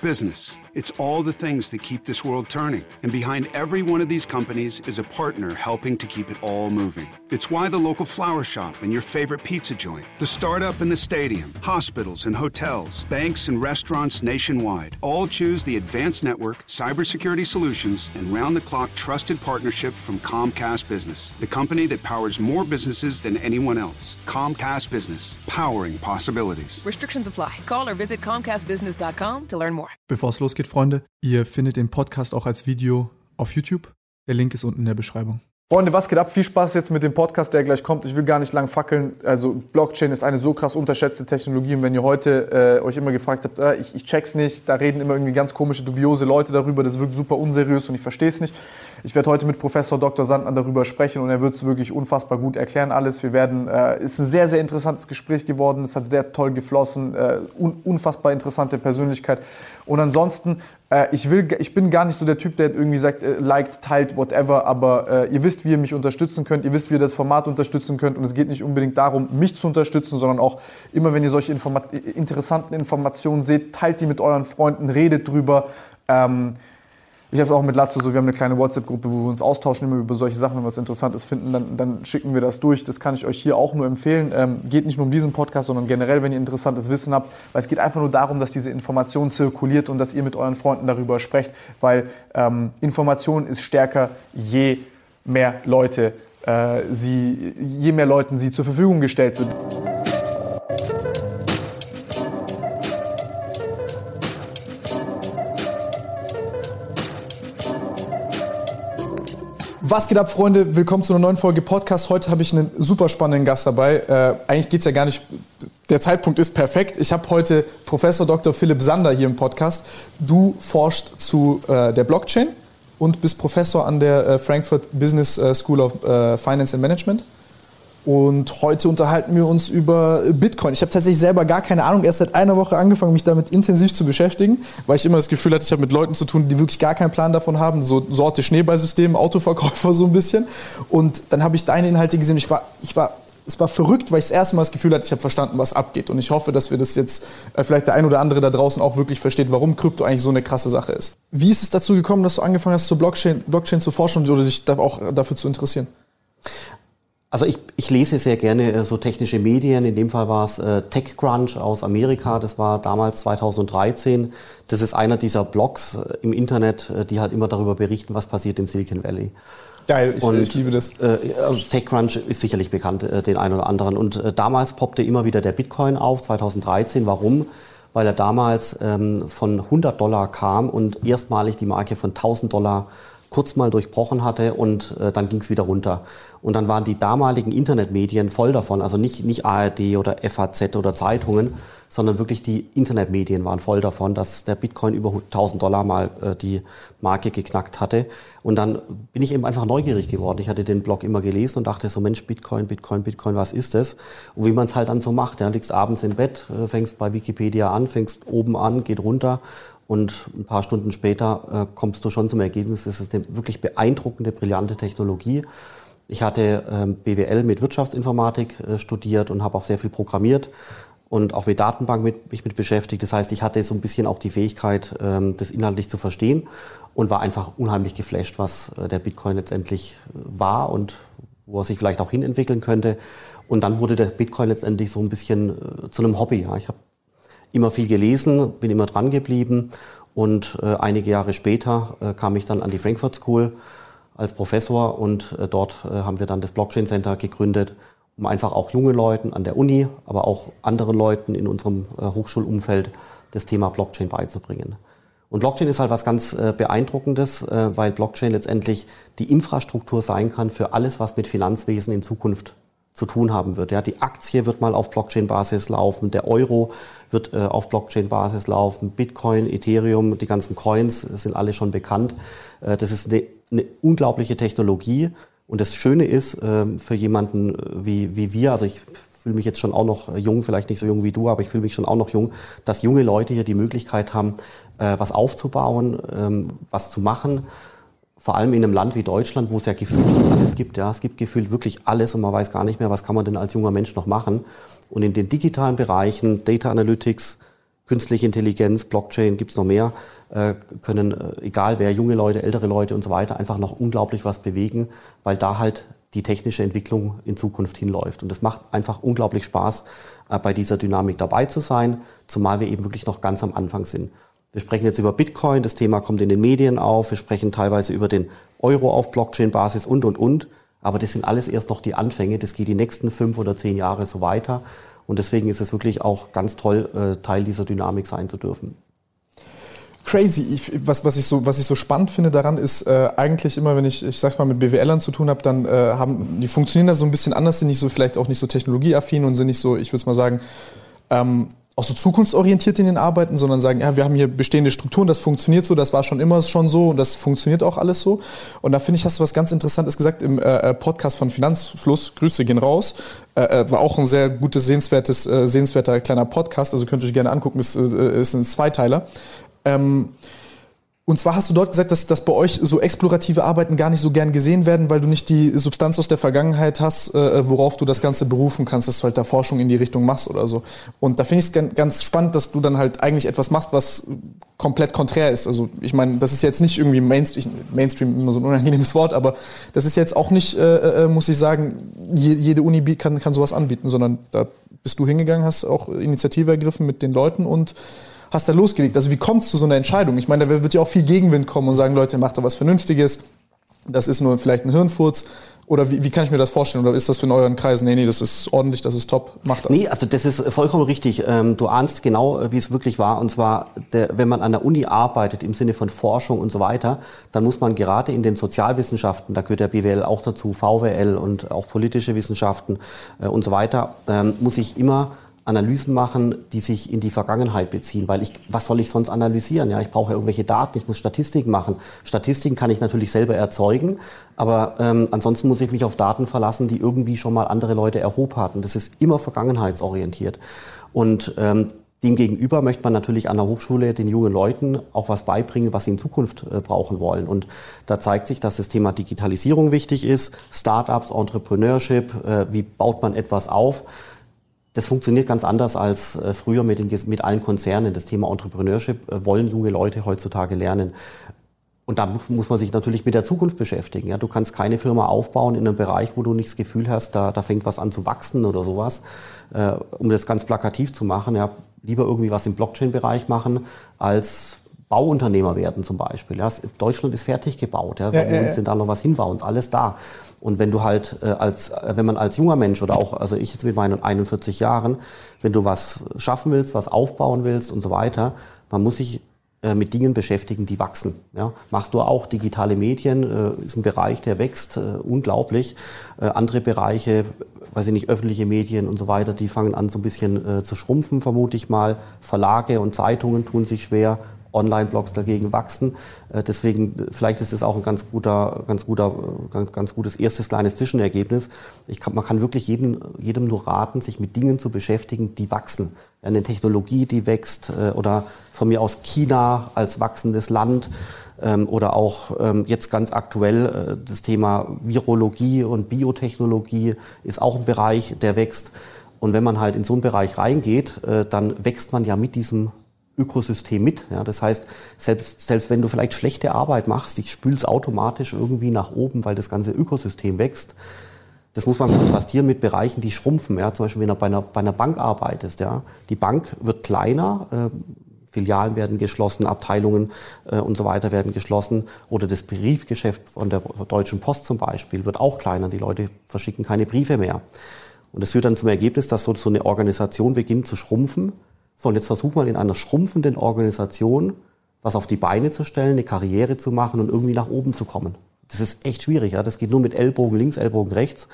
business. It's all the things that keep this world turning. And behind every one of these companies is a partner helping to keep it all moving. It's why the local flower shop and your favorite pizza joint, the startup and the stadium, hospitals and hotels, banks and restaurants nationwide all choose the advanced network, cybersecurity solutions, and round the clock trusted partnership from Comcast Business, the company that powers more businesses than anyone else. Comcast Business, powering possibilities. Restrictions apply. Call or visit ComcastBusiness.com to learn more. Bevor es losgeht, Freunde, ihr findet den Podcast auch als Video auf YouTube. Der Link ist unten in der Beschreibung. Freunde, was geht ab? Viel Spaß jetzt mit dem Podcast, der gleich kommt. Ich will gar nicht lang fackeln. Also Blockchain ist eine so krass unterschätzte Technologie. Und wenn ihr heute äh, euch immer gefragt habt, äh, ich, ich check's nicht, da reden immer irgendwie ganz komische, dubiose Leute darüber, das wirkt super unseriös und ich verstehe es nicht. Ich werde heute mit Professor Dr. Sandner darüber sprechen und er wird es wirklich unfassbar gut erklären alles. Wir werden, äh, ist ein sehr, sehr interessantes Gespräch geworden. Es hat sehr toll geflossen, äh, un, unfassbar interessante Persönlichkeit. Und ansonsten, äh, ich, will, ich bin gar nicht so der Typ, der irgendwie sagt, äh, liked, teilt, whatever, aber äh, ihr wisst, wie ihr mich unterstützen könnt, ihr wisst, wie ihr das Format unterstützen könnt und es geht nicht unbedingt darum, mich zu unterstützen, sondern auch immer, wenn ihr solche Informa interessanten Informationen seht, teilt die mit euren Freunden, redet drüber. Ähm, ich habe es auch mit Lazzo so, wir haben eine kleine WhatsApp-Gruppe, wo wir uns austauschen immer über solche Sachen, wenn wir was Interessantes finden, dann, dann schicken wir das durch. Das kann ich euch hier auch nur empfehlen. Ähm, geht nicht nur um diesen Podcast, sondern generell, wenn ihr interessantes Wissen habt, weil es geht einfach nur darum, dass diese Information zirkuliert und dass ihr mit euren Freunden darüber sprecht, weil ähm, Information ist stärker, je mehr Leute äh, sie, je mehr Leuten sie zur Verfügung gestellt wird. Was geht ab, Freunde? Willkommen zu einer neuen Folge Podcast. Heute habe ich einen super spannenden Gast dabei. Äh, eigentlich geht es ja gar nicht. Der Zeitpunkt ist perfekt. Ich habe heute Professor Dr. Philipp Sander hier im Podcast. Du forschst zu äh, der Blockchain und bist Professor an der äh, Frankfurt Business äh, School of äh, Finance and Management. Und heute unterhalten wir uns über Bitcoin. Ich habe tatsächlich selber gar keine Ahnung, erst seit einer Woche angefangen, mich damit intensiv zu beschäftigen, weil ich immer das Gefühl hatte, ich habe mit Leuten zu tun, die wirklich gar keinen Plan davon haben, so Sorte Schneeballsystem, Autoverkäufer so ein bisschen. Und dann habe ich deine Inhalte gesehen. Ich war, ich war, es war verrückt, weil ich das erste Mal das Gefühl hatte, ich habe verstanden, was abgeht. Und ich hoffe, dass wir das jetzt äh, vielleicht der ein oder andere da draußen auch wirklich versteht, warum Krypto eigentlich so eine krasse Sache ist. Wie ist es dazu gekommen, dass du angefangen hast, zur Blockchain, Blockchain zu forschen oder dich da auch dafür zu interessieren? Also ich, ich lese sehr gerne äh, so technische Medien. In dem Fall war es äh, TechCrunch aus Amerika. Das war damals 2013. Das ist einer dieser Blogs äh, im Internet, die halt immer darüber berichten, was passiert im Silicon Valley. Geil, ich, Und, ich liebe das. Äh, also TechCrunch ist sicherlich bekannt, äh, den einen oder anderen. Und äh, damals poppte immer wieder der Bitcoin auf, 2013. Warum? Weil er damals ähm, von 100 Dollar kam und erstmalig die Marke von 1000 Dollar kurz mal durchbrochen hatte und äh, dann ging es wieder runter. Und dann waren die damaligen Internetmedien voll davon, also nicht, nicht ARD oder FAZ oder Zeitungen, sondern wirklich die Internetmedien waren voll davon, dass der Bitcoin über 1000 Dollar mal äh, die Marke geknackt hatte. Und dann bin ich eben einfach neugierig geworden. Ich hatte den Blog immer gelesen und dachte so, Mensch, Bitcoin, Bitcoin, Bitcoin, was ist das? Und wie man es halt dann so macht. Ja, liegst abends im Bett, äh, fängst bei Wikipedia an, fängst oben an, geht runter und ein paar Stunden später äh, kommst du schon zum Ergebnis, das ist eine wirklich beeindruckende, brillante Technologie. Ich hatte ähm, BWL mit Wirtschaftsinformatik äh, studiert und habe auch sehr viel programmiert und auch mit Datenbank mit, mich mit beschäftigt. Das heißt, ich hatte so ein bisschen auch die Fähigkeit, ähm, das inhaltlich zu verstehen und war einfach unheimlich geflasht, was äh, der Bitcoin letztendlich äh, war und wo er sich vielleicht auch hinentwickeln könnte. Und dann wurde der Bitcoin letztendlich so ein bisschen äh, zu einem Hobby. Ja. Ich habe immer viel gelesen, bin immer dran geblieben und äh, einige Jahre später äh, kam ich dann an die Frankfurt School als Professor und äh, dort äh, haben wir dann das Blockchain Center gegründet, um einfach auch junge Leuten an der Uni, aber auch anderen Leuten in unserem äh, Hochschulumfeld das Thema Blockchain beizubringen. Und Blockchain ist halt was ganz äh, Beeindruckendes, weil Blockchain letztendlich die Infrastruktur sein kann für alles, was mit Finanzwesen in Zukunft zu tun haben wird. Ja, die Aktie wird mal auf Blockchain-Basis laufen, der Euro wird äh, auf Blockchain-Basis laufen, Bitcoin, Ethereum, die ganzen Coins sind alle schon bekannt. Äh, das ist eine, eine, unglaubliche Technologie und das Schöne ist äh, für jemanden äh, wie, wie wir, also ich fühle mich jetzt schon auch noch jung, vielleicht nicht so jung wie du, aber ich fühle mich schon auch noch jung, dass junge Leute hier die Möglichkeit haben, äh, was aufzubauen, ähm, was zu machen vor allem in einem Land wie Deutschland, wo es ja gefühlt alles gibt. Ja, es gibt gefühlt wirklich alles und man weiß gar nicht mehr, was kann man denn als junger Mensch noch machen. Und in den digitalen Bereichen, Data Analytics, künstliche Intelligenz, Blockchain, gibt's noch mehr, äh, können, äh, egal wer, junge Leute, ältere Leute und so weiter, einfach noch unglaublich was bewegen, weil da halt die technische Entwicklung in Zukunft hinläuft. Und es macht einfach unglaublich Spaß, äh, bei dieser Dynamik dabei zu sein, zumal wir eben wirklich noch ganz am Anfang sind. Wir sprechen jetzt über Bitcoin, das Thema kommt in den Medien auf, wir sprechen teilweise über den Euro auf Blockchain-Basis und, und, und. Aber das sind alles erst noch die Anfänge. Das geht die nächsten fünf oder zehn Jahre so weiter. Und deswegen ist es wirklich auch ganz toll, äh, Teil dieser Dynamik sein zu dürfen. Crazy. Was, was, ich so, was ich so spannend finde daran ist, äh, eigentlich immer, wenn ich, ich sag's mal, mit BWLern zu tun habe, dann äh, haben, die funktionieren da so ein bisschen anders, sind nicht so, vielleicht auch nicht so technologieaffin und sind nicht so, ich würde mal sagen, ähm, auch so zukunftsorientiert in den Arbeiten, sondern sagen, ja, wir haben hier bestehende Strukturen, das funktioniert so, das war schon immer schon so und das funktioniert auch alles so. Und da finde ich, hast du was ganz Interessantes gesagt im äh, äh Podcast von Finanzfluss, Grüße gehen raus, äh, äh, war auch ein sehr gutes, sehenswertes, äh, sehenswerter kleiner Podcast, also könnt ihr euch gerne angucken, ist, äh, ist ein Zweiteiler. Ähm, und zwar hast du dort gesagt, dass, dass bei euch so explorative Arbeiten gar nicht so gern gesehen werden, weil du nicht die Substanz aus der Vergangenheit hast, äh, worauf du das Ganze berufen kannst, dass du halt da Forschung in die Richtung machst oder so. Und da finde ich es ganz spannend, dass du dann halt eigentlich etwas machst, was komplett konträr ist. Also ich meine, das ist jetzt nicht irgendwie Mainstream, Mainstream immer so ein unangenehmes Wort, aber das ist jetzt auch nicht, äh, äh, muss ich sagen, jede Uni kann, kann sowas anbieten, sondern da bist du hingegangen, hast auch Initiative ergriffen mit den Leuten und hast da losgelegt. Also wie kommt es zu so einer Entscheidung? Ich meine, da wird ja auch viel Gegenwind kommen und sagen, Leute, macht doch was Vernünftiges. Das ist nur vielleicht ein Hirnfurz. Oder wie, wie kann ich mir das vorstellen? Oder ist das in euren Kreisen? Nee, nee, das ist ordentlich, das ist top, macht das. Nee, also das ist vollkommen richtig. Ähm, du ahnst genau, äh, wie es wirklich war. Und zwar, wenn man an der Uni arbeitet, im Sinne von Forschung und so weiter, dann muss man gerade in den Sozialwissenschaften, da gehört der BWL auch dazu, VWL und auch politische Wissenschaften äh, und so weiter, ähm, muss ich immer Analysen machen, die sich in die Vergangenheit beziehen, weil ich, was soll ich sonst analysieren? Ja, ich brauche irgendwelche Daten, ich muss Statistiken machen. Statistiken kann ich natürlich selber erzeugen, aber ähm, ansonsten muss ich mich auf Daten verlassen, die irgendwie schon mal andere Leute erhoben hatten. Das ist immer vergangenheitsorientiert. Und ähm, Demgegenüber möchte man natürlich an der Hochschule den jungen Leuten auch was beibringen, was sie in Zukunft äh, brauchen wollen. Und da zeigt sich, dass das Thema Digitalisierung wichtig ist, Startups, Entrepreneurship, äh, wie baut man etwas auf das funktioniert ganz anders als äh, früher mit, den, mit allen Konzernen. Das Thema Entrepreneurship äh, wollen junge Leute heutzutage lernen. Und da muss man sich natürlich mit der Zukunft beschäftigen. Ja, du kannst keine Firma aufbauen in einem Bereich, wo du nicht das Gefühl hast, da, da fängt was an zu wachsen oder sowas. Äh, um das ganz plakativ zu machen, ja, lieber irgendwie was im Blockchain-Bereich machen, als Bauunternehmer werden zum Beispiel. Ja, Deutschland ist fertig gebaut. Ja, ja, ja, ja. sind da noch was hinbauen, ist alles da. Und wenn du halt äh, als, äh, wenn man als junger Mensch oder auch, also ich jetzt mit meinen 41 Jahren, wenn du was schaffen willst, was aufbauen willst und so weiter, man muss sich äh, mit Dingen beschäftigen, die wachsen. Ja? Machst du auch digitale Medien, äh, ist ein Bereich, der wächst unglaublich. Andere Bereiche, weiß ich nicht, öffentliche Medien und so weiter, die fangen an so ein bisschen zu schrumpfen, vermute ich mal. Verlage und Zeitungen tun sich schwer, Online-Blogs dagegen wachsen. Äh, deswegen, vielleicht ist es auch ein ganz guter, ganz guter, ganz, ganz gutes erstes kleines Zwischenergebnis. Ich kann, man kann wirklich jedem, jedem nur raten, sich mit Dingen zu beschäftigen, die wachsen. Eine Technologie, die wächst, äh, oder von mir aus China als wachsendes Land, ähm, oder auch ähm, jetzt ganz aktuell äh, das Thema Virologie und Biotechnologie ist auch ein Bereich, der wächst. Und wenn man halt in so einen Bereich reingeht, dann wächst man ja mit diesem Ökosystem mit. Ja, das heißt, selbst, selbst wenn du vielleicht schlechte Arbeit machst, ich spül's automatisch irgendwie nach oben, weil das ganze Ökosystem wächst. Das muss man kontrastieren mit Bereichen, die schrumpfen. Ja, zum Beispiel, wenn du bei einer, bei einer Bank arbeitest. Ja, die Bank wird kleiner, äh, Filialen werden geschlossen, Abteilungen äh, und so weiter werden geschlossen. Oder das Briefgeschäft von der Deutschen Post zum Beispiel wird auch kleiner. Die Leute verschicken keine Briefe mehr. Und das führt dann zum Ergebnis, dass so, so eine Organisation beginnt zu schrumpfen so, und jetzt versucht man in einer schrumpfenden Organisation was auf die Beine zu stellen, eine Karriere zu machen und irgendwie nach oben zu kommen. Das ist echt schwierig. Ja? Das geht nur mit Ellbogen links, Ellbogen rechts.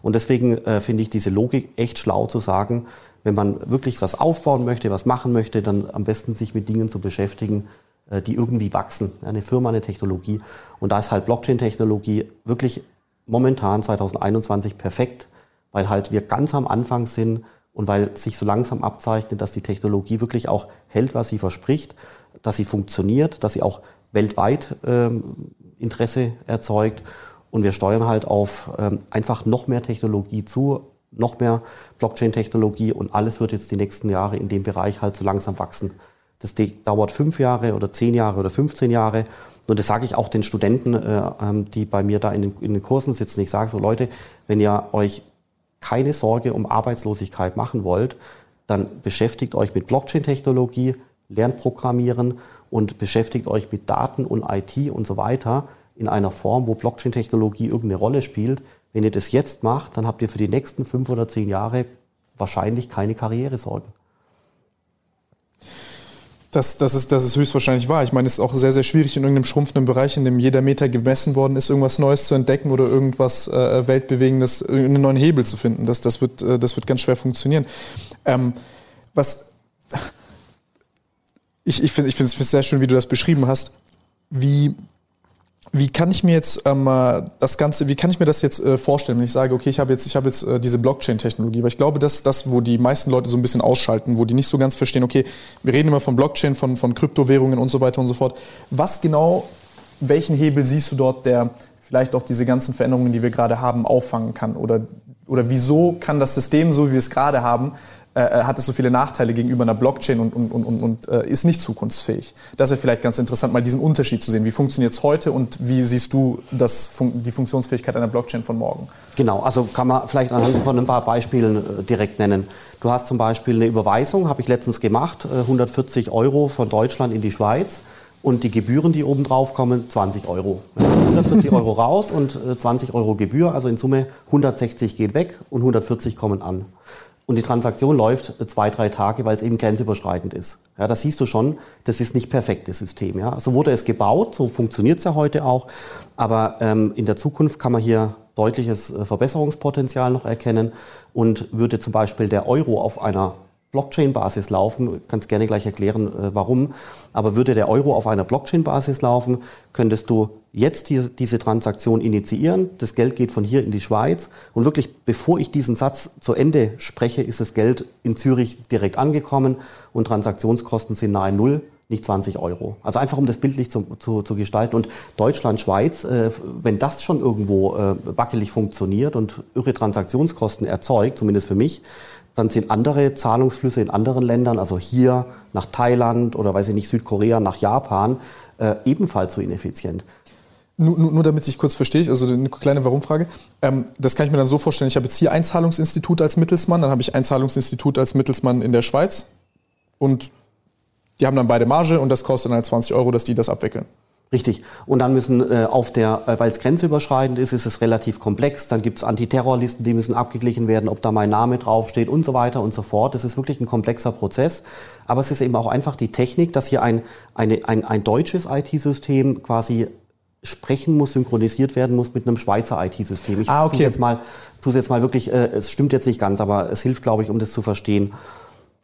Und deswegen äh, finde ich diese Logik echt schlau zu sagen, wenn man wirklich was aufbauen möchte, was machen möchte, dann am besten sich mit Dingen zu beschäftigen, äh, die irgendwie wachsen. Eine Firma, eine Technologie. Und da ist halt Blockchain-Technologie wirklich momentan 2021 perfekt, weil halt wir ganz am Anfang sind und weil sich so langsam abzeichnet, dass die Technologie wirklich auch hält, was sie verspricht, dass sie funktioniert, dass sie auch weltweit ähm, Interesse erzeugt. Und wir steuern halt auf ähm, einfach noch mehr Technologie zu, noch mehr Blockchain-Technologie und alles wird jetzt die nächsten Jahre in dem Bereich halt so langsam wachsen. Das dauert fünf Jahre oder zehn Jahre oder 15 Jahre. Und das sage ich auch den Studenten, äh, ähm, die bei mir da in den, in den Kursen sitzen. Ich sage so, Leute, wenn ihr euch keine Sorge um Arbeitslosigkeit machen wollt, dann beschäftigt euch mit Blockchain-Technologie, lernt Programmieren und beschäftigt euch mit Daten und IT und so weiter in einer Form, wo Blockchain-Technologie irgendeine Rolle spielt. Wenn ihr das jetzt macht, dann habt ihr für die nächsten fünf oder zehn Jahre wahrscheinlich keine Karrieresorgen. Das, das, ist, das ist höchstwahrscheinlich wahr. Ich meine, es ist auch sehr, sehr schwierig in irgendeinem schrumpfenden Bereich, in dem jeder Meter gemessen worden ist, irgendwas Neues zu entdecken oder irgendwas äh, Weltbewegendes, einen neuen Hebel zu finden. Das, das, wird, äh, das wird ganz schwer funktionieren. Ähm, was ich, ich finde es sehr schön, wie du das beschrieben hast. Wie, wie kann ich mir jetzt ähm, das Ganze, wie kann ich mir das jetzt äh, vorstellen, wenn ich sage, okay, ich habe jetzt, ich habe jetzt äh, diese Blockchain-Technologie, weil ich glaube, das ist das, wo die meisten Leute so ein bisschen ausschalten, wo die nicht so ganz verstehen, okay, wir reden immer von Blockchain, von, von Kryptowährungen und so weiter und so fort. Was genau, welchen Hebel siehst du dort, der vielleicht auch diese ganzen Veränderungen, die wir gerade haben, auffangen kann? Oder, oder wieso kann das System, so wie wir es gerade haben, äh, äh, hat es so viele Nachteile gegenüber einer Blockchain und, und, und, und, äh, ist nicht zukunftsfähig. Das wäre vielleicht ganz interessant, mal diesen Unterschied zu sehen. Wie funktioniert es heute und wie siehst du das, die Funktionsfähigkeit einer Blockchain von morgen? Genau, also kann man vielleicht anhand von ein paar Beispielen äh, direkt nennen. Du hast zum Beispiel eine Überweisung, habe ich letztens gemacht, 140 Euro von Deutschland in die Schweiz und die Gebühren, die oben drauf kommen, 20 Euro. 140 Euro raus und 20 Euro Gebühr, also in Summe 160 geht weg und 140 kommen an und die Transaktion läuft zwei, drei Tage, weil es eben grenzüberschreitend ist. Ja, das siehst du schon, das ist nicht perfektes System. Ja. So wurde es gebaut, so funktioniert es ja heute auch, aber ähm, in der Zukunft kann man hier deutliches äh, Verbesserungspotenzial noch erkennen und würde zum Beispiel der Euro auf einer Blockchain-Basis laufen, kannst gerne gleich erklären, äh, warum, aber würde der Euro auf einer Blockchain-Basis laufen, könntest du jetzt die, diese Transaktion initiieren, das Geld geht von hier in die Schweiz. Und wirklich, bevor ich diesen Satz zu Ende spreche, ist das Geld in Zürich direkt angekommen. Und Transaktionskosten sind nahe Null, nicht 20 Euro. Also einfach, um das bildlich zu, zu, zu gestalten. Und Deutschland, Schweiz, äh, wenn das schon irgendwo äh, wackelig funktioniert und irre Transaktionskosten erzeugt, zumindest für mich, dann sind andere Zahlungsflüsse in anderen Ländern, also hier nach Thailand oder weiß ich nicht, Südkorea, nach Japan, äh, ebenfalls so ineffizient. Nur, nur, damit ich kurz verstehe, also eine kleine Warum-Frage. Ähm, das kann ich mir dann so vorstellen, ich habe jetzt hier ein Zahlungsinstitut als Mittelsmann, dann habe ich ein Zahlungsinstitut als Mittelsmann in der Schweiz und die haben dann beide Marge und das kostet dann halt 20 Euro, dass die das abwickeln. Richtig. Und dann müssen äh, auf der, äh, weil es grenzüberschreitend ist, ist es relativ komplex. Dann gibt es Antiterrorlisten, die müssen abgeglichen werden, ob da mein Name draufsteht und so weiter und so fort. Das ist wirklich ein komplexer Prozess. Aber es ist eben auch einfach die Technik, dass hier ein, eine, ein, ein deutsches IT-System quasi sprechen muss, synchronisiert werden muss mit einem Schweizer IT-System. Ich ah, okay. tue jetzt mal, tue jetzt mal wirklich, äh, es stimmt jetzt nicht ganz, aber es hilft, glaube ich, um das zu verstehen.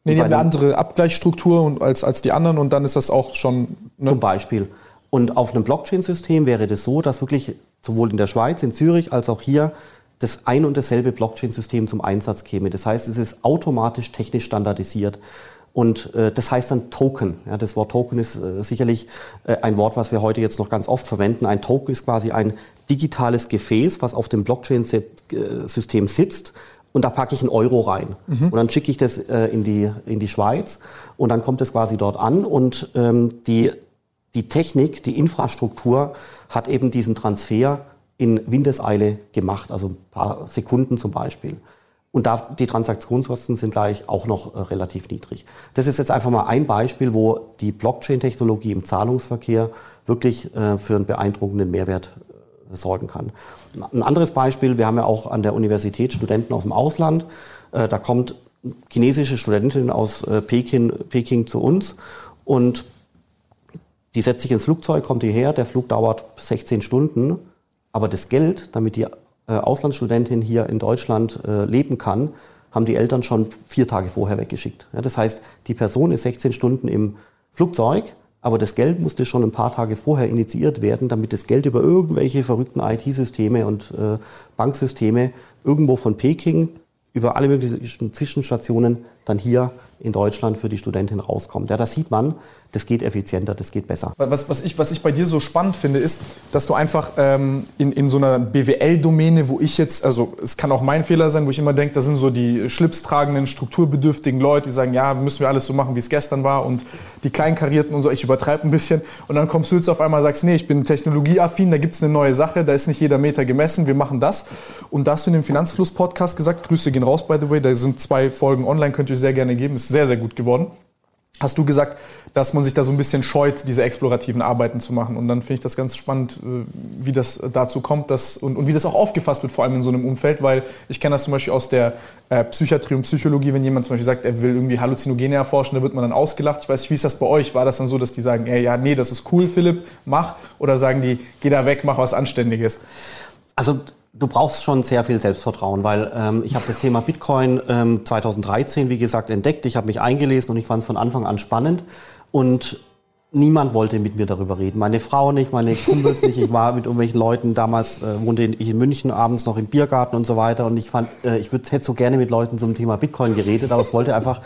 Nee, die haben eine andere Abgleichsstruktur als, als die anderen und dann ist das auch schon. Ne? Zum Beispiel. Und auf einem Blockchain-System wäre das so, dass wirklich sowohl in der Schweiz, in Zürich, als auch hier das ein und dasselbe Blockchain-System zum Einsatz käme. Das heißt, es ist automatisch technisch standardisiert. Und äh, das heißt dann Token. Ja, das Wort Token ist äh, sicherlich äh, ein Wort, was wir heute jetzt noch ganz oft verwenden. Ein Token ist quasi ein digitales Gefäß, was auf dem Blockchain-System sitzt. Und da packe ich einen Euro rein. Mhm. Und dann schicke ich das äh, in, die, in die Schweiz. Und dann kommt es quasi dort an. Und ähm, die die Technik, die Infrastruktur hat eben diesen Transfer in Windeseile gemacht, also ein paar Sekunden zum Beispiel. Und da, die Transaktionskosten sind gleich auch noch äh, relativ niedrig. Das ist jetzt einfach mal ein Beispiel, wo die Blockchain-Technologie im Zahlungsverkehr wirklich äh, für einen beeindruckenden Mehrwert äh, sorgen kann. Ein anderes Beispiel, wir haben ja auch an der Universität Studenten aus dem Ausland. Da kommt chinesische Studentin aus Peking, Peking zu uns und die setzt sich ins Flugzeug, kommt hierher, der Flug dauert 16 Stunden, aber das Geld, damit die äh, Auslandsstudentin hier in Deutschland äh, leben kann, haben die Eltern schon vier Tage vorher weggeschickt. Das heißt, die Person ist 16 Stunden im Flugzeug, aber das Geld musste schon ein paar Tage vorher initiiert werden, damit das Geld über irgendwelche verrückten IT-Systeme und äh, Banksysteme irgendwo von Peking über alle möglichen Zwischenstationen dann hier in Deutschland für die Studentin rauskommt. Ja, das sieht man, das geht effizienter, das geht besser. Was, was, ich, was ich bei dir so spannend finde, ist, dass du einfach ähm, in, in so einer BWL-Domäne, wo ich jetzt, also es kann auch mein Fehler sein, wo ich immer denke, das sind so die schlipstragenden, strukturbedürftigen Leute, die sagen, ja, müssen wir alles so machen, wie es gestern war und die Kleinkarierten und so, ich übertreibe ein bisschen. Und dann kommst du jetzt auf einmal und sagst, nee, ich bin technologieaffin, da gibt es eine neue Sache, da ist nicht jeder Meter gemessen, wir machen das. Und da hast du in dem Finanzfluss-Podcast gesagt, Grüße gehen raus, by the way, da sind zwei Folgen online, könnt ihr sehr gerne geben, ist sehr, sehr gut geworden hast du gesagt, dass man sich da so ein bisschen scheut, diese explorativen Arbeiten zu machen. Und dann finde ich das ganz spannend, äh, wie das dazu kommt dass, und, und, wie das auch aufgefasst wird, vor allem in so einem Umfeld, weil ich kenne das zum Beispiel aus der äh, Psychiatrie und Psychologie, wenn jemand zum Beispiel sagt, er will irgendwie Halluzinogene erforschen, da wird man dann ausgelacht. Ich weiß nicht, wie ist das bei euch? War das dann so, dass die sagen, ey, ja, nee, das ist cool, Philipp, mach? Oder sagen die, geh da weg, mach was Anständiges? Also Du brauchst schon sehr viel Selbstvertrauen, weil ähm, ich habe das Thema Bitcoin ähm, 2013, wie gesagt, entdeckt. Ich habe mich eingelesen und ich fand es von Anfang an spannend. Und niemand wollte mit mir darüber reden. Meine Frau nicht, meine Kumpels nicht. Ich war mit irgendwelchen Leuten, damals äh, wohnte ich in München, abends noch im Biergarten und so weiter. Und ich fand, äh, ich würd, hätte so gerne mit Leuten zum Thema Bitcoin geredet, aber es wollte einfach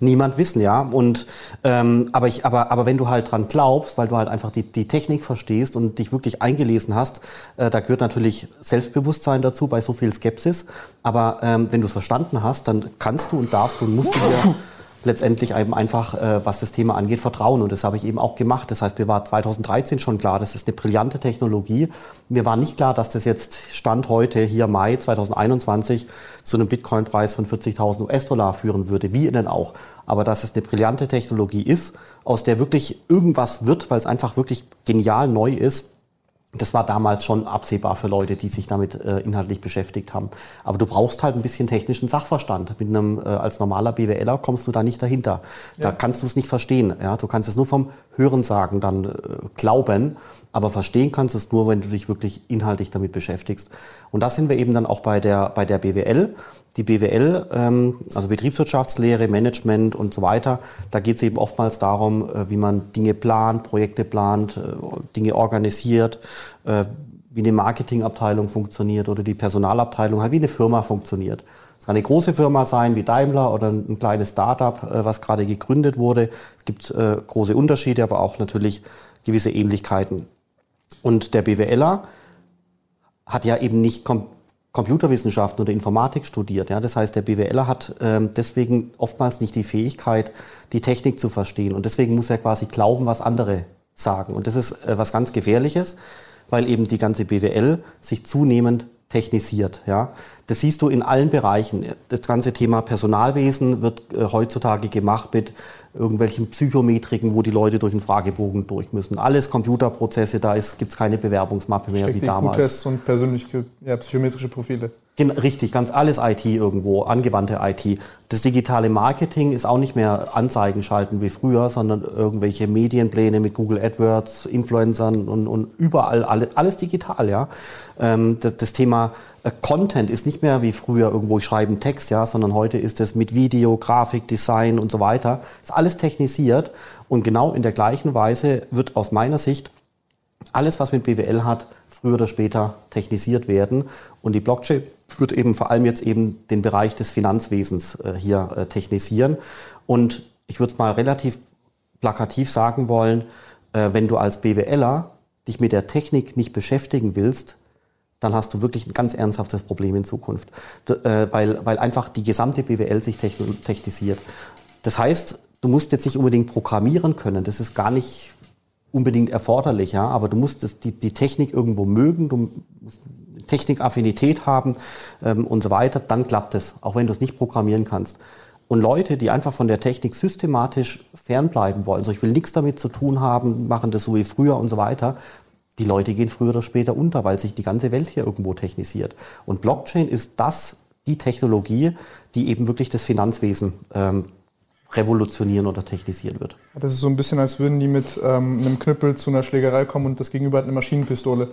niemand wissen, ja. Und ähm, aber ich, aber, aber wenn du halt dran glaubst, weil du halt einfach die, die Technik verstehst und dich wirklich eingelesen hast, äh, da gehört natürlich Selbstbewusstsein dazu bei so viel Skepsis. Aber ähm, wenn du es verstanden hast, dann kannst du und darfst du und musst du dir letztendlich eben einfach, äh, was das Thema angeht, vertrauen. Und das habe ich eben auch gemacht. Das heißt, mir war 2013 schon klar, das ist eine brillante Technologie. Mir war nicht klar, dass das jetzt Stand heute, hier Mai 2021, zu einem Bitcoin-Preis von 40.000 US-Dollar führen würde, wie innen auch. Aber dass es eine brillante Technologie ist, aus der wirklich irgendwas wird, weil es einfach wirklich genial neu ist, das war damals schon absehbar für Leute, die sich damit äh, inhaltlich beschäftigt haben. Aber du brauchst halt ein bisschen technischen Sachverstand. Mit einem äh, als normaler BWLer kommst du da nicht dahinter. Da ja. kannst du es nicht verstehen. Ja, du kannst es nur vom Hörensagen dann äh, glauben, aber verstehen kannst du es nur, wenn du dich wirklich inhaltlich damit beschäftigst. Und da sind wir eben dann auch bei der bei der BWL die BWL, ähm, also Betriebswirtschaftslehre, Management und so weiter, da geht es eben oftmals darum, äh, wie man Dinge plant, Projekte plant, äh, Dinge organisiert, äh, wie eine Marketingabteilung funktioniert oder die Personalabteilung, halt wie eine Firma funktioniert. Es kann eine große Firma sein wie Daimler oder ein kleines Startup, äh, was gerade gegründet wurde. Es gibt große Unterschiede, aber auch natürlich gewisse Ähnlichkeiten. Und der BWLer hat ja eben nicht komplett Computerwissenschaften oder Informatik studiert. Ja? Das heißt, der BWLer hat ähm, deswegen oftmals nicht die Fähigkeit, die Technik zu verstehen. Und deswegen muss er quasi glauben, was andere sagen. Und das ist äh, was ganz Gefährliches, weil eben die ganze BWL sich zunehmend technisiert. Ja? Das siehst du in allen Bereichen. Das ganze Thema Personalwesen wird äh, heutzutage gemacht mit irgendwelchen Psychometriken, wo die Leute durch einen Fragebogen durch müssen. Alles Computerprozesse, da gibt es keine Bewerbungsmappe mehr Steckt wie damals. Tests und persönliche ja, psychometrische Profile. Richtig, ganz alles IT irgendwo, angewandte IT. Das digitale Marketing ist auch nicht mehr Anzeigen schalten wie früher, sondern irgendwelche Medienpläne mit Google AdWords, Influencern und, und überall alle, alles digital, ja. Ähm, das, das, Thema äh, Content ist nicht mehr wie früher irgendwo ich schreibe einen Text, ja, sondern heute ist es mit Video, Grafik, Design und so weiter. Ist alles technisiert und genau in der gleichen Weise wird aus meiner Sicht alles, was mit BWL hat, früher oder später technisiert werden. Und die Blockchain wird eben vor allem jetzt eben den Bereich des Finanzwesens äh, hier äh, technisieren. Und ich würde es mal relativ plakativ sagen wollen, äh, wenn du als BWLer dich mit der Technik nicht beschäftigen willst, dann hast du wirklich ein ganz ernsthaftes Problem in Zukunft, äh, weil, weil einfach die gesamte BWL sich technisiert. Das heißt, du musst jetzt nicht unbedingt programmieren können, das ist gar nicht unbedingt erforderlich, ja, aber du musst das, die, die Technik irgendwo mögen, du musst Technikaffinität haben ähm, und so weiter, dann klappt es, auch wenn du es nicht programmieren kannst. Und Leute, die einfach von der Technik systematisch fernbleiben wollen, so ich will nichts damit zu tun haben, machen das so wie früher und so weiter, die Leute gehen früher oder später unter, weil sich die ganze Welt hier irgendwo technisiert. Und Blockchain ist das, die Technologie, die eben wirklich das Finanzwesen ähm, revolutionieren oder technisieren wird. Das ist so ein bisschen, als würden die mit ähm, einem Knüppel zu einer Schlägerei kommen und das Gegenüber hat eine Maschinenpistole.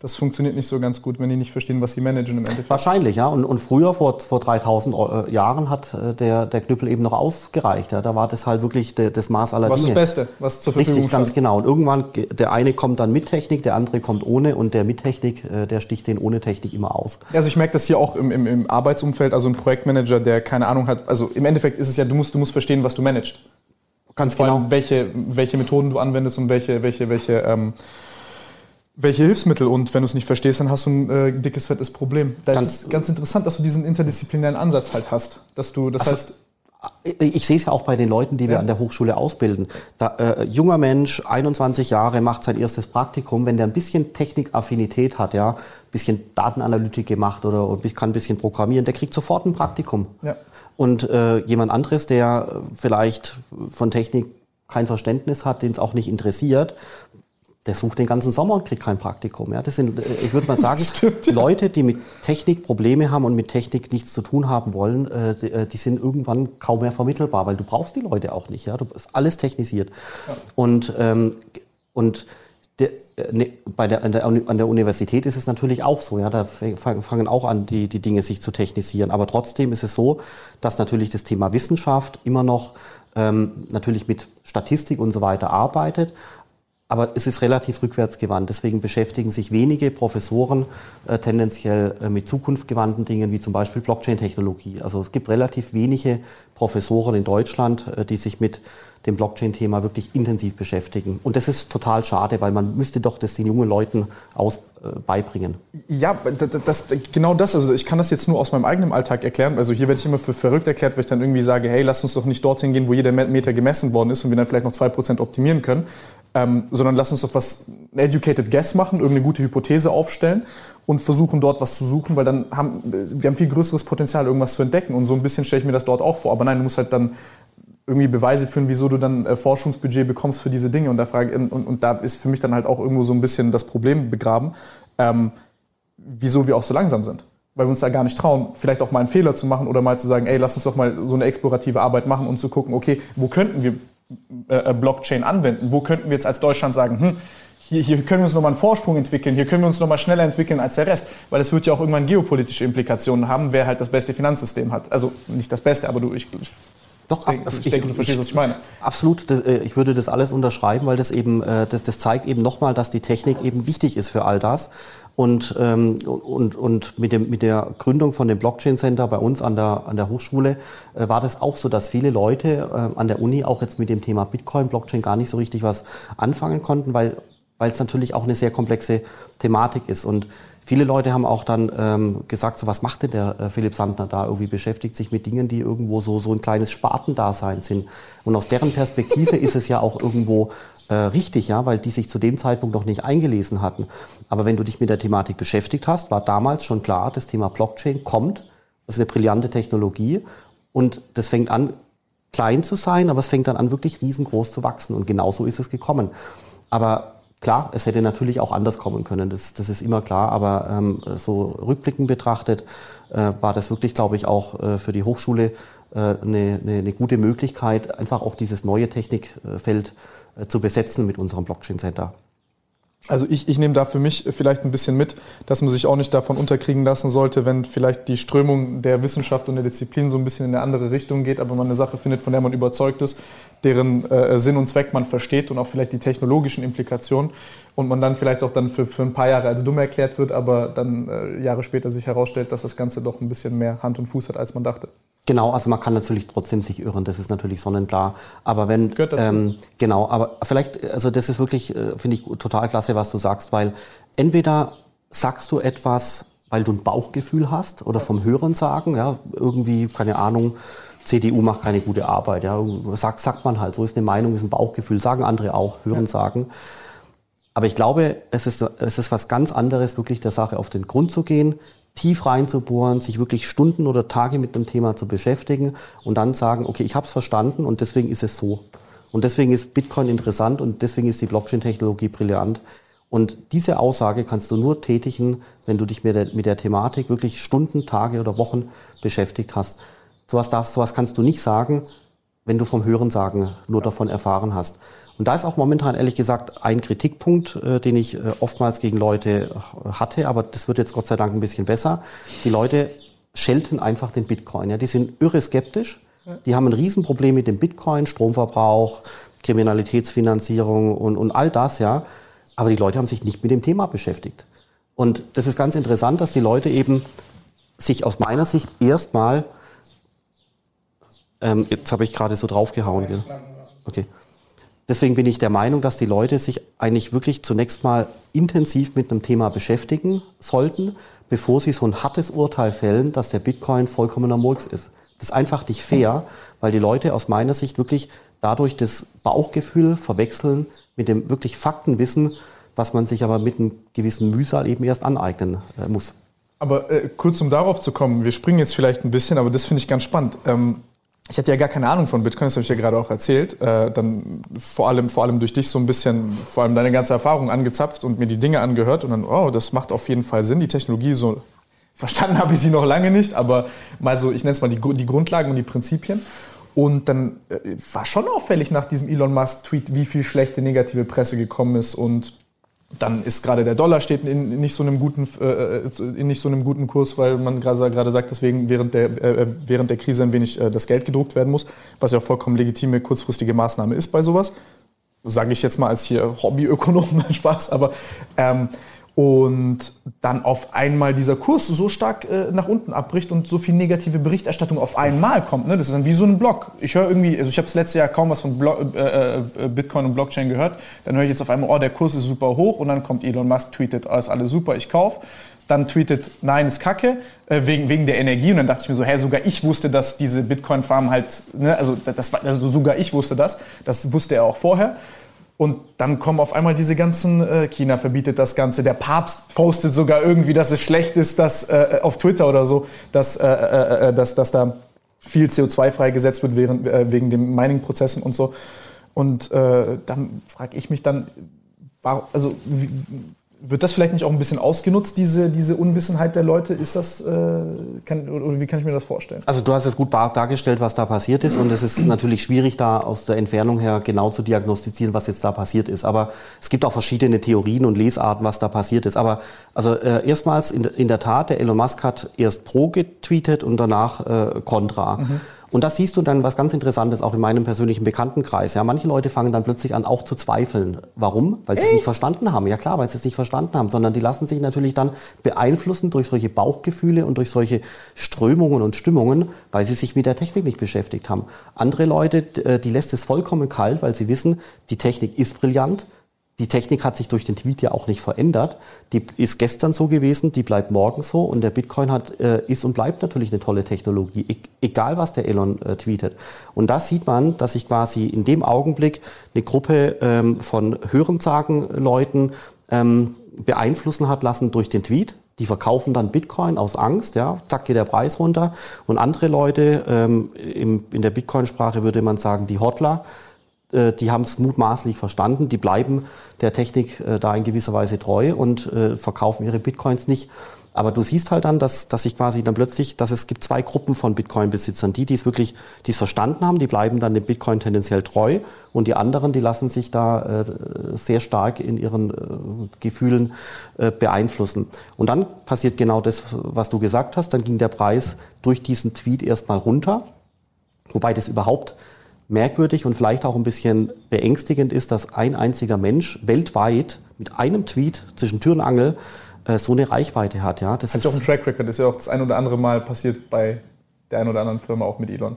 Das funktioniert nicht so ganz gut, wenn die nicht verstehen, was sie managen im Endeffekt. Wahrscheinlich, ja. Und, und früher, vor, vor 3000 äh, Jahren, hat äh, der, der Knüppel eben noch ausgereicht. Ja. Da war das halt wirklich de, das Maß aller was Dinge. Was das Beste, was zur Verfügung Richtig, ganz genau. Und irgendwann, der eine kommt dann mit Technik, der andere kommt ohne und der mit Technik, äh, der sticht den ohne Technik immer aus. Also ich merke das hier auch im, im, im Arbeitsumfeld, also ein Projektmanager, der keine Ahnung hat, also im Endeffekt ist es ja, du musst, du musst verstehen, was du managst. Ganz Vor genau. welche, welche Methoden du anwendest und welche, welche, welche ähm, welche Hilfsmittel und wenn du es nicht verstehst, dann hast du ein äh, dickes, fettes Problem. Da ganz, ist es ganz interessant, dass du diesen interdisziplinären Ansatz halt hast. Dass du, das also, heißt. Ich sehe es ja auch bei den Leuten, die ja. wir an der Hochschule ausbilden. Da, äh, junger Mensch, 21 Jahre, macht sein erstes Praktikum. Wenn der ein bisschen Technikaffinität hat, ja, ein bisschen Datenanalytik gemacht oder kann ein bisschen programmieren, der kriegt sofort ein Praktikum. Ja. Und äh, jemand anderes, der vielleicht von Technik kein Verständnis hat, den es auch nicht interessiert, der sucht den ganzen Sommer und kriegt kein Praktikum. Ja, das sind, äh, ich würde mal sagen, Stimmt, ja. Leute, die mit Technik Probleme haben und mit Technik nichts zu tun haben wollen, äh, die, äh, die, sind irgendwann kaum mehr vermittelbar, weil du brauchst die Leute auch nicht. Ja, du bist alles technisiert. Ja. Und, ähm, und der, ne, bei der, an, der, an der Universität ist es natürlich auch so. Ja, da fangen auch an, die, die Dinge sich zu technisieren. Aber trotzdem ist es so, dass natürlich das Thema Wissenschaft immer noch ähm, natürlich mit Statistik und so weiter arbeitet, aber es ist relativ rückwärtsgewandt. Deswegen beschäftigen sich wenige Professoren äh, tendenziell äh, mit zukunftsgewandten Dingen wie zum Beispiel Blockchain-Technologie. Also es gibt relativ wenige Professoren in Deutschland, äh, die sich mit dem Blockchain-Thema wirklich intensiv beschäftigen. Und das ist total schade, weil man müsste doch das den jungen Leuten aus, äh, beibringen. Ja, das, genau das. Also ich kann das jetzt nur aus meinem eigenen Alltag erklären. Also hier werde ich immer für verrückt erklärt, weil ich dann irgendwie sage, hey, lass uns doch nicht dorthin gehen, wo jeder Meter gemessen worden ist und wir dann vielleicht noch 2% optimieren können, ähm, sondern lass uns doch was, ein educated guess machen, irgendeine gute Hypothese aufstellen und versuchen dort was zu suchen, weil dann haben wir haben viel größeres Potenzial, irgendwas zu entdecken. Und so ein bisschen stelle ich mir das dort auch vor. Aber nein, du musst halt dann irgendwie Beweise führen, wieso du dann äh, Forschungsbudget bekommst für diese Dinge. Und da, frage, und, und, da ist für mich dann halt auch irgendwo so ein bisschen das Problem begraben, ähm, wieso wir auch so langsam sind. Weil wir uns da gar nicht trauen, vielleicht auch mal einen Fehler zu machen oder mal zu sagen, ey, lass uns doch mal so eine explorative Arbeit machen und zu gucken, okay, wo könnten wir Blockchain anwenden? Wo könnten wir jetzt als Deutschland sagen, hm, hier, hier können wir uns nochmal einen Vorsprung entwickeln, hier können wir uns nochmal schneller entwickeln als der Rest, weil es wird ja auch irgendwann geopolitische Implikationen haben, wer halt das beste Finanzsystem hat. Also nicht das Beste, aber du, ich, doch, ich, denke, ich, denke, du verstehst, was ich meine. Absolut, äh, ich würde das alles unterschreiben, weil das eben, das, das zeigt eben nochmal, dass die Technik eben wichtig ist für all das. Und, ähm, und, und mit, dem, mit der Gründung von dem Blockchain Center bei uns an der, an der Hochschule äh, war das auch so, dass viele Leute äh, an der Uni auch jetzt mit dem Thema Bitcoin, Blockchain gar nicht so richtig was anfangen konnten, weil weil es natürlich auch eine sehr komplexe Thematik ist. Und viele Leute haben auch dann ähm, gesagt, so was macht denn der äh, Philipp Sandner da? Irgendwie beschäftigt sich mit Dingen, die irgendwo so, so ein kleines Spartendasein sind. Und aus deren Perspektive ist es ja auch irgendwo äh, richtig, ja, weil die sich zu dem Zeitpunkt noch nicht eingelesen hatten. Aber wenn du dich mit der Thematik beschäftigt hast, war damals schon klar, das Thema Blockchain kommt. Das ist eine brillante Technologie und das fängt an, klein zu sein, aber es fängt dann an, wirklich riesengroß zu wachsen. Und genauso ist es gekommen. Aber klar, es hätte natürlich auch anders kommen können, das, das ist immer klar, aber ähm, so rückblickend betrachtet äh, war das wirklich, glaube ich, auch äh, für die Hochschule eine, eine, eine, gute Möglichkeit, einfach auch dieses neue Technikfeld äh, zu besetzen mit unserem Blockchain Center. Also ich, ich nehme da für mich vielleicht ein bisschen mit, dass man sich auch nicht davon unterkriegen lassen sollte, wenn vielleicht die Strömung der Wissenschaft und der Disziplin so ein bisschen in eine andere Richtung geht, aber man eine Sache findet, von der man überzeugt ist, deren äh, Sinn und Zweck man versteht und auch vielleicht die technologischen Implikationen und man dann vielleicht auch dann für, für ein paar Jahre als dumm erklärt wird, aber dann äh, Jahre später sich herausstellt, dass das Ganze doch ein bisschen mehr Hand und Fuß hat, als man dachte. Genau, also man kann natürlich trotzdem sich irren, das ist natürlich sonnenklar. Aber wenn ähm, genau, aber vielleicht, also das ist wirklich, äh, finde ich total klasse, was du sagst, weil entweder sagst du etwas, weil du ein Bauchgefühl hast oder vom Hören sagen, ja, irgendwie, keine Ahnung, CDU macht keine gute Arbeit, ja, sagt, sagt man halt, so ist eine Meinung, ist ein Bauchgefühl, sagen andere auch, hören, ja. sagen. Aber ich glaube, es ist, es ist was ganz anderes, wirklich der Sache auf den Grund zu gehen, tief reinzubohren, sich wirklich Stunden oder Tage mit einem Thema zu beschäftigen und dann sagen, okay, ich habe es verstanden und deswegen ist es so. Und deswegen ist Bitcoin interessant und deswegen ist die Blockchain-Technologie brillant. Und diese Aussage kannst du nur tätigen, wenn du dich mit der, mit der Thematik wirklich Stunden, Tage oder Wochen beschäftigt hast. Sowas, darfst, sowas kannst du nicht sagen, wenn du vom Hörensagen nur davon erfahren hast. Und da ist auch momentan ehrlich gesagt ein Kritikpunkt, äh, den ich äh, oftmals gegen Leute äh, hatte, aber das wird jetzt Gott sei Dank ein bisschen besser. Die Leute schelten einfach den Bitcoin. Ja. Die sind irre skeptisch. Die haben ein Riesenproblem mit dem Bitcoin, Stromverbrauch, Kriminalitätsfinanzierung und, und all das, ja. Aber die Leute haben sich nicht mit dem Thema beschäftigt. Und das ist ganz interessant, dass die Leute eben sich aus meiner Sicht erstmal, ähm, jetzt habe ich gerade so draufgehauen, gell? okay. Deswegen bin ich der Meinung, dass die Leute sich eigentlich wirklich zunächst mal intensiv mit einem Thema beschäftigen sollten, bevor sie so ein hartes Urteil fällen, dass der Bitcoin vollkommener Murks ist. Das ist einfach nicht fair, weil die Leute aus meiner Sicht wirklich dadurch das Bauchgefühl verwechseln mit dem wirklich Faktenwissen, was man sich aber mit einem gewissen Mühsal eben erst aneignen äh, muss. Aber äh, kurz um darauf zu kommen, wir springen jetzt vielleicht ein bisschen, aber das finde ich ganz spannend. Ähm, ich hatte ja gar keine Ahnung von Bitcoin, das habe ich ja gerade auch erzählt. Äh, dann vor allem, vor allem durch dich so ein bisschen, vor allem deine ganze Erfahrung angezapft und mir die Dinge angehört und dann, oh, das macht auf jeden Fall Sinn, die Technologie so. Verstanden habe ich sie noch lange nicht, aber mal so, ich nenne es mal die, die Grundlagen und die Prinzipien. Und dann äh, war schon auffällig nach diesem Elon Musk-Tweet, wie viel schlechte negative Presse gekommen ist und dann ist gerade der Dollar steht in nicht so einem guten, äh, in nicht so einem guten Kurs, weil man gerade sagt, deswegen während der, äh, während der Krise ein wenig äh, das Geld gedruckt werden muss, was ja auch vollkommen legitime kurzfristige Maßnahme ist bei sowas. Sage ich jetzt mal als hier Hobbyökonom, Spaß, aber ähm, und dann auf einmal dieser Kurs so stark äh, nach unten abbricht und so viel negative Berichterstattung auf einmal kommt. Ne? Das ist dann wie so ein Blog. Ich höre irgendwie, also ich habe das letzte Jahr kaum was von Blog, äh, äh, Bitcoin und Blockchain gehört. Dann höre ich jetzt auf einmal, oh, der Kurs ist super hoch und dann kommt Elon Musk, tweetet, oh, alles super, ich kaufe. Dann tweetet, nein, ist kacke, äh, wegen, wegen der Energie. Und dann dachte ich mir so, hä, sogar ich wusste, dass diese Bitcoin-Farm halt, ne, also, das, also sogar ich wusste das. Das wusste er auch vorher. Und dann kommen auf einmal diese ganzen, äh, China verbietet das Ganze, der Papst postet sogar irgendwie, dass es schlecht ist, dass äh, auf Twitter oder so, dass, äh, äh, äh dass, dass da viel CO2 freigesetzt wird während, äh, wegen den Mining-Prozessen und so. Und äh, dann frage ich mich dann, war, also wie, wird das vielleicht nicht auch ein bisschen ausgenutzt, diese, diese Unwissenheit der Leute? Ist das, äh, kann, oder wie kann ich mir das vorstellen? Also du hast es gut dargestellt, was da passiert ist und es ist natürlich schwierig, da aus der Entfernung her genau zu diagnostizieren, was jetzt da passiert ist. Aber es gibt auch verschiedene Theorien und Lesarten, was da passiert ist. Aber also äh, erstmals in, in der Tat, der Elon Musk hat erst pro getweetet und danach äh, contra. Mhm. Und da siehst du dann was ganz Interessantes auch in meinem persönlichen Bekanntenkreis. Ja, manche Leute fangen dann plötzlich an, auch zu zweifeln. Warum? Weil sie es nicht verstanden haben. Ja klar, weil sie es nicht verstanden haben, sondern die lassen sich natürlich dann beeinflussen durch solche Bauchgefühle und durch solche Strömungen und Stimmungen, weil sie sich mit der Technik nicht beschäftigt haben. Andere Leute, äh, die lässt es vollkommen kalt, weil sie wissen, die Technik ist brillant die Technik hat sich durch den Tweet ja auch nicht verändert. Die ist gestern so gewesen, die bleibt morgen so und der Bitcoin hat, äh, ist und bleibt natürlich eine tolle Technologie, e egal was der Elon äh, tweetet. Und da sieht man, dass sich quasi in dem Augenblick eine Gruppe ähm, von Hörensagen-Leuten ähm, beeinflussen hat lassen durch den Tweet. Die verkaufen dann Bitcoin aus Angst, ja, zack geht der Preis runter. Und andere Leute, ähm, im, in der Bitcoin-Sprache würde man sagen, die Hodler, äh, die haben es mutmaßlich verstanden, die bleiben der Technik äh, da in gewisser Weise treu und äh, verkaufen ihre Bitcoins nicht. Aber du siehst halt dann, dass, dass sich quasi dann plötzlich, dass es gibt zwei Gruppen von Bitcoin-Besitzern. Die, die es wirklich, die es verstanden haben, die bleiben dann dem Bitcoin tendenziell treu. Und die anderen, die lassen sich da äh, sehr stark in ihren äh, Gefühlen äh, beeinflussen. Und dann passiert genau das, was du gesagt hast. Dann ging der Preis durch diesen Tweet erstmal runter. Wobei das überhaupt merkwürdig und vielleicht auch ein bisschen beängstigend ist, dass ein einziger Mensch weltweit mit einem Tweet zwischen Tür und Angel äh, so eine Reichweite hat. Ja, das hat ist auch ein Track Record. Das ist ja auch das ein oder andere Mal passiert bei der einen oder anderen Firma, auch mit Elon.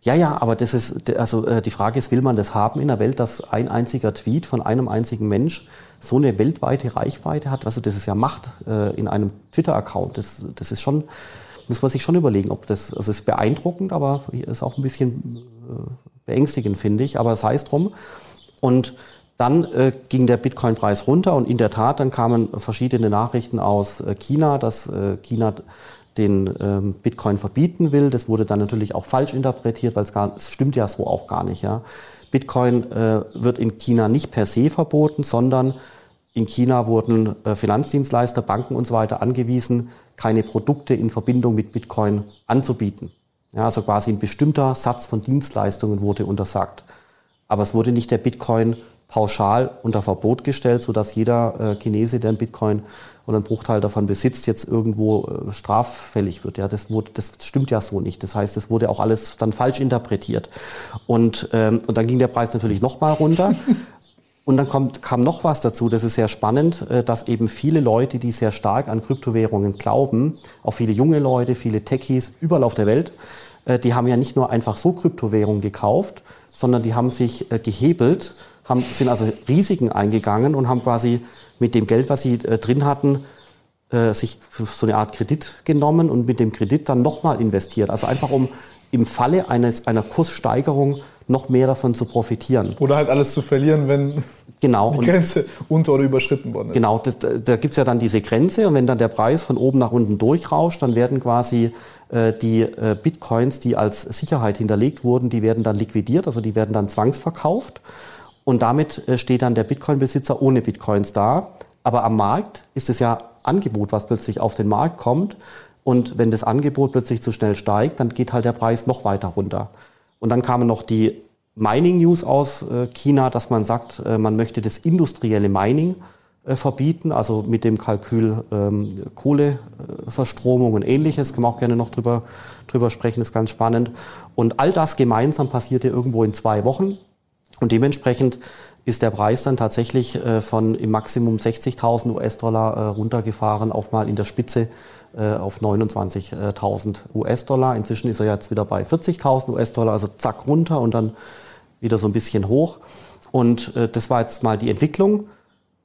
Ja, ja, aber das ist, also äh, die Frage ist, will man das haben in einer Welt, dass ein einziger Tweet von einem einzigen Mensch so eine weltweite Reichweite hat? Also das ist ja Macht äh, in einem Twitter-Account. Das, das ist schon, muss man sich schon überlegen, ob das, also ist beeindruckend, aber ist auch ein bisschen äh, beängstigend, finde ich, aber es drum. Und dann äh, ging der Bitcoin-Preis runter und in der Tat, dann kamen verschiedene Nachrichten aus äh, China, dass äh, China den ähm, Bitcoin verbieten will. Das wurde dann natürlich auch falsch interpretiert, weil es gar, es stimmt ja so auch gar nicht. Ja. Bitcoin äh, wird in China nicht per se verboten, sondern in China wurden äh, Finanzdienstleister, Banken und so weiter angewiesen, keine Produkte in Verbindung mit Bitcoin anzubieten. Ja, also quasi ein bestimmter Satz von Dienstleistungen wurde untersagt. Aber es wurde nicht der Bitcoin pauschal unter Verbot gestellt, sodass jeder äh, Chinese, der einen Bitcoin oder einen Bruchteil davon besitzt, jetzt irgendwo äh, straffällig wird. Ja, das, wurde, das stimmt ja so nicht. Das heißt, es wurde auch alles dann falsch interpretiert. Und, ähm, und dann ging der Preis natürlich nochmal runter. Und dann kommt, kam noch was dazu, das ist sehr spannend, äh, dass eben viele Leute, die sehr stark an Kryptowährungen glauben, auch viele junge Leute, viele Techies überall auf der Welt, äh, die haben ja nicht nur einfach so Kryptowährungen gekauft, sondern die haben sich äh, gehebelt, haben, sind also Risiken eingegangen und haben quasi mit dem Geld, was sie drin hatten, sich so eine Art Kredit genommen und mit dem Kredit dann nochmal investiert. Also einfach um im Falle eines, einer Kurssteigerung noch mehr davon zu profitieren. Oder halt alles zu verlieren, wenn genau. die Grenze unter- oder überschritten worden ist. Genau, das, da gibt es ja dann diese Grenze und wenn dann der Preis von oben nach unten durchrauscht, dann werden quasi äh, die äh, Bitcoins, die als Sicherheit hinterlegt wurden, die werden dann liquidiert, also die werden dann zwangsverkauft. Und damit äh, steht dann der Bitcoin-Besitzer ohne Bitcoins da. Aber am Markt ist es ja Angebot, was plötzlich auf den Markt kommt. Und wenn das Angebot plötzlich zu schnell steigt, dann geht halt der Preis noch weiter runter. Und dann kamen noch die Mining News aus äh, China, dass man sagt, äh, man möchte das industrielle Mining äh, verbieten, also mit dem Kalkül ähm, Kohleverstromung und ähnliches. Können wir auch gerne noch drüber, drüber sprechen, ist ganz spannend. Und all das gemeinsam passierte irgendwo in zwei Wochen. Und dementsprechend ist der Preis dann tatsächlich von im Maximum 60.000 US-Dollar runtergefahren auf mal in der Spitze äh, auf 29.000 US-Dollar. Inzwischen ist er jetzt wieder bei 40.000 US-Dollar, also zack runter und dann wieder so ein bisschen hoch. Und äh, das war jetzt mal die Entwicklung.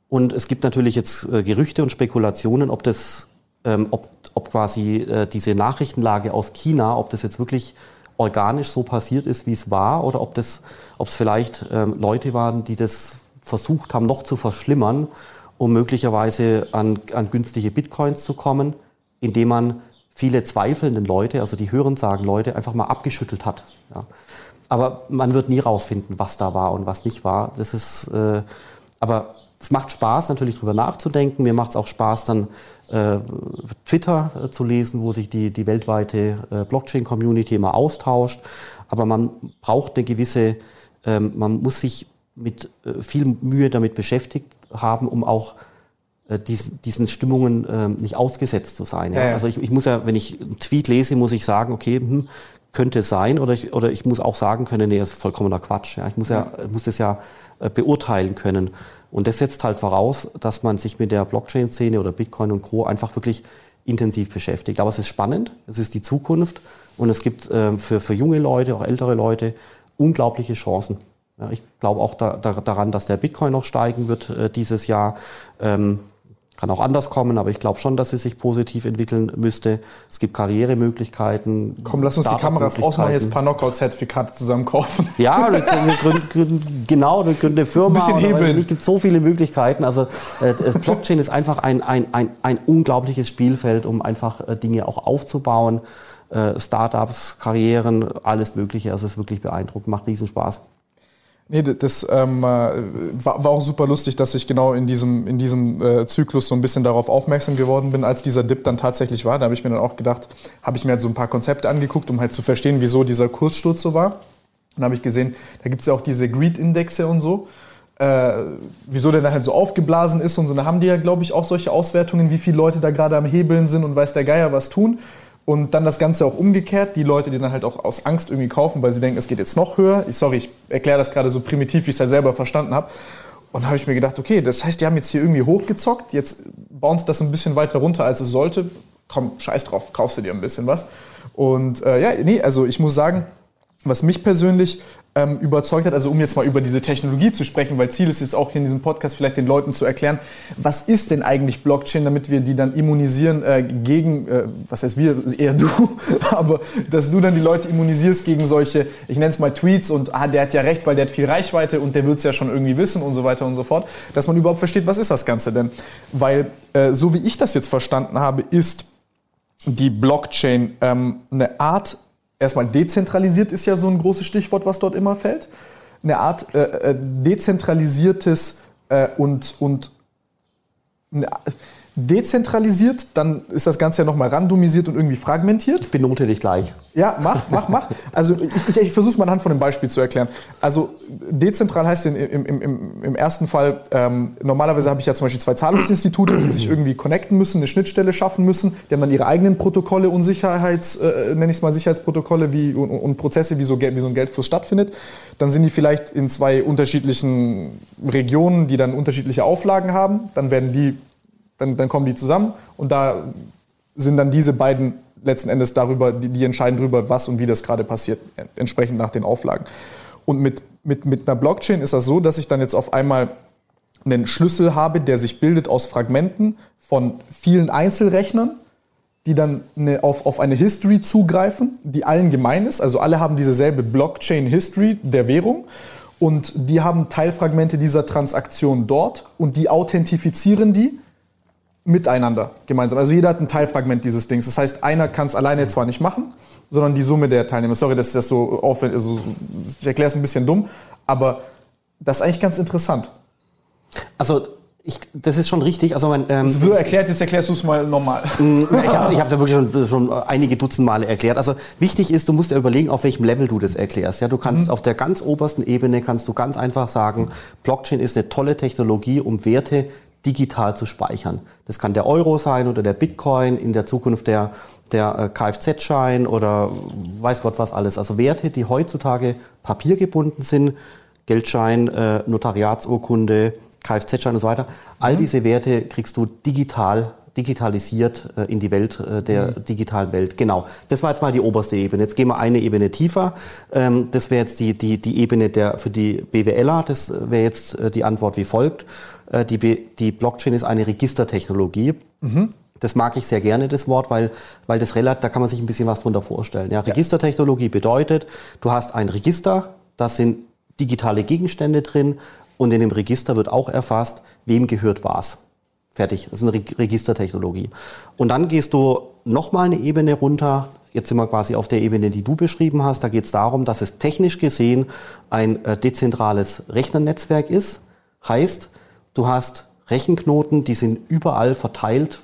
Und es gibt natürlich jetzt äh, Gerüchte und Spekulationen, ob das, ähm, ob, ob quasi äh, diese Nachrichtenlage aus China, ob das jetzt wirklich organisch so passiert ist, wie es war, oder ob das, ob es vielleicht ähm, Leute waren, die das versucht haben, noch zu verschlimmern, um möglicherweise an, an günstige Bitcoins zu kommen indem man viele zweifelnden Leute, also die Hörensagen Leute, einfach mal abgeschüttelt hat. Ja. Aber man wird nie rausfinden, was da war und was nicht war. Das ist, äh, aber es macht Spaß, natürlich drüber nachzudenken. Mir macht es auch Spaß, dann Twitter äh, zu lesen, wo sich die, die weltweite äh, Blockchain-Community immer austauscht. Aber man braucht eine gewisse, ähm, man muss sich mit äh, viel Mühe damit beschäftigt haben, um auch äh, diesen, diesen Stimmungen äh, nicht ausgesetzt zu sein. Ja? Ja, Also ich, ich muss ja, wenn ich einen Tweet lese, muss ich sagen, okay, hm, könnte sein, oder ich, oder ich muss auch sagen können, nee, das ist vollkommener Quatsch. Ja? Ich muss ja, ja muss das ja äh, beurteilen können. Und das setzt halt voraus, dass man sich mit der Blockchain-Szene oder Bitcoin und Co. einfach wirklich intensiv beschäftigt. Aber es ist spannend, es ist die Zukunft und es gibt äh, für, für junge Leute, auch ältere Leute, unglaubliche Chancen. Ja, ich glaube auch da, da, daran, dass der Bitcoin noch steigen wird äh, dieses Jahr. Ähm, kann auch anders kommen, aber ich glaube schon, dass sie sich positiv entwickeln müsste. Es gibt Karrieremöglichkeiten. Komm, lass uns die Kameras ausmachen, jetzt ein paar Knockout-Zertifikate zusammen kaufen. Ja, wir gründen, gründen, genau, wir gründen eine Firma. Ein bisschen hebeln. Es gibt so viele Möglichkeiten. Also äh, Blockchain ist einfach ein, ein, ein, ein unglaubliches Spielfeld, um einfach äh, Dinge auch aufzubauen. Äh, Startups, Karrieren, alles Mögliche. Also es ist wirklich beeindruckend, macht riesen Spaß. Nee, das ähm, äh, war, war, auch super lustig, dass ich genau in diesem, in diesem äh, Zyklus so ein bisschen darauf aufmerksam geworden bin, als dieser Dip dann tatsächlich war. Da habe ich mir dann auch gedacht, habe ich mir halt so ein paar Konzepte angeguckt, um halt zu verstehen, wieso dieser Kurssturz so war. Und dann habe ich gesehen, da gibt es ja auch diese Greed-Indexe und so. Äh, wieso der dann halt so aufgeblasen ist und so. Da haben die ja, glaube ich, auch solche Auswertungen, wie viele Leute da gerade am Hebeln sind und weiß der Geier was tun. Und dann das Ganze auch umgekehrt, die Leute, die dann halt auch aus Angst irgendwie kaufen, weil sie denken, es geht jetzt noch höher. Ich, sorry, ich erkläre das gerade so primitiv, wie ich es halt selber verstanden habe. Und da habe ich mir gedacht, okay, das heißt, die haben jetzt hier irgendwie hochgezockt, jetzt bounce das ein bisschen weiter runter, als es sollte. Komm, scheiß drauf, kaufst du dir ein bisschen was. Und äh, ja, nee, also ich muss sagen, was mich persönlich ähm, überzeugt hat, also um jetzt mal über diese Technologie zu sprechen, weil Ziel ist jetzt auch hier in diesem Podcast vielleicht den Leuten zu erklären, was ist denn eigentlich Blockchain, damit wir die dann immunisieren äh, gegen, äh, was heißt wir, eher du, aber dass du dann die Leute immunisierst gegen solche, ich nenne es mal Tweets und ah, der hat ja recht, weil der hat viel Reichweite und der wird es ja schon irgendwie wissen und so weiter und so fort, dass man überhaupt versteht, was ist das Ganze denn? Weil äh, so wie ich das jetzt verstanden habe, ist die Blockchain ähm, eine Art erstmal dezentralisiert ist ja so ein großes Stichwort, was dort immer fällt. Eine Art äh, äh dezentralisiertes äh, und, und eine, dezentralisiert, dann ist das Ganze ja nochmal randomisiert und irgendwie fragmentiert. Ich benote dich gleich. Ja, mach, mach, mach. Also ich, ich, ich versuche es mal anhand von dem Beispiel zu erklären. Also dezentral heißt im, im, im, im ersten Fall, ähm, normalerweise habe ich ja zum Beispiel zwei Zahlungsinstitute, die sich irgendwie connecten müssen, eine Schnittstelle schaffen müssen. Die haben dann ihre eigenen Protokolle und Sicherheits, äh, nenne ich es mal Sicherheitsprotokolle wie, und, und Prozesse, wie so, wie so ein Geldfluss stattfindet. Dann sind die vielleicht in zwei unterschiedlichen Regionen, die dann unterschiedliche Auflagen haben. Dann werden die dann, dann kommen die zusammen und da sind dann diese beiden letzten Endes darüber, die, die entscheiden darüber, was und wie das gerade passiert, entsprechend nach den Auflagen. Und mit, mit, mit einer Blockchain ist das so, dass ich dann jetzt auf einmal einen Schlüssel habe, der sich bildet aus Fragmenten von vielen Einzelrechnern, die dann eine, auf, auf eine History zugreifen, die allen gemein ist. Also alle haben dieselbe Blockchain-History der Währung und die haben Teilfragmente dieser Transaktion dort und die authentifizieren die miteinander gemeinsam. Also jeder hat ein Teilfragment dieses Dings. Das heißt, einer kann es alleine zwar nicht machen, sondern die Summe der Teilnehmer. Sorry, dass ich das so aufwendig, also ich erkläre es ein bisschen dumm, aber das ist eigentlich ganz interessant. Also ich, das ist schon richtig. Also mein, ähm, das wird erklärt, jetzt erklärst du es mal normal. Ich habe es ja wirklich schon, schon, einige Dutzend Male erklärt. Also wichtig ist, du musst ja überlegen, auf welchem Level du das erklärst. Ja, du kannst mhm. auf der ganz obersten Ebene kannst du ganz einfach sagen, Blockchain ist eine tolle Technologie, um Werte digital zu speichern. Das kann der Euro sein oder der Bitcoin, in der Zukunft der, der äh, Kfz-Schein oder weiß Gott was alles. Also Werte, die heutzutage papiergebunden sind, Geldschein, äh, Notariatsurkunde, Kfz-Schein und so weiter. All mhm. diese Werte kriegst du digital digitalisiert äh, in die Welt äh, der mhm. digitalen Welt. Genau. Das war jetzt mal die oberste Ebene. Jetzt gehen wir eine Ebene tiefer. Ähm, das wäre jetzt die, die, die Ebene der, für die BWLer. Das wäre jetzt äh, die Antwort wie folgt. Äh, die, die Blockchain ist eine Registertechnologie. Mhm. Das mag ich sehr gerne, das Wort, weil, weil das relativ, da kann man sich ein bisschen was drunter vorstellen. Ja, Registertechnologie bedeutet, du hast ein Register, da sind digitale Gegenstände drin und in dem Register wird auch erfasst, wem gehört was. Fertig. Das ist eine Registertechnologie. Und dann gehst du nochmal eine Ebene runter. Jetzt sind wir quasi auf der Ebene, die du beschrieben hast. Da geht es darum, dass es technisch gesehen ein äh, dezentrales Rechnernetzwerk ist. Heißt, Du hast Rechenknoten, die sind überall verteilt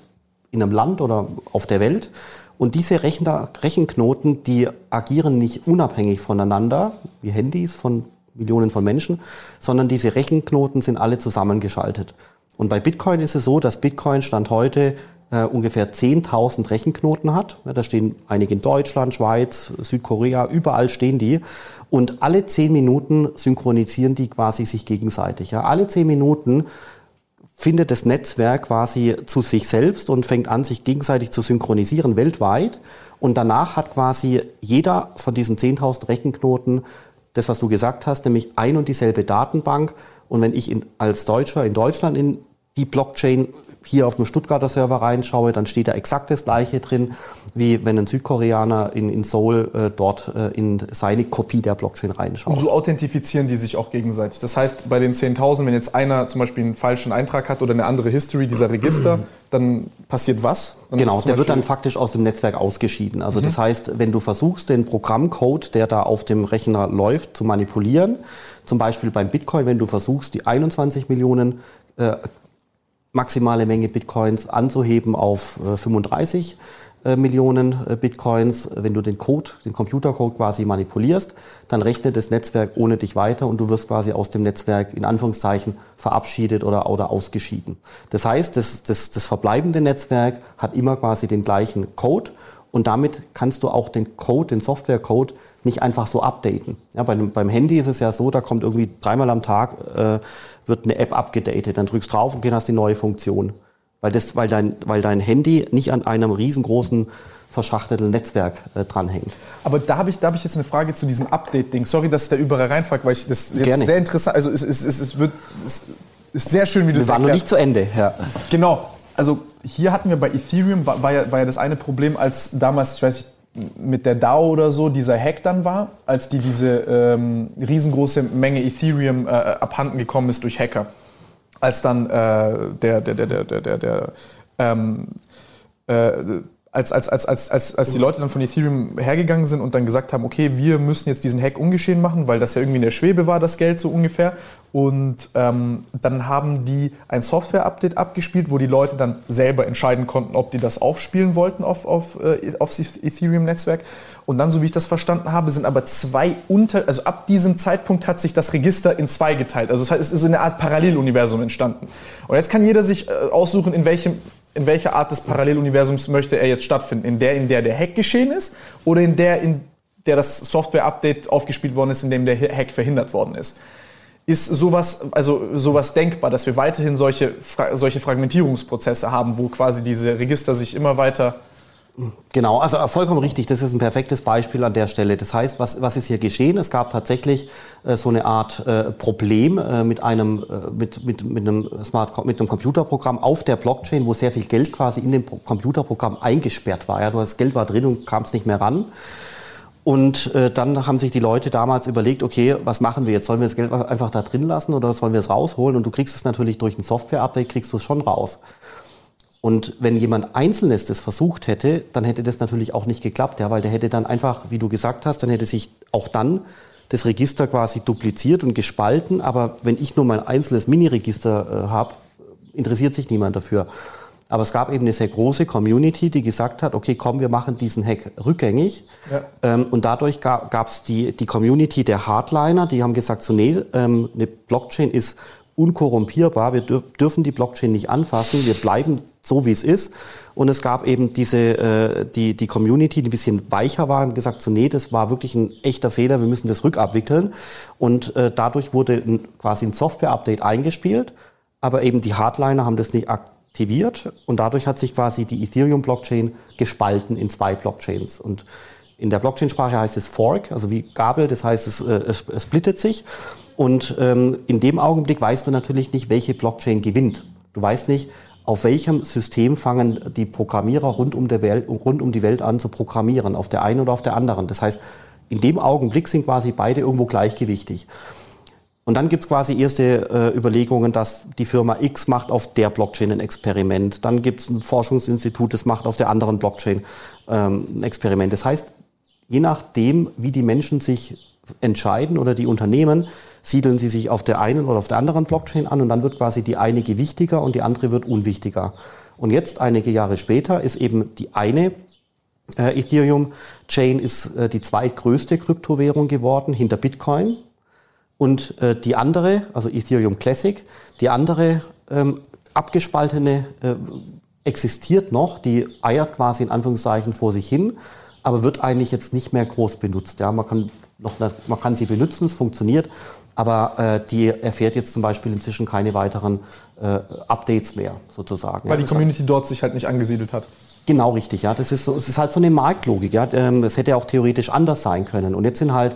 in einem Land oder auf der Welt. Und diese Rechner, Rechenknoten, die agieren nicht unabhängig voneinander, wie Handys von Millionen von Menschen, sondern diese Rechenknoten sind alle zusammengeschaltet. Und bei Bitcoin ist es so, dass Bitcoin Stand heute äh, ungefähr 10.000 Rechenknoten hat. Ja, da stehen einige in Deutschland, Schweiz, Südkorea, überall stehen die. Und alle 10 Minuten synchronisieren die quasi sich gegenseitig. Ja, alle 10 Minuten findet das Netzwerk quasi zu sich selbst und fängt an, sich gegenseitig zu synchronisieren weltweit. Und danach hat quasi jeder von diesen 10.000 Rechenknoten das, was du gesagt hast, nämlich ein und dieselbe Datenbank. Und wenn ich in, als Deutscher in Deutschland in die Blockchain hier auf dem Stuttgarter Server reinschaue, dann steht da exakt das gleiche drin, wie wenn ein Südkoreaner in, in Seoul äh, dort äh, in seine Kopie der Blockchain reinschaut. Und so authentifizieren die sich auch gegenseitig. Das heißt, bei den 10.000, wenn jetzt einer zum Beispiel einen falschen Eintrag hat oder eine andere History dieser Register, dann passiert was? Dann genau, der wird dann faktisch aus dem Netzwerk ausgeschieden. Also mhm. das heißt, wenn du versuchst, den Programmcode, der da auf dem Rechner läuft, zu manipulieren, zum Beispiel beim Bitcoin, wenn du versuchst, die 21 Millionen äh, maximale Menge Bitcoins anzuheben auf 35 äh, äh, Millionen äh, Bitcoins. Wenn du den Code, den Computercode quasi manipulierst, dann rechnet das Netzwerk ohne dich weiter und du wirst quasi aus dem Netzwerk in Anführungszeichen verabschiedet oder, oder ausgeschieden. Das heißt, das, das, das verbleibende Netzwerk hat immer quasi den gleichen Code und damit kannst du auch den Code, den Softwarecode nicht einfach so updaten. Ja, beim, beim Handy ist es ja so, da kommt irgendwie dreimal am Tag äh, wird eine App abgedatet, dann drückst drauf und hast die neue Funktion. Weil, das, weil, dein, weil dein Handy nicht an einem riesengroßen verschachtelten Netzwerk äh, dranhängt. Aber da habe ich, hab ich jetzt eine Frage zu diesem Update-Ding. Sorry, dass ich da überall reinfrage, weil ich das jetzt Gerne. sehr interessant, also es, es, es, es wird, es ist sehr schön, wie du es Wir waren noch nicht zu Ende, ja. Genau. Also hier hatten wir bei Ethereum, war, war, ja, war ja das eine Problem, als damals, ich weiß nicht, mit der DAO oder so dieser Hack dann war, als die diese ähm, riesengroße Menge Ethereum äh, abhanden gekommen ist durch Hacker. Als dann äh, der, der, der, der, der, der, ähm, äh, als, als, als, als, als, als die Leute dann von Ethereum hergegangen sind und dann gesagt haben, okay, wir müssen jetzt diesen Hack ungeschehen machen, weil das ja irgendwie in der Schwebe war, das Geld so ungefähr. Und ähm, dann haben die ein Software-Update abgespielt, wo die Leute dann selber entscheiden konnten, ob die das aufspielen wollten auf, auf, äh, aufs Ethereum-Netzwerk. Und dann, so wie ich das verstanden habe, sind aber zwei unter, also ab diesem Zeitpunkt hat sich das Register in zwei geteilt. Also das heißt, es ist so eine Art Paralleluniversum entstanden. Und jetzt kann jeder sich äh, aussuchen, in welchem in welcher Art des Paralleluniversums möchte er jetzt stattfinden? In der, in der der Hack geschehen ist oder in der, in der das Software-Update aufgespielt worden ist, in dem der Hack verhindert worden ist? Ist sowas, also sowas denkbar, dass wir weiterhin solche, solche Fragmentierungsprozesse haben, wo quasi diese Register sich immer weiter Genau, also vollkommen richtig. Das ist ein perfektes Beispiel an der Stelle. Das heißt, was, was ist hier geschehen? Es gab tatsächlich äh, so eine Art äh, Problem äh, mit einem äh, mit, mit, mit einem Smart mit einem Computerprogramm auf der Blockchain, wo sehr viel Geld quasi in dem Computerprogramm eingesperrt war. Ja, das Geld war drin und kam es nicht mehr ran. Und äh, dann haben sich die Leute damals überlegt, okay, was machen wir jetzt? Sollen wir das Geld einfach da drin lassen oder sollen wir es rausholen? Und du kriegst es natürlich durch ein Software-Update, kriegst du es schon raus. Und wenn jemand Einzelnes das versucht hätte, dann hätte das natürlich auch nicht geklappt, ja, weil der hätte dann einfach, wie du gesagt hast, dann hätte sich auch dann das Register quasi dupliziert und gespalten. Aber wenn ich nur mein einzelnes Mini-Register äh, habe, interessiert sich niemand dafür. Aber es gab eben eine sehr große Community, die gesagt hat, okay, komm, wir machen diesen Hack rückgängig. Ja. Ähm, und dadurch gab es die, die Community der Hardliner, die haben gesagt, so nee, ähm, eine Blockchain ist unkorrumpierbar, wir dürf, dürfen die Blockchain nicht anfassen, wir bleiben so, wie es ist. Und es gab eben diese, äh, die, die Community, die ein bisschen weicher war, und gesagt, so nee, das war wirklich ein echter Fehler, wir müssen das rückabwickeln. Und äh, dadurch wurde ein, quasi ein Software-Update eingespielt, aber eben die Hardliner haben das nicht aktiviert und dadurch hat sich quasi die Ethereum-Blockchain gespalten in zwei Blockchains. Und in der Blockchain-Sprache heißt es Fork, also wie Gabel, das heißt, es, äh, es, es splittet sich. Und ähm, in dem Augenblick weißt du natürlich nicht, welche Blockchain gewinnt. Du weißt nicht, auf welchem System fangen die Programmierer rund um, der Welt, rund um die Welt an zu programmieren, auf der einen oder auf der anderen. Das heißt, in dem Augenblick sind quasi beide irgendwo gleichgewichtig. Und dann gibt es quasi erste äh, Überlegungen, dass die Firma X macht auf der Blockchain ein Experiment. Dann gibt es ein Forschungsinstitut, das macht auf der anderen Blockchain ähm, ein Experiment. Das heißt, je nachdem, wie die Menschen sich entscheiden oder die Unternehmen, siedeln sie sich auf der einen oder auf der anderen Blockchain an und dann wird quasi die eine gewichtiger und die andere wird unwichtiger. Und jetzt, einige Jahre später, ist eben die eine äh, Ethereum-Chain ist äh, die zweitgrößte Kryptowährung geworden hinter Bitcoin. Und äh, die andere, also Ethereum Classic, die andere ähm, abgespaltene äh, existiert noch, die eiert quasi in Anführungszeichen vor sich hin, aber wird eigentlich jetzt nicht mehr groß benutzt. Ja, man kann noch, man kann sie benutzen, es funktioniert, aber äh, die erfährt jetzt zum Beispiel inzwischen keine weiteren äh, Updates mehr, sozusagen. Weil die Community dort sich halt nicht angesiedelt hat. Genau richtig, ja. Das ist, so, es ist halt so eine Marktlogik. Ja. Ähm, es hätte auch theoretisch anders sein können. Und jetzt sind halt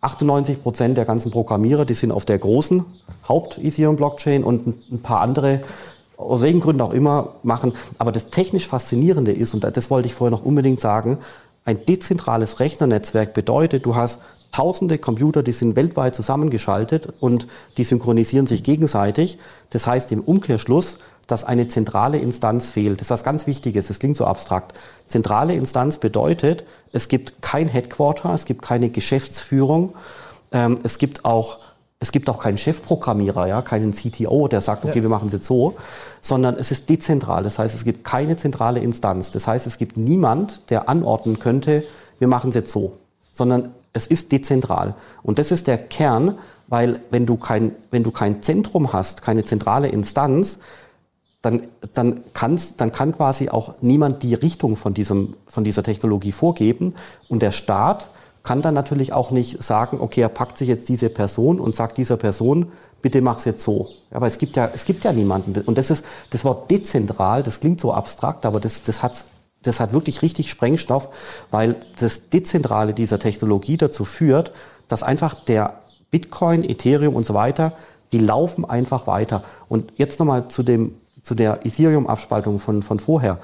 98 Prozent der ganzen Programmierer, die sind auf der großen Haupt-Ethereum-Blockchain und ein paar andere, aus welchen Gründen auch immer, machen. Aber das technisch Faszinierende ist, und das wollte ich vorher noch unbedingt sagen, ein dezentrales Rechnernetzwerk bedeutet, du hast tausende Computer, die sind weltweit zusammengeschaltet und die synchronisieren sich gegenseitig. Das heißt im Umkehrschluss, dass eine zentrale Instanz fehlt. Das ist was ganz Wichtiges, das klingt so abstrakt. Zentrale Instanz bedeutet, es gibt kein Headquarter, es gibt keine Geschäftsführung, ähm, es gibt auch es gibt auch keinen Chefprogrammierer, ja, keinen CTO, der sagt, okay, ja. wir machen es jetzt so, sondern es ist dezentral. Das heißt, es gibt keine zentrale Instanz. Das heißt, es gibt niemand, der anordnen könnte, wir machen es jetzt so, sondern es ist dezentral. Und das ist der Kern, weil wenn du kein, wenn du kein Zentrum hast, keine zentrale Instanz, dann, dann, kann's, dann kann quasi auch niemand die Richtung von, diesem, von dieser Technologie vorgeben. Und der Staat kann dann natürlich auch nicht sagen, okay, er packt sich jetzt diese Person und sagt dieser Person, bitte mach's jetzt so. Aber es gibt ja, es gibt ja niemanden. Und das ist, das Wort dezentral, das klingt so abstrakt, aber das, das hat's das hat wirklich richtig Sprengstoff, weil das Dezentrale dieser Technologie dazu führt, dass einfach der Bitcoin, Ethereum und so weiter, die laufen einfach weiter. Und jetzt nochmal zu dem, zu der Ethereum-Abspaltung von, von vorher.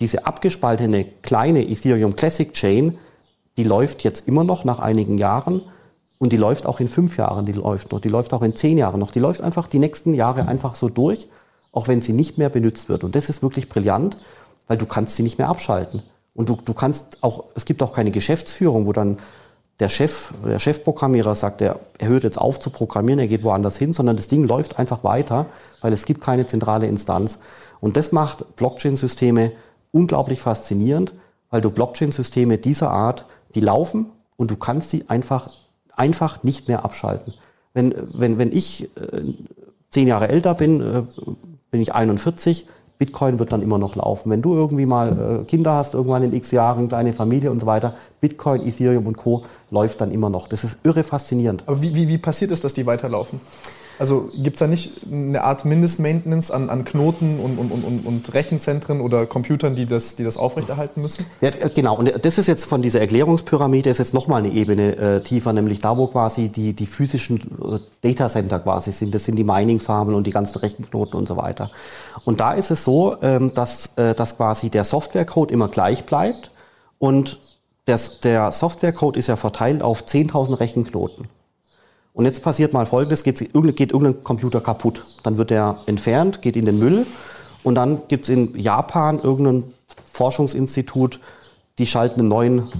Diese abgespaltene kleine Ethereum Classic Chain, die läuft jetzt immer noch nach einigen Jahren und die läuft auch in fünf Jahren, die läuft noch, die läuft auch in zehn Jahren noch, die läuft einfach die nächsten Jahre einfach so durch, auch wenn sie nicht mehr benutzt wird. Und das ist wirklich brillant weil du kannst sie nicht mehr abschalten. Und du, du kannst auch, es gibt auch keine Geschäftsführung, wo dann der Chef, der Chefprogrammierer sagt, er, er hört jetzt auf zu programmieren, er geht woanders hin, sondern das Ding läuft einfach weiter, weil es gibt keine zentrale Instanz. Und das macht Blockchain-Systeme unglaublich faszinierend, weil du Blockchain-Systeme dieser Art, die laufen und du kannst sie einfach, einfach nicht mehr abschalten. Wenn, wenn, wenn ich äh, zehn Jahre älter bin, äh, bin ich 41, Bitcoin wird dann immer noch laufen. Wenn du irgendwie mal äh, Kinder hast, irgendwann in x Jahren, kleine Familie und so weiter, Bitcoin, Ethereum und Co. läuft dann immer noch. Das ist irre faszinierend. Aber wie, wie, wie passiert es, dass die weiterlaufen? Also gibt es da nicht eine Art Mindestmaintenance an, an Knoten und, und, und, und Rechenzentren oder Computern, die das, die das aufrechterhalten müssen? Ja, genau. Und das ist jetzt von dieser Erklärungspyramide ist jetzt nochmal eine Ebene äh, tiefer, nämlich da, wo quasi die, die physischen äh, Datacenter quasi sind. Das sind die Mining-Farmen und die ganzen Rechenknoten und so weiter. Und da ist es so, ähm, dass, äh, dass quasi der Softwarecode immer gleich bleibt und das, der Softwarecode ist ja verteilt auf 10.000 Rechenknoten. Und jetzt passiert mal Folgendes, geht, geht irgendein Computer kaputt. Dann wird er entfernt, geht in den Müll und dann gibt es in Japan irgendein Forschungsinstitut, die schalten einen neuen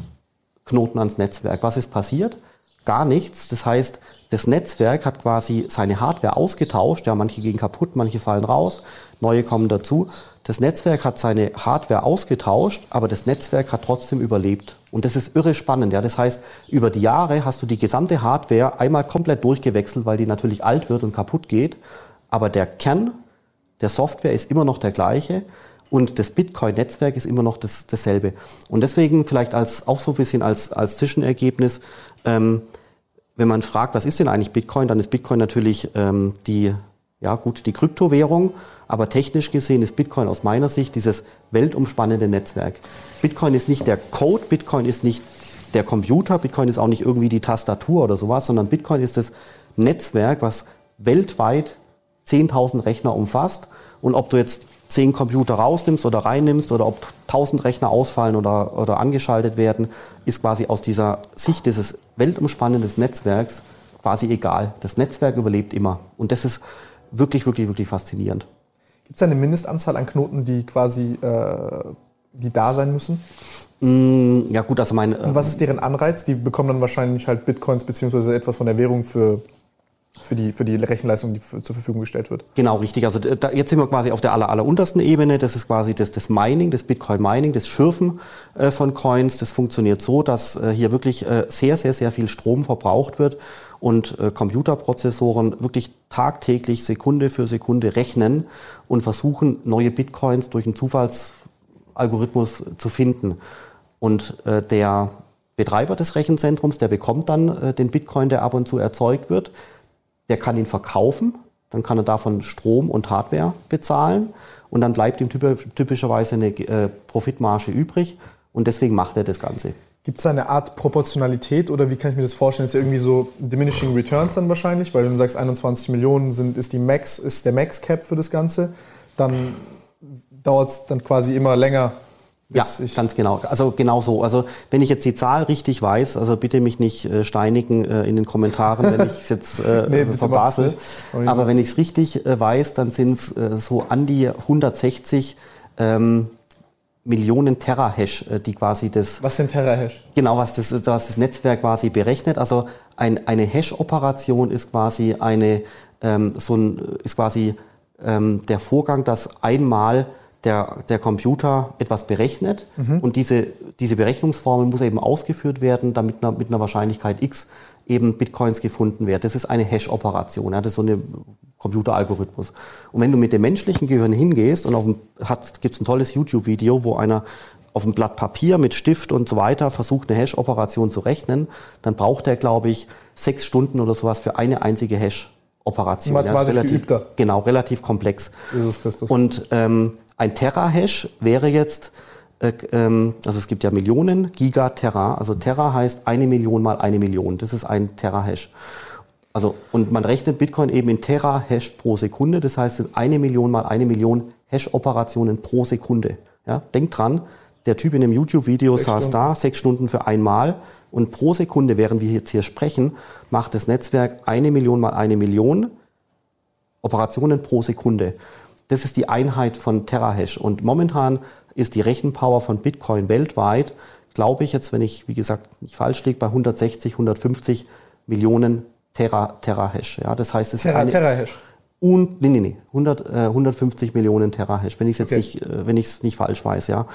Knoten ans Netzwerk. Was ist passiert? Gar nichts. Das heißt, das Netzwerk hat quasi seine Hardware ausgetauscht. Ja, manche gehen kaputt, manche fallen raus, neue kommen dazu. Das Netzwerk hat seine Hardware ausgetauscht, aber das Netzwerk hat trotzdem überlebt. Und das ist irre spannend. Ja, das heißt, über die Jahre hast du die gesamte Hardware einmal komplett durchgewechselt, weil die natürlich alt wird und kaputt geht. Aber der Kern der Software ist immer noch der gleiche und das Bitcoin-Netzwerk ist immer noch das, dasselbe. Und deswegen vielleicht als auch so ein bisschen als, als Zwischenergebnis, ähm, wenn man fragt, was ist denn eigentlich Bitcoin, dann ist Bitcoin natürlich ähm, die, ja gut, die Kryptowährung, aber technisch gesehen ist Bitcoin aus meiner Sicht dieses weltumspannende Netzwerk. Bitcoin ist nicht der Code, Bitcoin ist nicht der Computer, Bitcoin ist auch nicht irgendwie die Tastatur oder sowas, sondern Bitcoin ist das Netzwerk, was weltweit 10.000 Rechner umfasst. Und ob du jetzt 10 Computer rausnimmst oder reinnimmst oder ob 1000 Rechner ausfallen oder, oder angeschaltet werden, ist quasi aus dieser Sicht dieses weltumspannenden Netzwerks quasi egal. Das Netzwerk überlebt immer. Und das ist wirklich, wirklich, wirklich faszinierend. Gibt es eine Mindestanzahl an Knoten, die quasi äh, die da sein müssen? Mm, ja gut, also meine... Und was ist deren Anreiz? Die bekommen dann wahrscheinlich halt Bitcoins beziehungsweise etwas von der Währung für für die, für die Rechenleistung, die zur Verfügung gestellt wird. Genau, richtig. Also da, jetzt sind wir quasi auf der aller, aller untersten Ebene. Das ist quasi das, das Mining, das Bitcoin-Mining, das Schürfen äh, von Coins. Das funktioniert so, dass äh, hier wirklich äh, sehr, sehr, sehr viel Strom verbraucht wird und äh, Computerprozessoren wirklich tagtäglich, Sekunde für Sekunde rechnen und versuchen, neue Bitcoins durch einen Zufallsalgorithmus zu finden. Und äh, der Betreiber des Rechenzentrums, der bekommt dann äh, den Bitcoin, der ab und zu erzeugt wird der kann ihn verkaufen, dann kann er davon Strom und Hardware bezahlen und dann bleibt ihm typischerweise eine äh, Profitmarge übrig und deswegen macht er das Ganze. Gibt es eine Art Proportionalität oder wie kann ich mir das vorstellen? Ist ja irgendwie so diminishing returns dann wahrscheinlich, weil wenn du sagst 21 Millionen sind, ist die Max, ist der Max Cap für das Ganze, dann dauert es dann quasi immer länger, ja, ganz genau. Also genau so. Also wenn ich jetzt die Zahl richtig weiß, also bitte mich nicht äh, steinigen äh, in den Kommentaren, wenn ich es jetzt äh, nee, verbasel. Aber wenn ich es richtig äh, weiß, dann sind es äh, so an die 160 ähm, Millionen Terahash, äh, die quasi das. Was sind Terahash? Genau, was das, was das Netzwerk quasi berechnet. Also ein, eine Hash-Operation ist quasi eine, ähm, so ein, ist quasi ähm, der Vorgang, dass einmal der, der Computer etwas berechnet mhm. und diese, diese Berechnungsformel muss eben ausgeführt werden, damit einer, mit einer Wahrscheinlichkeit x eben Bitcoins gefunden werden. Das ist eine Hash-Operation, ja, das ist so ein Computeralgorithmus. Und wenn du mit dem menschlichen Gehirn hingehst und auf dem, hat, gibt's ein tolles YouTube-Video, wo einer auf einem Blatt Papier mit Stift und so weiter versucht, eine Hash-Operation zu rechnen, dann braucht er, glaube ich, sechs Stunden oder sowas für eine einzige Hash-Operation. Mathematisch ja, relativ, geübter. Genau, relativ komplex. Jesus Christus. Und ähm, ein Terahash wäre jetzt, äh, ähm, also es gibt ja Millionen Gigatera, also Terra heißt eine Million mal eine Million, das ist ein Terahash. Also, und man rechnet Bitcoin eben in Terahash pro Sekunde, das heißt eine Million mal eine Million Hash-Operationen pro Sekunde. Ja, denkt dran, der Typ in dem YouTube-Video saß Stunden. da, sechs Stunden für einmal und pro Sekunde, während wir jetzt hier sprechen, macht das Netzwerk eine Million mal eine Million Operationen pro Sekunde. Das ist die Einheit von Terahash. Und momentan ist die Rechenpower von Bitcoin weltweit, glaube ich jetzt, wenn ich, wie gesagt, nicht falsch liege, bei 160, 150 Millionen Tera, Terahash. Ja, das heißt, es Terra, ist eine, Terahash. und, nee, nee, nee, 100, äh, 150 Millionen Terahash, wenn ich es jetzt Okay. nicht, äh, wenn ich es nicht falsch weiß, ja.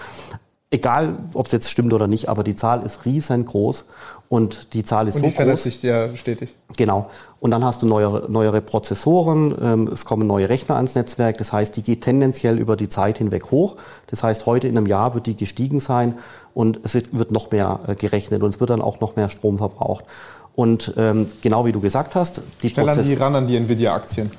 Egal, ob es jetzt stimmt oder nicht, aber die Zahl ist riesengroß und die Zahl ist Und so die groß. sich ja stetig. Genau. Und dann hast du neuere, neuere Prozessoren, ähm, es kommen neue Rechner ans Netzwerk. Das heißt, die geht tendenziell über die Zeit hinweg hoch. Das heißt, heute in einem Jahr wird die gestiegen sein und es wird- noch mehr äh, gerechnet und es wird dann auch noch mehr Strom verbraucht. Und ähm, genau wie du gesagt hast, die Schnell an die Prozess- ran an die Nvidia-Aktien.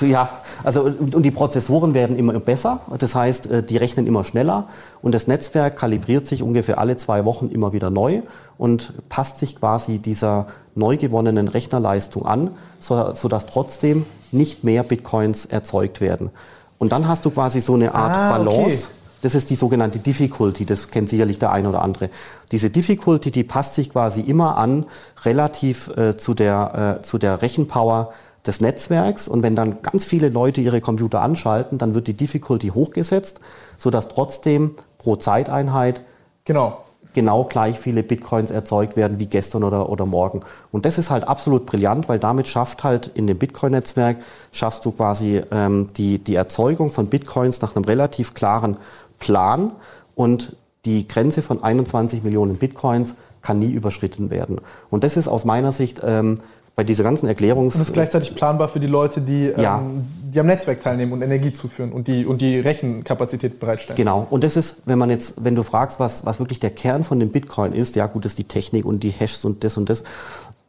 ja, also und, die Prozessoren werden immer besser. Das heißt, äh, die rechnen immer schneller und das Netzwerk kalibriert sich ungefähr alle zwei Wochen immer wieder neu und passt sich quasi dieser neu gewonnenen Rechnerleistung an, so, sodass trotzdem nicht mehr Bitcoins erzeugt werden. Und dann hast du quasi so eine Art Ah, okay. Balance. Das ist die sogenannte Difficulty, das kennt sicherlich der ein oder andere. Diese Difficulty, die passt sich quasi immer an, relativ äh, zu, der, äh, zu der Rechenpower des Netzwerks. Und wenn dann ganz viele Leute ihre Computer anschalten, dann wird die Difficulty hochgesetzt, sodass trotzdem pro Zeiteinheit Genau. genau gleich viele Bitcoins erzeugt werden wie gestern oder, oder morgen. Und das ist halt absolut brillant, weil damit schafft halt in dem Bitcoin-Netzwerk, schaffst du quasi ähm, die, die Erzeugung von Bitcoins nach einem relativ klaren Plan und die Grenze von 21 Millionen Bitcoins kann nie überschritten werden. Und das ist aus meiner Sicht ähm, bei dieser ganzen Erklärungs... Und ist gleichzeitig planbar für die Leute, die, Ja. ähm, die am Netzwerk teilnehmen und Energie zuführen und die, und die Rechenkapazität bereitstellen. Genau. Und das ist, wenn man jetzt, wenn du fragst, was, was wirklich der Kern von dem Bitcoin ist, ja gut, das ist die Technik und die Hashes und das und das.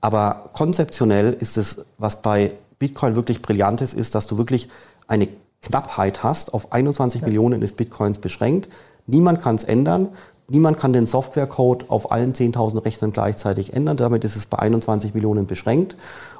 Aber konzeptionell ist es, was bei Bitcoin wirklich brillant ist, ist, dass du wirklich eine Knappheit hast. Auf 21 Millionen ist Bitcoins beschränkt. Niemand kann es ändern. Niemand kann den Softwarecode auf allen 10.000 Rechnern gleichzeitig ändern. Damit ist es bei 21 Millionen beschränkt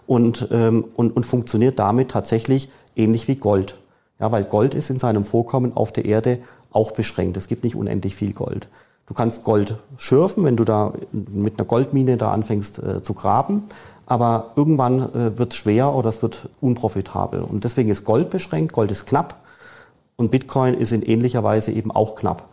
und, ähm, und, und funktioniert damit tatsächlich ähnlich wie Gold. Ja, weil Gold ist in seinem Vorkommen auf der Erde auch beschränkt. Es gibt nicht unendlich viel Gold. Du kannst Gold schürfen, wenn du da mit einer Goldmine da anfängst äh, zu graben. Aber irgendwann äh, wird es schwer oder es wird unprofitabel. Und deswegen ist Gold beschränkt, Gold ist knapp und Bitcoin ist in ähnlicher Weise eben auch knapp.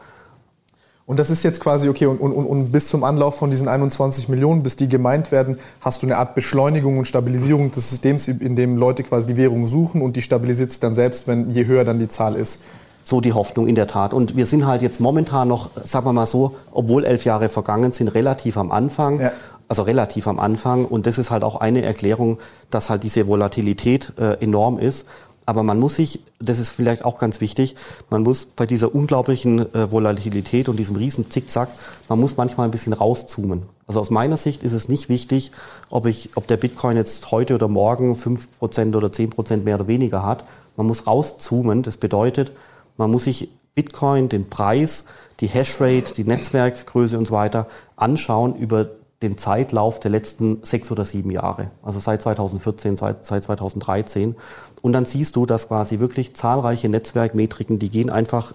Und das ist jetzt quasi okay. Und, und, und- bis zum Anlauf von diesen 21 Millionen, bis die gemeint werden, hast du eine Art Beschleunigung und Stabilisierung des Systems, in dem Leute quasi die Währung suchen und die stabilisiert sich dann selbst, wenn je höher dann die Zahl ist. So die Hoffnung in der Tat. Und wir sind halt jetzt momentan noch, sagen wir mal so, obwohl elf Jahre vergangen sind, relativ am Anfang. Ja. Also relativ am Anfang. Und das ist halt auch eine Erklärung, dass halt diese Volatilität äh, enorm ist. Aber man muss sich, das ist vielleicht auch ganz wichtig, man muss bei dieser unglaublichen äh, Volatilität und diesem riesen Zickzack, man muss manchmal ein bisschen rauszoomen. Also aus meiner Sicht ist es nicht wichtig, ob, ich, ob der Bitcoin jetzt heute oder morgen 5% oder 10% mehr oder weniger hat. Man muss rauszoomen. Das bedeutet, man muss sich Bitcoin, den Preis, die Hashrate, die Netzwerkgröße und so weiter anschauen über den Zeitlauf der letzten sechs oder sieben Jahre. Also seit 2014, seit, seit 2013. Und dann siehst du, dass quasi wirklich zahlreiche Netzwerkmetriken, die gehen einfach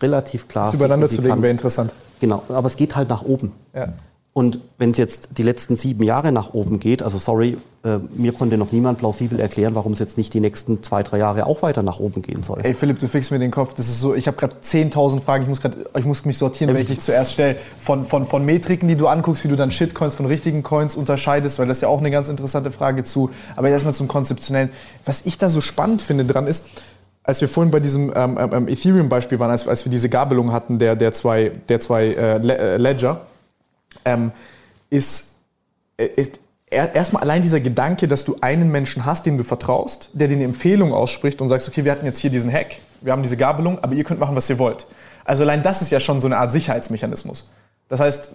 relativ klar. Das übereinander zu legen wäre interessant. Genau, aber es geht halt nach oben. Ja. Und wenn es jetzt die letzten sieben Jahre nach oben geht, also sorry, äh, mir konnte noch niemand plausibel erklären, warum es jetzt nicht die nächsten zwei, drei Jahre auch weiter nach oben gehen soll. Ey Philipp, du fickst mir den Kopf. Das ist so, ich habe gerade 10.000 Fragen. Ich muss, grad, ich muss mich sortieren, wenn ich dich zuerst stelle. Von, von, von Metriken, die du anguckst, wie du dann Shitcoins von richtigen Coins unterscheidest, weil das ist ja auch eine ganz interessante Frage zu. Aber erstmal zum Konzeptionellen. Was ich da so spannend finde dran ist, als wir vorhin bei diesem ähm, ähm, Ethereum-Beispiel waren, als, als wir diese Gabelung hatten der, der zwei, der zwei äh, äh, Ledger, ähm, ist, äh, ist er- erstmal allein dieser Gedanke, dass du einen Menschen hast, dem du vertraust, der dir eine Empfehlung ausspricht und sagst, okay, wir hatten jetzt hier diesen Hack, wir haben diese Gabelung, aber ihr könnt machen, was ihr wollt. Also allein das ist ja schon so eine Art Sicherheitsmechanismus. Das heißt,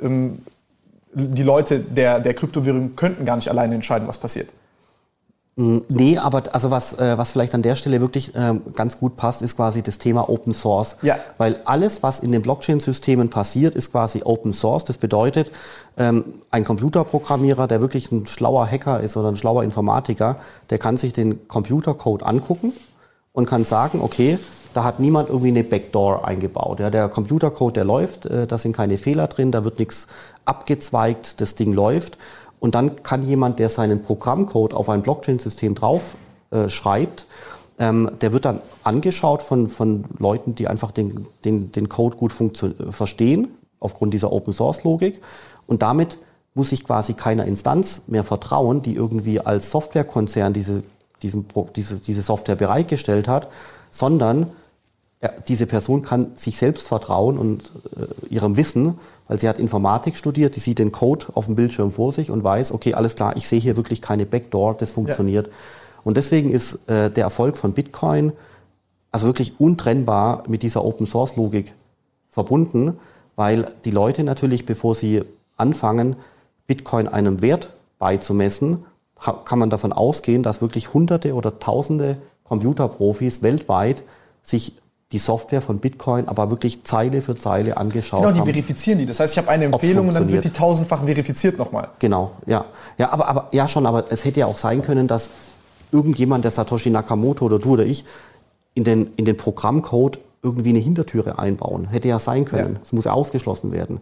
ähm, die Leute der, der Kryptowährung könnten gar nicht alleine entscheiden, was passiert. Nee, aber also was, äh, was vielleicht an der Stelle wirklich ähm, ganz gut passt, ist quasi das Thema Open Source. Ja. Weil alles, was in den Blockchain-Systemen passiert, ist quasi Open Source. Das bedeutet, ähm, ein Computerprogrammierer, der wirklich ein schlauer Hacker ist oder ein schlauer Informatiker, der kann sich den Computercode angucken und kann sagen, okay, da hat niemand irgendwie eine Backdoor eingebaut. Ja, der Computercode, der läuft, äh, da sind keine Fehler drin, da wird nichts abgezweigt, das Ding läuft. Und dann kann jemand, der seinen Programmcode auf ein Blockchain-System drauf äh, schreibt, Ähm, der wird dann angeschaut von, von Leuten, die einfach den, den, den Code gut verstehen, aufgrund dieser Open-Source-Logik. Und damit muss sich quasi keiner Instanz mehr vertrauen, die irgendwie als Softwarekonzern diese, diesen, diese, diese Software bereitgestellt hat, sondern diese Person kann sich selbst vertrauen und äh, ihrem Wissen, weil sie hat Informatik studiert, die sieht den Code auf dem Bildschirm vor sich und weiß, okay, alles klar, ich sehe hier wirklich keine Backdoor, das funktioniert. Ja. Und deswegen ist äh, der Erfolg von Bitcoin also wirklich untrennbar mit dieser Open Source Logik verbunden, weil die Leute natürlich, bevor sie anfangen, Bitcoin einem Wert beizumessen, kann man davon ausgehen, dass wirklich Hunderte oder Tausende Computerprofis weltweit sich die Software von Bitcoin aber wirklich Zeile für Zeile angeschaut Genau, die haben. verifizieren die. Das heißt, ich habe eine Empfehlung und dann wird die tausendfach verifiziert nochmal. Genau, ja. Ja, aber, aber, ja schon, aber es hätte ja auch sein können, dass irgendjemand, der Satoshi Nakamoto oder du oder ich, in den, in den Programmcode irgendwie eine Hintertüre einbauen. Hätte ja sein können. Es ja. muss ja ausgeschlossen werden.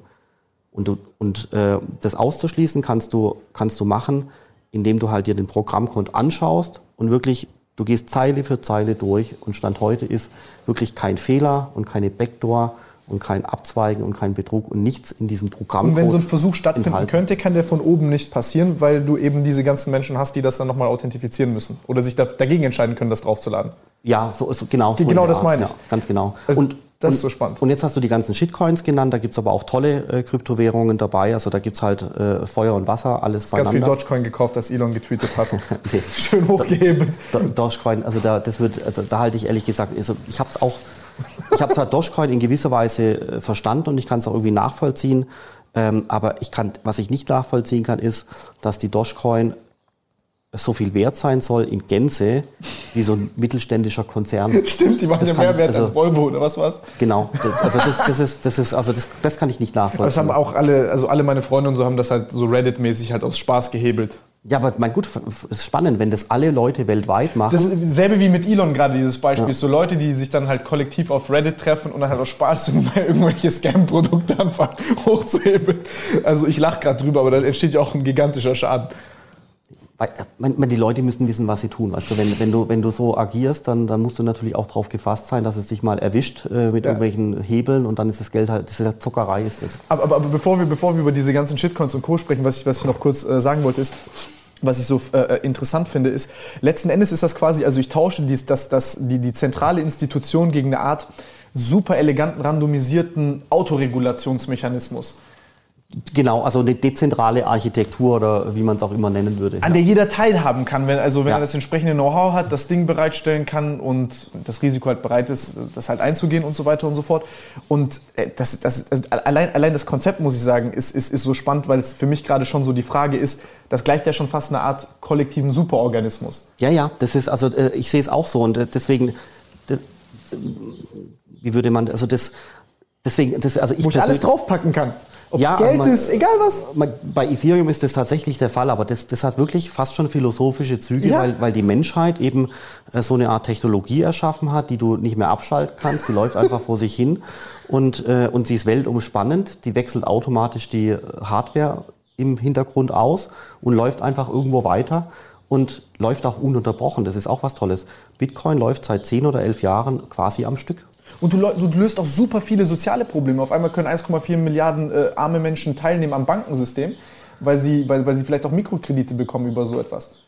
Und, du, und äh, das auszuschließen kannst du, kannst du machen, indem du halt dir den Programmcode anschaust und wirklich Du gehst Zeile für Zeile durch und Stand heute ist wirklich kein Fehler und keine Backdoor und kein Abzweigen und kein Betrug und nichts in diesem Programm. Und wenn so ein Versuch stattfinden enthalten. könnte, kann der von oben nicht passieren, weil du eben diese ganzen Menschen hast, die das dann nochmal authentifizieren müssen oder sich dagegen entscheiden können, das draufzuladen. Ja, so, so genau. So genau das meine ich. Ja, ganz genau. Also, und das und, ist so spannend. Und jetzt hast du die ganzen Shitcoins genannt, da gibt es aber auch tolle äh, Kryptowährungen dabei. Also da gibt es halt äh, Feuer und Wasser, alles ich beieinander. ganz viel Dogecoin gekauft, das Elon getweetet hat. Schön hochgehebelt. Do, Do, Dogecoin, also da, das wird, also da halte ich ehrlich gesagt, also ich habe es auch, ich habe zwar Dogecoin in gewisser Weise äh, verstanden und ich kann es auch irgendwie nachvollziehen. Ähm, aber ich kann, was ich nicht nachvollziehen kann, ist, dass die Dogecoin so viel wert sein soll in Gänze wie so ein mittelständischer Konzern. Stimmt, die machen ja mehr Wert also, als Volvo oder was war's? Genau, also das, das ist, das ist, also das, das kann ich nicht nachvollziehen. Das haben auch alle, also alle meine Freunde und so haben das halt so Reddit-mäßig halt aus Spaß gehebelt. Ja, aber mein gut, ist spannend, wenn das alle Leute weltweit machen. Das ist selbe wie mit Elon gerade dieses Beispiel. Ja. So Leute, die sich dann halt kollektiv auf Reddit treffen und dann halt aus Spaß irgendwelche Scam-Produkte anfangen hochzuhebeln. Also ich lache gerade drüber, aber da entsteht ja auch ein gigantischer Schaden. Weil, die Leute müssen wissen, was sie tun. Weißt du, wenn, wenn, du, wenn du so agierst, dann, dann musst du natürlich auch darauf gefasst sein, dass es sich mal erwischt äh, mit ja. irgendwelchen Hebeln und dann ist das Geld halt, das ist ja Zuckerei ist das. Aber, aber, aber, bevor, wir, bevor wir über diese ganzen Shitcoins und Co. sprechen, was ich, was ich noch kurz äh, sagen wollte, ist, was ich so äh, äh interessant finde, ist, letzten Endes ist das quasi, also ich tausche dies, das, das, die, die zentrale Institution gegen eine Art super eleganten, randomisierten Autoregulationsmechanismus. Genau, also eine dezentrale Architektur oder wie man es auch immer nennen würde. An ja. der jeder teilhaben kann, wenn, also wenn ja. er das entsprechende Know-how hat, das Ding bereitstellen kann und das Risiko halt bereit ist, das halt einzugehen und so weiter und so fort. Und äh, das, das, also allein, allein das Konzept, muss ich sagen, ist, ist, ist so spannend, weil es für mich gerade schon so die Frage ist, das gleicht ja schon fast eine Art kollektiven Superorganismus. Ja, ja, das ist, also äh, ich sehe es auch so und äh, deswegen, das, wie würde man, also das, deswegen, das, also ich Wo ich alles draufpacken kann. Ob ja, Geld man, ist, egal was. Man, bei Ethereum ist das tatsächlich der Fall, aber das, das hat wirklich fast schon philosophische Züge, ja. weil, weil die Menschheit eben äh, so eine Art Technologie erschaffen hat, die du nicht mehr abschalten kannst. Die läuft einfach vor sich hin und, äh, und sie ist weltumspannend. Die wechselt automatisch die Hardware im Hintergrund aus und läuft einfach irgendwo weiter und läuft auch ununterbrochen. Das ist auch was Tolles. Bitcoin läuft seit zehn oder elf Jahren quasi am Stück. Und du, du, löst auch super viele soziale Probleme. Auf einmal können 1,4 Milliarden äh, arme Menschen teilnehmen am Bankensystem, weil sie, weil, weil sie vielleicht auch Mikrokredite bekommen über so etwas.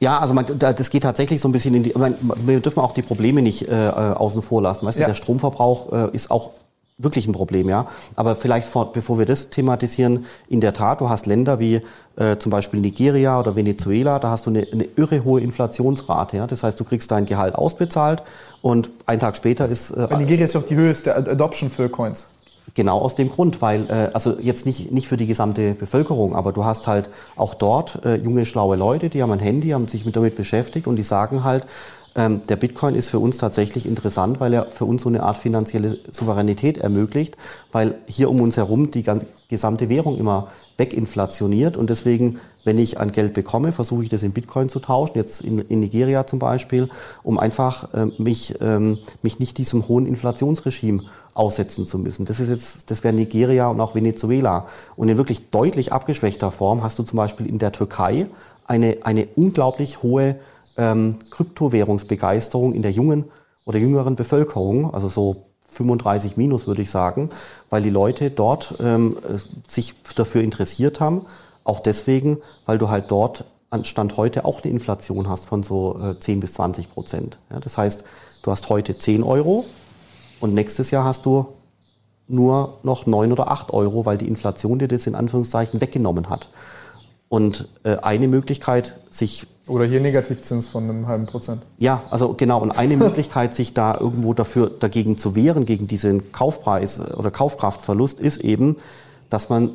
Ja, also man, das geht tatsächlich so ein bisschen in die. Man, wir dürfen auch die Probleme nicht äh, außen vor lassen. Weißt ja. du, der Stromverbrauch äh, ist auch wirklich ein Problem, ja. Aber vielleicht vor, bevor wir das thematisieren, in der Tat, du hast Länder wie äh, zum Beispiel Nigeria oder Venezuela, da hast du eine, eine irre hohe Inflationsrate. Ja? Das heißt, du kriegst dein Gehalt ausbezahlt und einen Tag später ist. Äh, Bei Nigeria ist ja auch die höchste Adoption für Coins. Genau aus dem Grund, weil, äh, also jetzt nicht, nicht für die gesamte Bevölkerung, aber du hast halt auch dort äh, junge, schlaue Leute, die haben ein Handy, haben sich mit damit beschäftigt und die sagen halt, der Bitcoin ist für uns tatsächlich interessant, weil er für uns so eine Art finanzielle Souveränität ermöglicht, weil hier um uns herum die gesamte Währung immer weginflationiert und deswegen, wenn ich ein Geld bekomme, versuche ich das in Bitcoin zu tauschen, jetzt in, in Nigeria zum Beispiel, um einfach äh, mich, ähm, mich nicht diesem hohen Inflationsregime aussetzen zu müssen. Das ist jetzt, das wäre Nigeria und auch Venezuela. Und in wirklich deutlich abgeschwächter Form hast du zum Beispiel in der Türkei eine, eine unglaublich hohe ähm, Kryptowährungsbegeisterung in der jungen oder jüngeren Bevölkerung, also so 35 minus würde ich sagen, weil die Leute dort ähm, sich dafür interessiert haben. Auch deswegen, weil du halt dort an Stand heute auch eine Inflation hast von so äh, 10 bis 20 Prozent. Ja, das heißt, du hast heute 10 Euro und nächstes Jahr hast du nur noch 9 oder 8 Euro, weil die Inflation dir das in Anführungszeichen weggenommen hat. Und äh, eine Möglichkeit, sich oder hier Negativzins von einem halben Prozent. Ja, also genau. Und eine Möglichkeit, sich da irgendwo dafür dagegen zu wehren, gegen diesen Kaufpreis oder Kaufkraftverlust, ist eben, dass man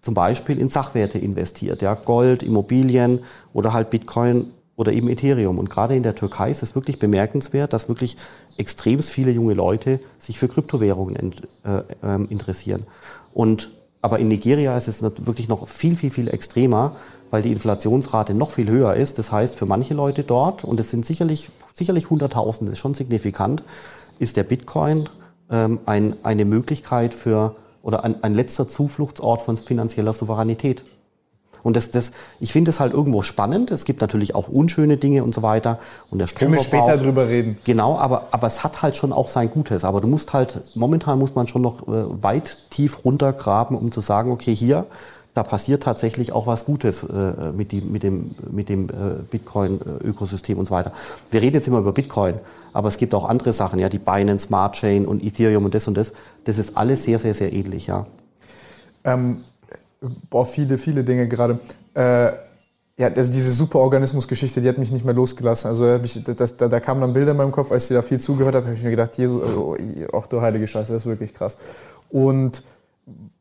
zum Beispiel in Sachwerte investiert, ja, Gold, Immobilien oder halt Bitcoin oder eben Ethereum. Und gerade in der Türkei ist es wirklich bemerkenswert, dass wirklich extrem viele junge Leute sich für Kryptowährungen äh, äh, interessieren. Und aber in Nigeria ist es wirklich noch viel, viel, viel extremer, weil die Inflationsrate noch viel höher ist. Das heißt, für manche Leute dort, und es sind sicherlich, sicherlich Hunderttausende, ist schon signifikant, ist der Bitcoin ähm, ein, eine Möglichkeit für oder ein, ein letzter Zufluchtsort von finanzieller Souveränität. Und das, das, ich finde es halt irgendwo spannend. Es gibt natürlich auch unschöne Dinge und so weiter. Und der Können wir später drüber reden. Genau, aber, aber es hat halt schon auch sein Gutes. Aber du musst halt, momentan muss man schon noch äh, weit tief runtergraben, um zu sagen, okay, hier, da passiert tatsächlich auch was Gutes äh, mit, die, mit dem, mit dem äh, Bitcoin-Ökosystem und so weiter. Wir reden jetzt immer über Bitcoin, aber es gibt auch andere Sachen, ja, die Binance Smart Chain und Ethereum und das und das. Das ist alles sehr, sehr, sehr ähnlich, ja. Ähm, boah, viele, viele Dinge gerade. Äh, ja, also diese Superorganismus-Geschichte, die hat mich nicht mehr losgelassen. Also ich, das, da, da kamen dann Bilder in meinem Kopf, als ich da viel zugehört habe, habe ich mir gedacht, Jesus, also, ach du heilige Scheiße, das ist wirklich krass. Und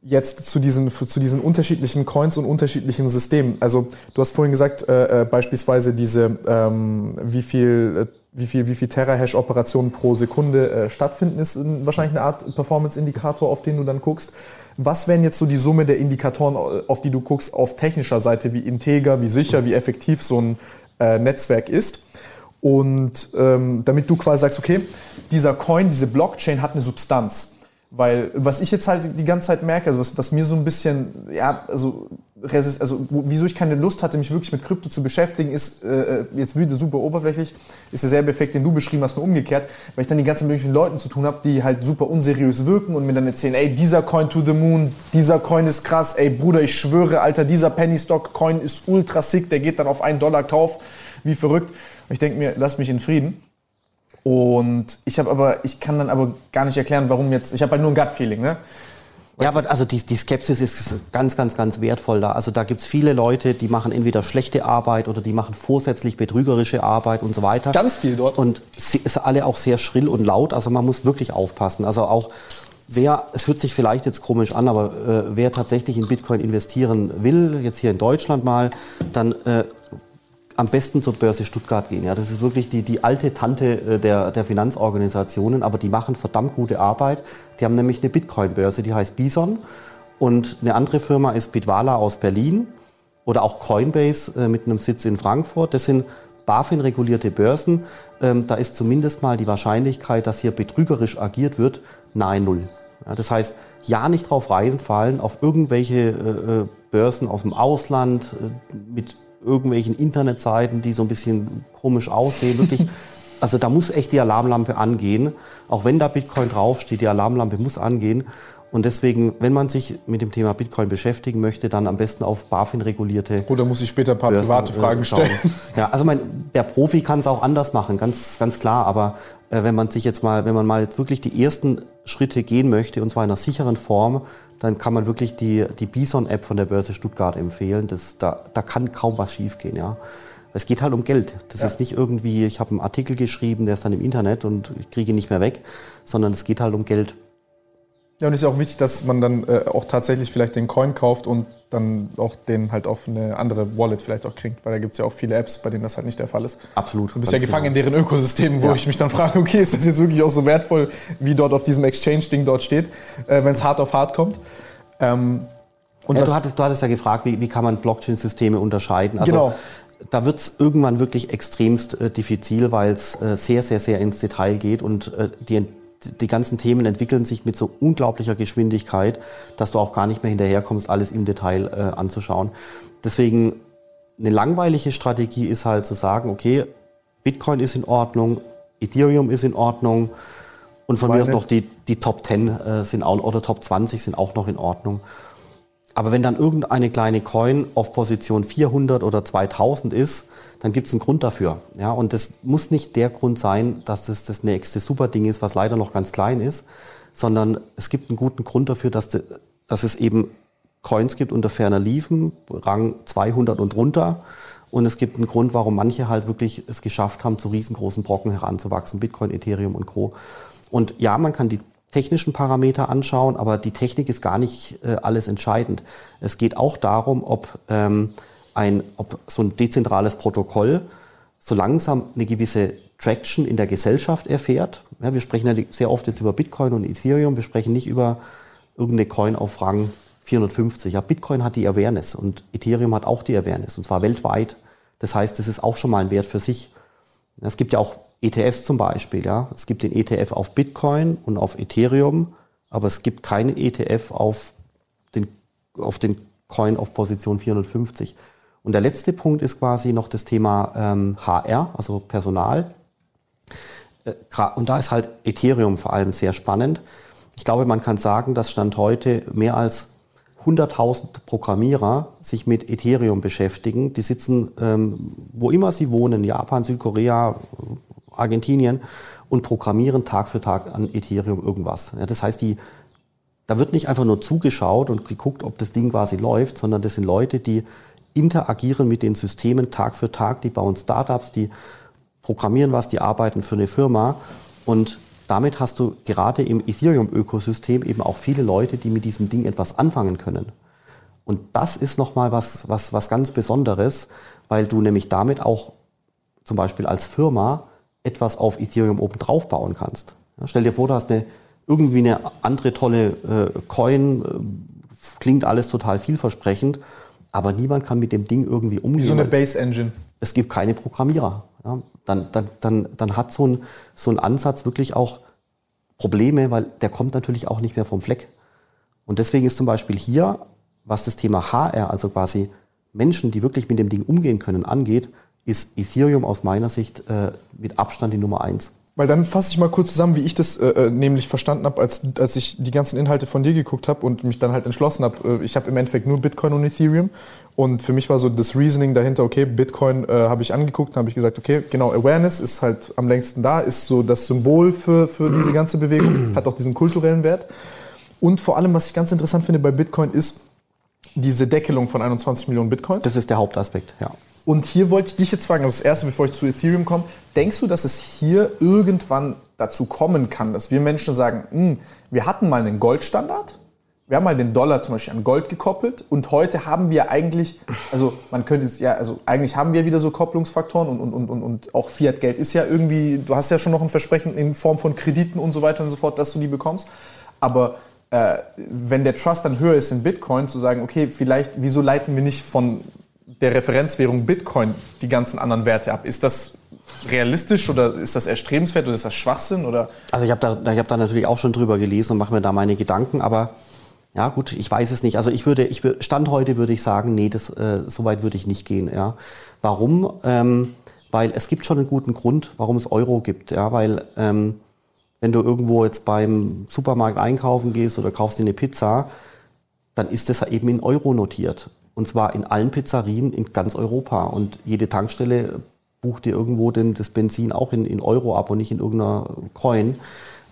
jetzt zu diesen, zu diesen unterschiedlichen Coins und unterschiedlichen Systemen. Also du hast vorhin gesagt, äh, äh, beispielsweise diese, ähm, wie viel, äh, wie viel, wie viel Terahash-Operationen pro Sekunde äh, stattfinden, ist wahrscheinlich eine Art Performance-Indikator, auf den du dann guckst. Was wären jetzt so die Summe der Indikatoren, äh, auf die du guckst, auf technischer Seite, wie integer, wie sicher, wie effektiv so ein äh, Netzwerk ist? Und ähm, damit du quasi sagst, okay, dieser Coin, diese Blockchain hat eine Substanz. Weil was ich jetzt halt die ganze Zeit merke, also was, was mir so ein bisschen, ja, also, also wieso ich keine Lust hatte, mich wirklich mit Krypto zu beschäftigen, ist, äh, jetzt wieder super oberflächlich, ist derselbe Effekt, den du beschrieben hast, nur umgekehrt, weil ich dann die ganzen möglichen Leuten zu tun habe, die halt super unseriös wirken und mir dann erzählen, ey, dieser Coin to the moon, dieser Coin ist krass, ey Bruder, ich schwöre, Alter, dieser Penny Stock Coin ist ultra sick, der geht dann auf einen Dollar Kauf, wie verrückt. Und ich denke mir, lass mich in Frieden. Und ich habe aber, ich kann dann aber gar nicht erklären, warum jetzt. Ich habe halt nur ein Gut-Feeling, ne? Ja, aber also die, die Skepsis ist ganz, ganz, ganz wertvoll da. Also da gibt's viele Leute, die machen entweder schlechte Arbeit oder die machen vorsätzlich betrügerische Arbeit und so weiter. Ganz viel dort. Und es ist alle auch sehr schrill und laut. Also man muss wirklich aufpassen. Also auch wer, es hört sich vielleicht jetzt komisch an, aber äh, wer tatsächlich in Bitcoin investieren will, jetzt hier in Deutschland mal, dann äh, am besten zur Börse Stuttgart gehen. Ja, das ist wirklich die, die alte Tante äh, der, der Finanzorganisationen, aber die machen verdammt gute Arbeit. Die haben nämlich eine Bitcoin-Börse, die heißt Bison. Und eine andere Firma ist Bitwala aus Berlin oder auch Coinbase äh, mit einem Sitz in Frankfurt. Das sind BaFin-regulierte Börsen. Ähm, da ist zumindest mal die Wahrscheinlichkeit, dass hier betrügerisch agiert wird, nahe Null. Das heißt, ja nicht drauf reinfallen, auf irgendwelche äh, Börsen aus dem Ausland mit irgendwelchen Internetseiten, die so ein bisschen komisch aussehen. Wirklich, also da muss echt die Alarmlampe angehen. Auch wenn da Bitcoin draufsteht, die Alarmlampe muss angehen. Und deswegen, wenn man sich mit dem Thema Bitcoin beschäftigen möchte, dann am besten auf BaFin regulierte. Oder muss ich später ein paar Börsen, private Fragen äh, stellen? Ja, also mein, der Profi kann es auch anders machen, ganz, ganz klar. Aber äh, wenn man sich jetzt mal, wenn man mal jetzt wirklich die ersten Schritte gehen möchte, und zwar in einer sicheren Form, dann kann man wirklich die, die Bison-App von der Börse Stuttgart empfehlen. Das, da, da kann kaum was schiefgehen. Ja. Es geht halt um Geld. Das ja. ist nicht irgendwie, ich habe einen Artikel geschrieben, der ist dann im Internet und ich kriege ihn nicht mehr weg, sondern es geht halt um Geld. Ja, und es ist auch wichtig, dass man dann äh, auch tatsächlich vielleicht den Coin kauft und dann auch den halt auf eine andere Wallet vielleicht auch kriegt, weil da gibt es ja auch viele Apps, bei denen das halt nicht der Fall ist. Absolut. Du bist ja gefangen genau. in deren Ökosystem, wo ja. ich mich dann frage, okay, ist das jetzt wirklich auch so wertvoll, wie dort auf diesem Exchange-Ding dort steht, äh, wenn es hart auf hart kommt. Ähm, und ja, du, hattest, du hattest ja gefragt, wie, wie kann man Blockchain-Systeme unterscheiden. Also, genau da wird es irgendwann wirklich extremst äh, diffizil, weil es äh, sehr, sehr, sehr ins Detail geht und äh, die die ganzen Themen entwickeln sich mit so unglaublicher Geschwindigkeit, dass du auch gar nicht mehr hinterherkommst, alles im Detail äh, anzuschauen. Deswegen eine langweilige Strategie ist halt zu sagen, okay, Bitcoin ist in Ordnung, Ethereum ist in Ordnung und von mir aus noch die, die Top 10 äh, sind auch, oder Top 20 sind auch noch in Ordnung. Aber wenn dann irgendeine kleine Coin auf Position 400 oder 2000 ist, dann gibt es einen Grund dafür. Ja, und das muss nicht der Grund sein, dass das das nächste Superding ist, was leider noch ganz klein ist, sondern es gibt einen guten Grund dafür, dass, de, dass es eben Coins gibt unter ferner Liefen, Rang 200 und runter. Und es gibt einen Grund, warum manche halt wirklich es geschafft haben, zu riesengroßen Brocken heranzuwachsen. Bitcoin, Ethereum und Co. Und ja, man kann die technischen Parameter anschauen, aber die Technik ist gar nicht äh, alles entscheidend. Es geht auch darum, ob, ähm, ein, ob so ein dezentrales Protokoll so langsam eine gewisse Traction in der Gesellschaft erfährt. Ja, wir sprechen ja sehr oft jetzt über Bitcoin und Ethereum, wir sprechen nicht über irgendeine Coin auf Rang 450. Ja, Bitcoin hat die Awareness und Ethereum hat auch die Awareness und zwar weltweit. Das heißt, das ist auch schon mal ein Wert für sich. Es gibt ja auch ETFs zum Beispiel. Ja. Es gibt den ETF auf Bitcoin und auf Ethereum, aber es gibt keinen ETF auf den, auf den Coin auf Position 450. Und der letzte Punkt ist quasi noch das Thema ähm, HR, also Personal. Äh, und da ist halt Ethereum vor allem sehr spannend. Ich glaube, man kann sagen, dass Stand heute mehr als 100.000 Programmierer sich mit Ethereum beschäftigen. Die sitzen, ähm, wo immer sie wohnen, Japan, Südkorea, Argentinien und programmieren Tag für Tag an Ethereum irgendwas. Ja, das heißt, die, da wird nicht einfach nur zugeschaut und geguckt, ob das Ding quasi läuft, sondern das sind Leute, die interagieren mit den Systemen Tag für Tag, die bauen Startups, die programmieren was, die arbeiten für eine Firma und damit hast du gerade im Ethereum-Ökosystem eben auch viele Leute, die mit diesem Ding etwas anfangen können. Und das ist nochmal was, was, was ganz Besonderes, weil du nämlich damit auch zum Beispiel als Firma etwas auf Ethereum oben drauf bauen kannst. Ja, stell dir vor, du hast eine, irgendwie eine andere tolle äh, Coin, äh, klingt alles total vielversprechend, aber niemand kann mit dem Ding irgendwie umgehen. Wie so eine Base Engine. Es gibt keine Programmierer. Ja, dann, dann, dann, dann hat so ein, so ein Ansatz wirklich auch Probleme, weil der kommt natürlich auch nicht mehr vom Fleck. Und deswegen ist zum Beispiel hier, was das Thema HR, also quasi Menschen, die wirklich mit dem Ding umgehen können, angeht, ist Ethereum aus meiner Sicht äh, mit Abstand die Nummer eins. Weil dann fasse ich mal kurz zusammen, wie ich das äh, äh, nämlich verstanden habe, als, als ich die ganzen Inhalte von dir geguckt habe und mich dann halt entschlossen habe. Äh, ich habe im Endeffekt nur Bitcoin und Ethereum. Und für mich war so das Reasoning dahinter, okay, Bitcoin äh, habe ich angeguckt und habe ich gesagt, okay, genau, Awareness ist halt am längsten da, ist so das Symbol für, für diese ganze Bewegung, hat auch diesen kulturellen Wert. Und vor allem, was ich ganz interessant finde bei Bitcoin, ist diese Deckelung von 21 Millionen Bitcoins. Das ist der Hauptaspekt, ja. Und hier wollte ich dich jetzt fragen, also das erste, bevor ich zu Ethereum komme, denkst du, dass es hier irgendwann dazu kommen kann, dass wir Menschen sagen, hm, wir hatten mal einen Goldstandard, wir haben mal den Dollar zum Beispiel an Gold gekoppelt und heute haben wir eigentlich, also man könnte es ja, also eigentlich haben wir wieder so Kopplungsfaktoren und, und, und, und auch Fiat-Geld ist ja irgendwie, du hast ja schon noch ein Versprechen in Form von Krediten und so weiter und so fort, dass du die bekommst. Aber äh, wenn der Trust dann höher ist in Bitcoin, zu sagen, okay, vielleicht, wieso leiten wir nicht von der Referenzwährung Bitcoin die ganzen anderen Werte ab. Ist das realistisch oder ist das erstrebenswert oder ist das Schwachsinn? Oder? Also ich habe da, hab da natürlich auch schon drüber gelesen und mache mir da meine Gedanken, aber ja gut, ich weiß es nicht. Also ich würde, ich Stand heute würde ich sagen, nee, das, äh, so weit würde ich nicht gehen. Ja. Warum? Ähm, weil es gibt schon einen guten Grund, warum es Euro gibt. Ja, weil ähm, wenn du irgendwo jetzt beim Supermarkt einkaufen gehst oder kaufst dir eine Pizza, dann ist das eben in Euro notiert. Und zwar in allen Pizzerien in ganz Europa. Und jede Tankstelle bucht dir irgendwo den, das Benzin auch in, in Euro ab und nicht in irgendeiner Coin.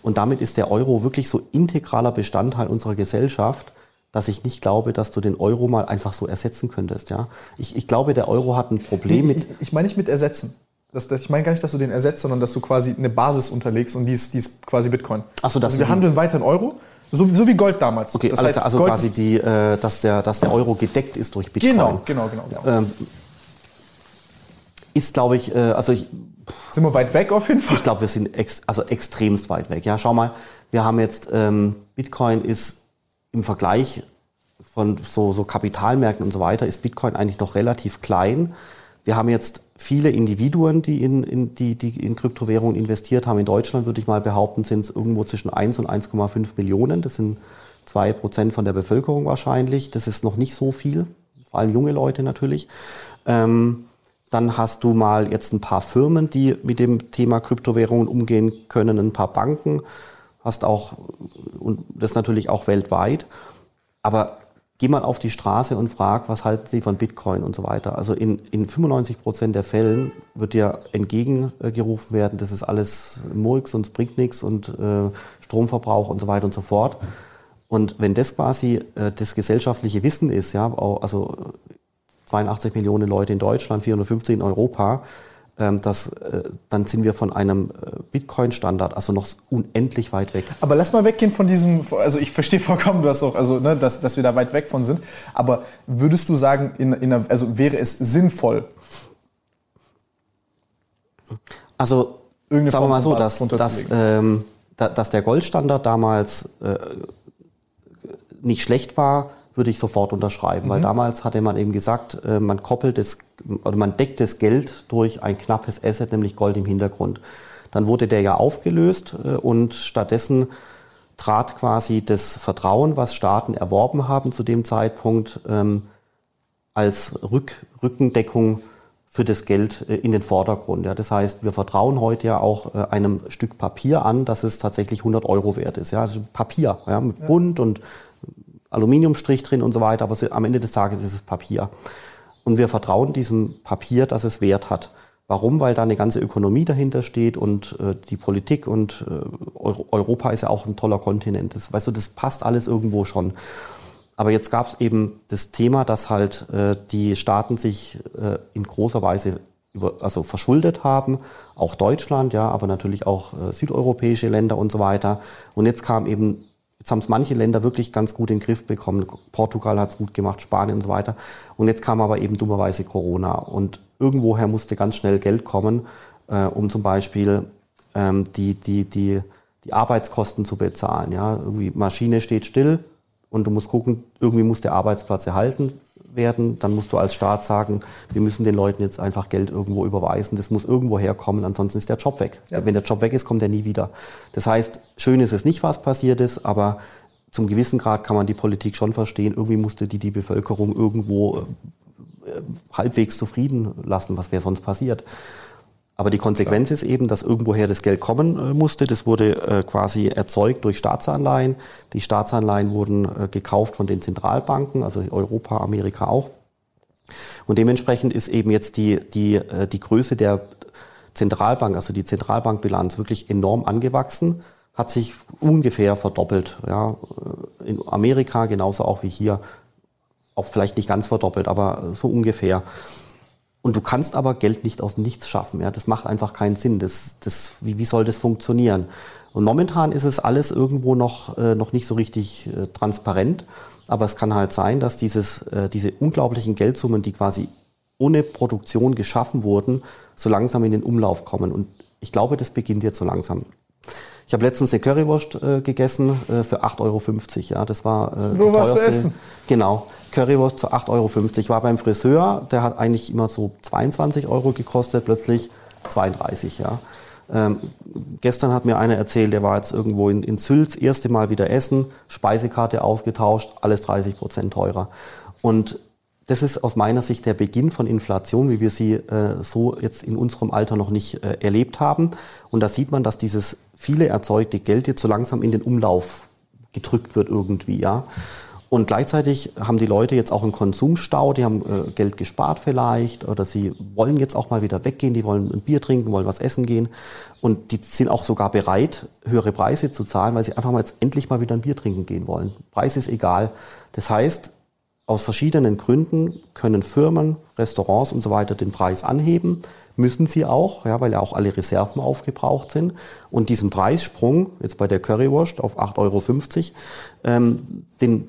Und damit ist der Euro wirklich so integraler Bestandteil unserer Gesellschaft, dass ich nicht glaube, dass du den Euro mal einfach so ersetzen könntest. Ja? Ich, ich glaube, der Euro hat ein Problem mit. Ich, ich meine nicht mit ersetzen. Das, das, ich meine gar nicht, dass du den ersetzt, sondern dass du quasi eine Basis unterlegst und die ist, die ist quasi Bitcoin. Ach so, also wir handeln weiter in Euro, so, so wie Gold damals. Okay, das heißt, also Gold quasi die, äh, dass, der, dass der Euro gedeckt ist durch Bitcoin. Genau, genau, genau. genau. Ähm, ist, glaube ich, äh, also ich. Sind wir weit weg auf jeden Fall? Ich glaube, wir sind ex, also extremst weit weg. Ja, schau mal, wir haben jetzt, ähm, Bitcoin ist im Vergleich von so, so Kapitalmärkten und so weiter, ist Bitcoin eigentlich noch relativ klein. Wir haben jetzt viele Individuen, die in, in, die, die in Kryptowährungen investiert haben. In Deutschland würde ich mal behaupten, sind es irgendwo zwischen 1 und 1,5 Millionen. Das sind 2 Prozent von der Bevölkerung wahrscheinlich. Das ist noch nicht so viel. vor allem junge Leute natürlich. Ähm, dann hast du mal jetzt ein paar Firmen, die mit dem Thema Kryptowährungen umgehen können, ein paar Banken, hast auch, und das natürlich auch weltweit. Aber geh mal auf die Straße und frag, was halten Sie von Bitcoin und so weiter. Also in, in 95 Prozent der Fällen wird dir entgegengerufen werden, das ist alles Murks und es bringt nichts und äh, Stromverbrauch und so weiter und so fort. Und wenn das quasi äh, das gesellschaftliche Wissen ist, ja, also 82 Millionen Leute in Deutschland, 450 in Europa, das, äh, dann sind wir von einem äh, Bitcoin-Standard also noch unendlich weit weg. Aber lass mal weggehen von diesem, also ich verstehe vollkommen, du hast auch, also, ne, dass, dass wir da weit weg von sind. Aber würdest du sagen, in, in einer, also wäre es sinnvoll? Also, Irgendeine sagen wir mal so, dass, dass, ähm, dass der Goldstandard damals äh, nicht schlecht war, würde ich sofort unterschreiben, mhm. weil damals hatte man eben gesagt, äh, man koppelt das oder man deckt das Geld durch ein knappes Asset, nämlich Gold im Hintergrund. Dann wurde der ja aufgelöst äh, und stattdessen trat quasi das Vertrauen, was Staaten erworben haben zu dem Zeitpunkt, ähm, als Rück Rückendeckung für das Geld äh, in den Vordergrund. Ja, das heißt, wir vertrauen heute ja auch einem Stück Papier an, dass es tatsächlich 100 Euro wert ist. Ja, also Papier ja, mit Bund und Aluminiumstrich drin und so weiter, aber am Ende des Tages ist es Papier. Und wir vertrauen diesem Papier, dass es Wert hat. Warum? Weil da eine ganze Ökonomie dahinter steht und äh, die Politik und äh, Europa ist ja auch ein toller Kontinent. Das, weißt du, das passt alles irgendwo schon. Aber jetzt gab es eben das Thema, dass halt äh, die Staaten sich äh, in großer Weise über, also verschuldet haben, auch Deutschland, ja, aber natürlich auch äh, südeuropäische Länder und so weiter. Und jetzt kam eben Jetzt haben es manche Länder wirklich ganz gut in den Griff bekommen. Portugal hat es gut gemacht, Spanien und so weiter. Und jetzt kam aber eben dummerweise Corona. Und irgendwoher musste ganz schnell Geld kommen, äh, um zum Beispiel ähm, die, die, die, die Arbeitskosten zu bezahlen. Ja? Irgendwie Maschine steht still und du musst gucken, irgendwie muss der Arbeitsplatz erhalten werden, dann musst du als Staat sagen, wir müssen den Leuten jetzt einfach Geld irgendwo überweisen. Das muss irgendwo herkommen, ansonsten ist der Job weg. Ja. Wenn der Job weg ist, kommt er nie wieder. Das heißt, schön ist es nicht, was passiert ist, aber zum gewissen Grad kann man die Politik schon verstehen. Irgendwie musste die die Bevölkerung irgendwo äh, halbwegs zufrieden lassen. Was wäre sonst passiert? Aber die Konsequenz ist eben, dass irgendwoher das Geld kommen äh, musste. Das wurde äh, quasi erzeugt durch Staatsanleihen. Die Staatsanleihen wurden äh, gekauft von den Zentralbanken, also Europa, Amerika auch. Und dementsprechend ist eben jetzt die, die, die Größe der Zentralbank, also die Zentralbankbilanz wirklich enorm angewachsen, hat sich ungefähr verdoppelt. Ja, in Amerika genauso auch wie hier, auch vielleicht nicht ganz verdoppelt, aber so ungefähr. Und du kannst aber Geld nicht aus nichts schaffen. Ja? Das macht einfach keinen Sinn. Das, das, wie, wie soll das funktionieren? Und momentan ist es alles irgendwo noch, äh, noch nicht so richtig äh, transparent. Aber es kann halt sein, dass dieses, äh, diese unglaublichen Geldsummen, die quasi ohne Produktion geschaffen wurden, so langsam in den Umlauf kommen. Und ich glaube, das beginnt jetzt so langsam. Ich habe letztens eine Currywurst äh, gegessen äh, für 8,50 Euro. Ja, das war äh, Nur was zu essen. Genau. Currywurst zu 8,50 Euro. Ich war beim Friseur, der hat eigentlich immer so 22 Euro gekostet, plötzlich 32, ja. Ähm, gestern hat mir einer erzählt, der war jetzt irgendwo in, in Sülz, erste Mal wieder essen, Speisekarte ausgetauscht, alles 30 Prozent teurer. Und das ist aus meiner Sicht der Beginn von Inflation, wie wir sie äh, so jetzt in unserem Alter noch nicht äh, erlebt haben. Und da sieht man, dass dieses viele erzeugte Geld jetzt so langsam in den Umlauf gedrückt wird irgendwie, ja. Und gleichzeitig haben die Leute jetzt auch einen Konsumstau, die haben äh, Geld gespart vielleicht oder sie wollen jetzt auch mal wieder weggehen, die wollen ein Bier trinken, wollen was essen gehen und die sind auch sogar bereit, höhere Preise zu zahlen, weil sie einfach mal jetzt endlich mal wieder ein Bier trinken gehen wollen. Preis ist egal. Das heißt, aus verschiedenen Gründen können Firmen, Restaurants und so weiter den Preis anheben, müssen sie auch, ja, weil ja auch alle Reserven aufgebraucht sind. Und diesen Preissprung, jetzt bei der Currywurst auf 8,50 Euro, ähm, den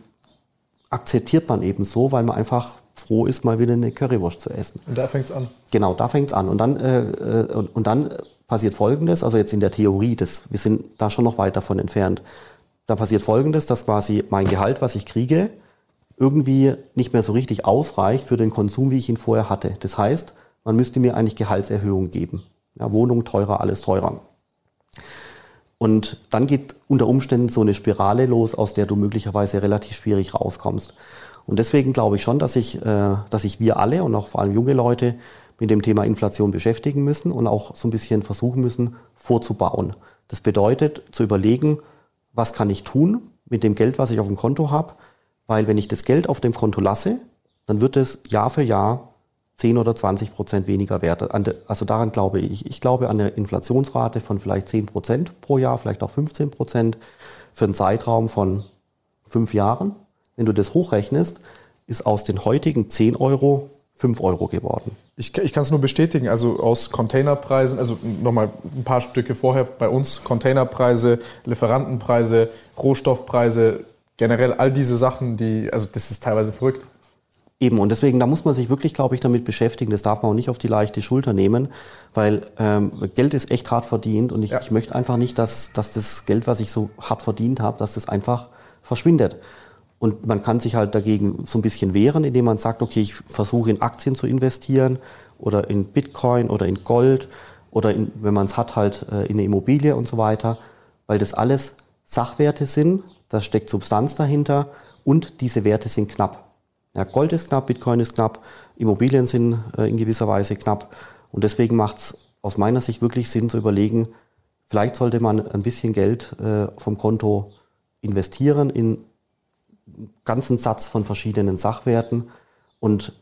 akzeptiert man eben so, weil man einfach froh ist, mal wieder eine Currywurst zu essen. Und da fängt es an. Genau, da fängt es an. Und dann, äh, äh, und, und, dann passiert Folgendes, also jetzt in der Theorie, das, wir sind da schon noch weit davon entfernt. Da passiert Folgendes, dass quasi mein Gehalt, was ich kriege, irgendwie nicht mehr so richtig ausreicht für den Konsum, wie ich ihn vorher hatte. Das heißt, man müsste mir eigentlich Gehaltserhöhungen geben. Ja, Wohnung teurer, alles teurer. Und dann geht unter Umständen so eine Spirale los, aus der du möglicherweise relativ schwierig rauskommst. Und deswegen glaube ich schon, dass sich, äh, dass sich wir alle und auch vor allem junge Leute mit dem Thema Inflation beschäftigen müssen und auch so ein bisschen versuchen müssen, vorzubauen. Das bedeutet, zu überlegen, was kann ich tun mit dem Geld, was ich auf dem Konto habe, weil wenn ich das Geld auf dem Konto lasse, dann wird es Jahr für Jahr 10 oder 20 Prozent weniger wert. Also daran glaube ich. Ich glaube an eine Inflationsrate von vielleicht 10 Prozent pro Jahr, vielleicht auch 15 Prozent für einen Zeitraum von fünf Jahren. Wenn du das hochrechnest, ist aus den heutigen 10 Euro 5 Euro geworden. Ich, ich kann es nur bestätigen, also aus Containerpreisen, also nochmal ein paar Stücke vorher bei uns, Containerpreise, Lieferantenpreise, Rohstoffpreise, generell all diese Sachen, die, also das ist teilweise verrückt. Eben, und deswegen, da muss man sich wirklich, glaube ich, damit beschäftigen. Das darf man auch nicht auf die leichte Schulter nehmen, weil ähm, Geld ist echt hart verdient und ich, ja. ich möchte einfach nicht, dass, dass das Geld, was ich so hart verdient habe, dass das einfach verschwindet. Und man kann sich halt dagegen so ein bisschen wehren, indem man sagt, okay, ich versuche in Aktien zu investieren oder in Bitcoin oder in Gold oder in, wenn man es hat, halt äh, in eine Immobilie und so weiter, weil das alles Sachwerte sind, da steckt Substanz dahinter und diese Werte sind knapp. Ja, Gold ist knapp, Bitcoin ist knapp, Immobilien sind äh, in gewisser Weise knapp und deswegen macht es aus meiner Sicht wirklich Sinn zu überlegen, vielleicht sollte man ein bisschen Geld äh, vom Konto investieren in ganzen Satz von verschiedenen Sachwerten. Und,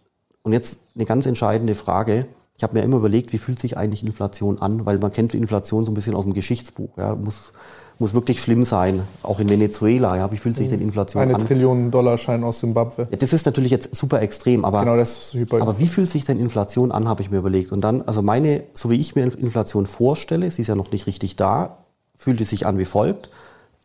und jetzt eine ganz entscheidende Frage. Ich habe mir immer überlegt, wie fühlt sich eigentlich Inflation an? Weil man kennt Inflation so ein bisschen aus dem Geschichtsbuch. Ja. Muss, muss wirklich schlimm sein. Auch in Venezuela. Ja. Wie fühlt sich denn Inflation Eine an? Eine Trillion Dollar Schein aus Zimbabwe. Ja, das ist natürlich jetzt super extrem. Aber, genau, das ist hyper aber wie fühlt sich denn Inflation an, habe ich mir überlegt. Und dann, also meine, so wie ich mir Inflation vorstelle, sie ist ja noch nicht richtig da, fühlt es sich an wie folgt.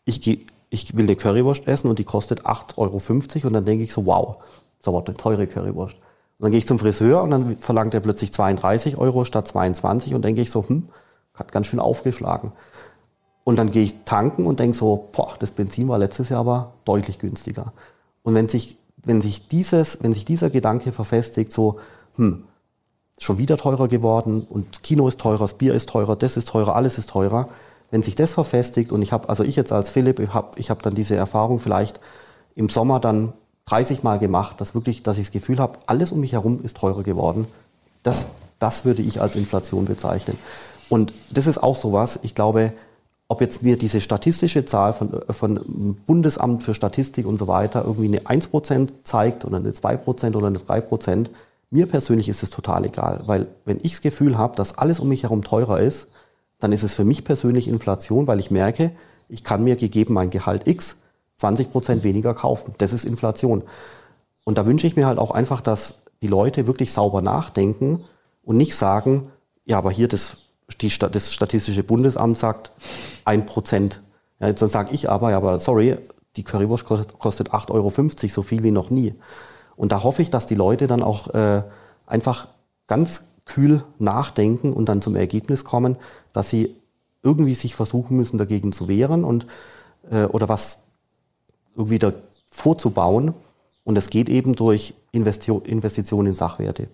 Ich gehe ich will eine Currywurst essen und die kostet 8,50 Euro und dann denke ich so, wow, das ist aber eine teure Currywurst. Und dann gehe ich zum Friseur und dann verlangt er plötzlich 32 Euro statt 22 und denke ich so, hm, hat ganz schön aufgeschlagen. Und dann gehe ich tanken und denke so, boah, das Benzin war letztes Jahr aber deutlich günstiger. Und wenn sich, wenn sich dieses, wenn sich dieser Gedanke verfestigt, so, hm, schon wieder teurer geworden und Kino ist teurer, das Bier ist teurer, das ist teurer, alles ist teurer, wenn sich das verfestigt und ich habe, also ich jetzt als Philipp, ich habe ich hab dann diese Erfahrung vielleicht im Sommer dann 30 Mal gemacht, dass wirklich, dass ich das Gefühl habe, alles um mich herum ist teurer geworden. Das, das würde ich als Inflation bezeichnen. Und das ist auch sowas, ich glaube, ob jetzt mir diese statistische Zahl von, von Bundesamt für Statistik und so weiter irgendwie eine 1% zeigt oder eine 2% oder eine 3%, mir persönlich ist es total egal, weil wenn ich das Gefühl habe, dass alles um mich herum teurer ist, dann ist es für mich persönlich Inflation, weil ich merke, ich kann mir gegeben mein Gehalt X 20 Prozent weniger kaufen. Das ist Inflation. Und da wünsche ich mir halt auch einfach, dass die Leute wirklich sauber nachdenken und nicht sagen, ja, aber hier das, die, das Statistische Bundesamt sagt ein Prozent. Ja, jetzt dann sage ich aber, ja, aber sorry, die Currywurst kostet 8,50 Euro, so viel wie noch nie. Und da hoffe ich, dass die Leute dann auch äh, einfach ganz kühl nachdenken und dann zum Ergebnis kommen, dass sie irgendwie sich versuchen müssen, dagegen zu wehren und äh, oder was irgendwie da vorzubauen. Und es geht eben durch Investitionen in Sachwerte.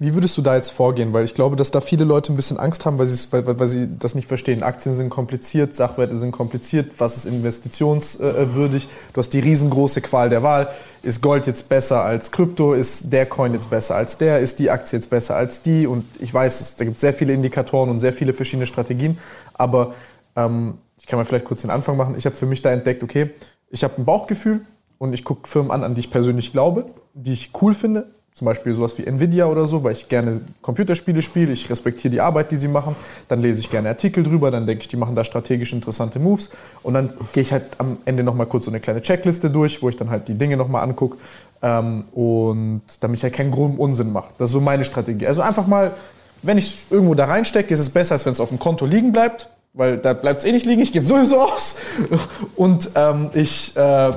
Wie würdest du da jetzt vorgehen? Weil ich glaube, dass da viele Leute ein bisschen Angst haben, weil, weil, weil sie das nicht verstehen. Aktien sind kompliziert, Sachwerte sind kompliziert, was ist investitionswürdig? Du hast die riesengroße Qual der Wahl. Ist Gold jetzt besser als Krypto? Ist der Coin jetzt besser als der? Ist die Aktie jetzt besser als die? Und ich weiß, es, da gibt es sehr viele Indikatoren und sehr viele verschiedene Strategien. Aber ähm, ich kann mal vielleicht kurz den Anfang machen. Ich habe für mich da entdeckt, okay, ich habe ein Bauchgefühl und ich gucke Firmen an, an die ich persönlich glaube, die ich cool finde. Zum Beispiel sowas wie Nvidia oder so, weil ich gerne Computerspiele spiele, ich respektiere die Arbeit, die sie machen, dann lese ich gerne Artikel drüber, dann denke ich, die machen da strategisch interessante Moves. Und dann gehe ich halt am Ende nochmal kurz so eine kleine Checkliste durch, wo ich dann halt die Dinge nochmal angucke ähm, und damit ich halt keinen groben Unsinn mache. Das ist so meine Strategie. Also einfach mal, wenn ich irgendwo da reinstecke, ist es besser, als wenn es auf dem Konto liegen bleibt, weil da bleibt es eh nicht liegen, ich gebe sowieso aus und ähm, ich... Äh,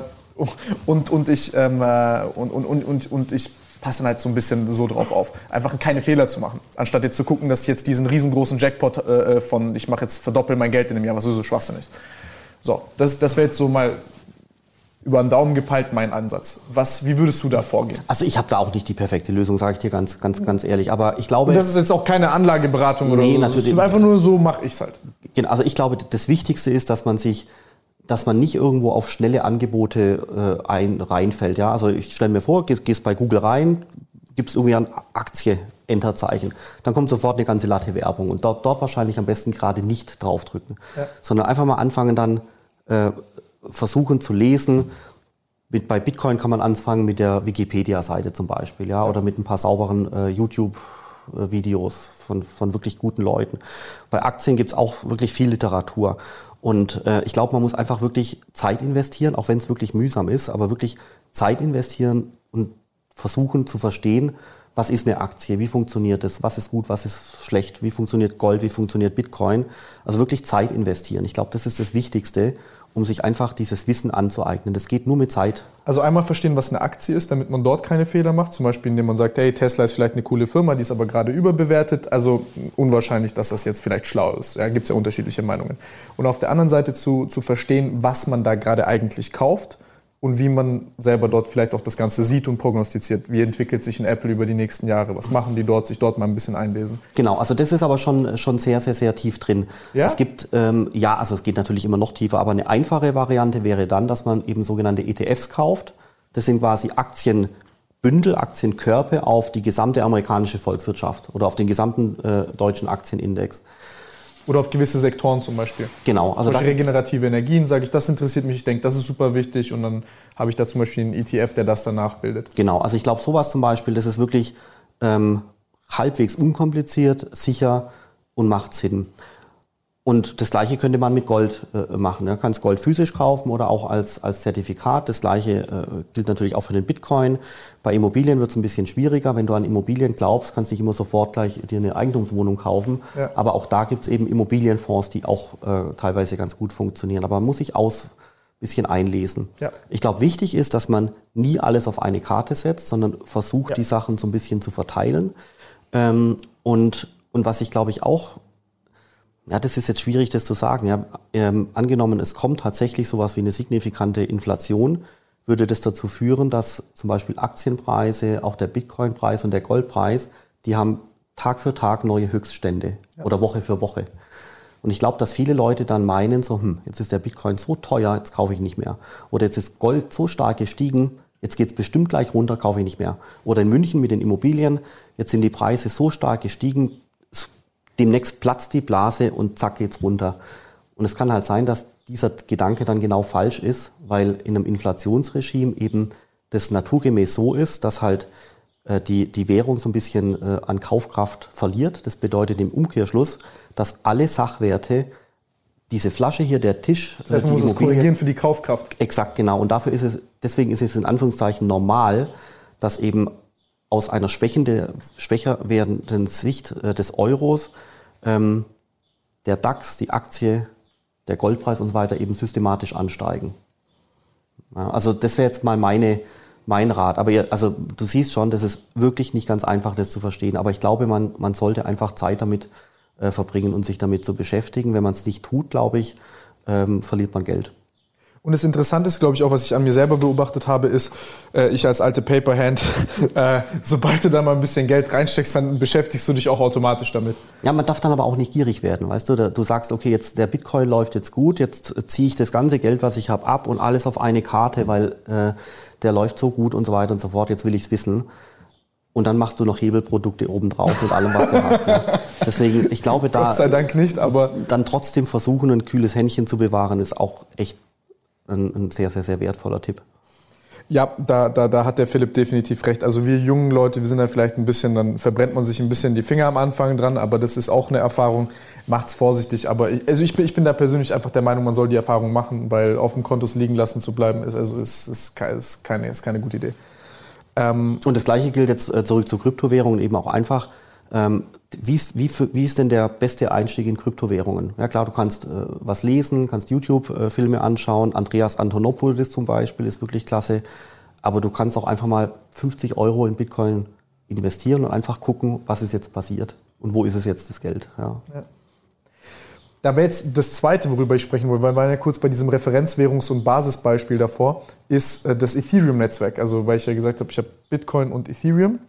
und, und ich ähm, äh, und, und, und, und ich passen halt so ein bisschen so drauf auf. Einfach keine Fehler zu machen. Anstatt jetzt zu gucken, dass ich jetzt diesen riesengroßen Jackpot äh, äh von, ich mache jetzt verdoppel mein Geld in einem Jahr, was sowieso Schwachsinn ist. So, das, das wäre jetzt so mal über den Daumen gepeilt mein Ansatz. Was, wie würdest du da vorgehen? Also ich habe da auch nicht die perfekte Lösung, sage ich dir ganz, ganz, ganz ehrlich. Aber ich glaube. Und das ist jetzt auch keine Anlageberatung nee, oder so. Natürlich. einfach nur so mache ich es halt. Genau, also ich glaube, das Wichtigste ist, dass man sich dass man nicht irgendwo auf schnelle Angebote äh, ein, reinfällt. Ja? Also ich stelle mir vor, gehst, gehst bei Google rein, gibst irgendwie eine Aktie, Enterzeichen. Dann kommt sofort eine ganze Latte Werbung und dort, dort wahrscheinlich am besten gerade nicht draufdrücken, ja. sondern einfach mal anfangen dann äh, versuchen zu lesen. Mit, bei Bitcoin kann man anfangen mit der Wikipedia-Seite zum Beispiel, ja, oder mit ein paar sauberen äh, YouTube-Videos von, von wirklich guten Leuten. Bei Aktien gibt es auch wirklich viel Literatur. Und äh, ich glaube, man muss einfach wirklich Zeit investieren, auch wenn es wirklich mühsam ist, aber wirklich Zeit investieren und versuchen zu verstehen, was ist eine Aktie, wie funktioniert es, was ist gut, was ist schlecht, wie funktioniert Gold, wie funktioniert Bitcoin. Also wirklich Zeit investieren. Ich glaube, das ist das Wichtigste, um sich einfach dieses Wissen anzueignen. Das geht nur mit Zeit. Also einmal verstehen, was eine Aktie ist, damit man dort keine Fehler macht. Zum Beispiel, indem man sagt, hey, Tesla ist vielleicht eine coole Firma, die ist aber gerade überbewertet. Also unwahrscheinlich, dass das jetzt vielleicht schlau ist. Ja, gibt es ja unterschiedliche Meinungen. Und auf der anderen Seite zu, zu verstehen, was man da gerade eigentlich kauft und wie man selber dort vielleicht auch das Ganze sieht und prognostiziert. Wie entwickelt sich ein Apple über die nächsten Jahre? Was machen die dort? Sich dort mal ein bisschen einlesen. Genau, also das ist aber schon, schon sehr, sehr, sehr tief drin. Ja? Es gibt, ähm, ja, also es geht natürlich immer noch tiefer, aber eine einfache Variante wäre dann, dass man eben sogenannte ETFs kauft. Das sind quasi Aktienbündel, Aktienkörpe auf die gesamte amerikanische Volkswirtschaft oder auf den gesamten äh, deutschen Aktienindex. Oder auf gewisse Sektoren zum Beispiel. Genau. Also da regenerative Energien, sage ich, das interessiert mich, ich denke, das ist super wichtig und dann habe ich da zum Beispiel einen ETF, der das danach bildet. Genau, also ich glaube sowas zum Beispiel, das ist wirklich ähm, halbwegs unkompliziert, sicher und macht Sinn. Und das Gleiche könnte man mit Gold äh, machen. Du kannst Gold physisch kaufen oder auch als, als Zertifikat. Das Gleiche äh, gilt natürlich auch für den Bitcoin. Bei Immobilien wird es ein bisschen schwieriger. Wenn du an Immobilien glaubst, kannst du nicht immer sofort gleich dir eine Eigentumswohnung kaufen. Ja. Aber auch da gibt es eben Immobilienfonds, die auch äh, teilweise ganz gut funktionieren. Aber man muss sich aus bisschen einlesen. Ja. Ich glaube, wichtig ist, dass man nie alles auf eine Karte setzt, sondern versucht, ja. die Sachen so ein bisschen zu verteilen. Ähm, und, und was ich, glaube ich, auch ja, das ist jetzt schwierig, das zu sagen. Ja, ähm, angenommen, es kommt tatsächlich sowas wie eine signifikante Inflation, würde das dazu führen, dass zum Beispiel Aktienpreise, auch der Bitcoin-Preis und der Goldpreis, die haben Tag für Tag neue Höchststände ja. oder Woche für Woche. Und ich glaube, dass viele Leute dann meinen, so, hm, jetzt ist der Bitcoin so teuer, jetzt kaufe ich nicht mehr. Oder jetzt ist Gold so stark gestiegen, jetzt geht es bestimmt gleich runter, kaufe ich nicht mehr. Oder in München mit den Immobilien, jetzt sind die Preise so stark gestiegen, demnächst platzt die Blase und zack geht's runter. Und es kann halt sein, dass dieser Gedanke dann genau falsch ist, weil in einem Inflationsregime eben das naturgemäß so ist, dass halt äh, die, die Währung so ein bisschen äh, an Kaufkraft verliert. Das bedeutet im Umkehrschluss, dass alle Sachwerte, diese Flasche hier, der Tisch, das heißt, man muss es korrigieren für die Kaufkraft. Exakt, genau. Und dafür ist es, deswegen ist es in Anführungszeichen normal, dass eben aus einer schwächende, schwächer werdenden Sicht äh, des Euros ähm, der DAX, die Aktie, der Goldpreis und so weiter eben systematisch ansteigen. Ja, also das wäre jetzt mal meine, mein Rat. Aber ihr, also du siehst schon, das ist wirklich nicht ganz einfach, das zu verstehen. Aber ich glaube, man, man sollte einfach Zeit damit äh, verbringen und sich damit zu beschäftigen. Wenn man es nicht tut, glaube ich, ähm, verliert man Geld. Und das Interessante ist, glaube ich, auch, was ich an mir selber beobachtet habe, ist, äh, ich als alte Paperhand, äh, sobald du da mal ein bisschen Geld reinsteckst, dann beschäftigst du dich auch automatisch damit. Ja, man darf dann aber auch nicht gierig werden, weißt du? Du sagst, okay, jetzt der Bitcoin läuft jetzt gut, jetzt ziehe ich das ganze Geld, was ich habe, ab und alles auf eine Karte, weil äh, der läuft so gut und so weiter und so fort, jetzt will ich es wissen. Und dann machst du noch Hebelprodukte obendrauf mit allem, was du hast. Ja. Deswegen, ich glaube, da. Gott sei Dank nicht, aber. Dann trotzdem versuchen, ein kühles Händchen zu bewahren, ist auch echt ein, ein sehr, sehr, sehr wertvoller Tipp. Ja, da, da, da hat der Philipp definitiv recht. Also wir jungen Leute, wir sind dann vielleicht ein bisschen, dann verbrennt man sich ein bisschen die Finger am Anfang dran, aber das ist auch eine Erfahrung. Macht's vorsichtig. Aber ich, also ich bin, ich bin da persönlich einfach der Meinung, man soll die Erfahrung machen, weil auf dem Kontos liegen lassen zu bleiben, ist also ist, ist, ist, keine, ist keine gute Idee. Ähm Und das gleiche gilt jetzt äh, zurück zu Kryptowährungen eben auch einfach. Ähm, wie ist, wie, wie ist denn der beste Einstieg in Kryptowährungen? Ja klar, du kannst äh, was lesen, kannst YouTube-Filme anschauen. Andreas Antonopoulos zum Beispiel ist wirklich klasse. Aber du kannst auch einfach mal 50 Euro in Bitcoin investieren und einfach gucken, was ist jetzt passiert und wo ist es jetzt das Geld. Ja. ja. Da wäre jetzt das Zweite, worüber ich sprechen wollte, weil wir waren ja kurz bei diesem Referenzwährungs- und Basisbeispiel davor, ist äh, das Ethereum-Netzwerk. Also weil ich ja gesagt habe, ich habe Bitcoin und Ethereum.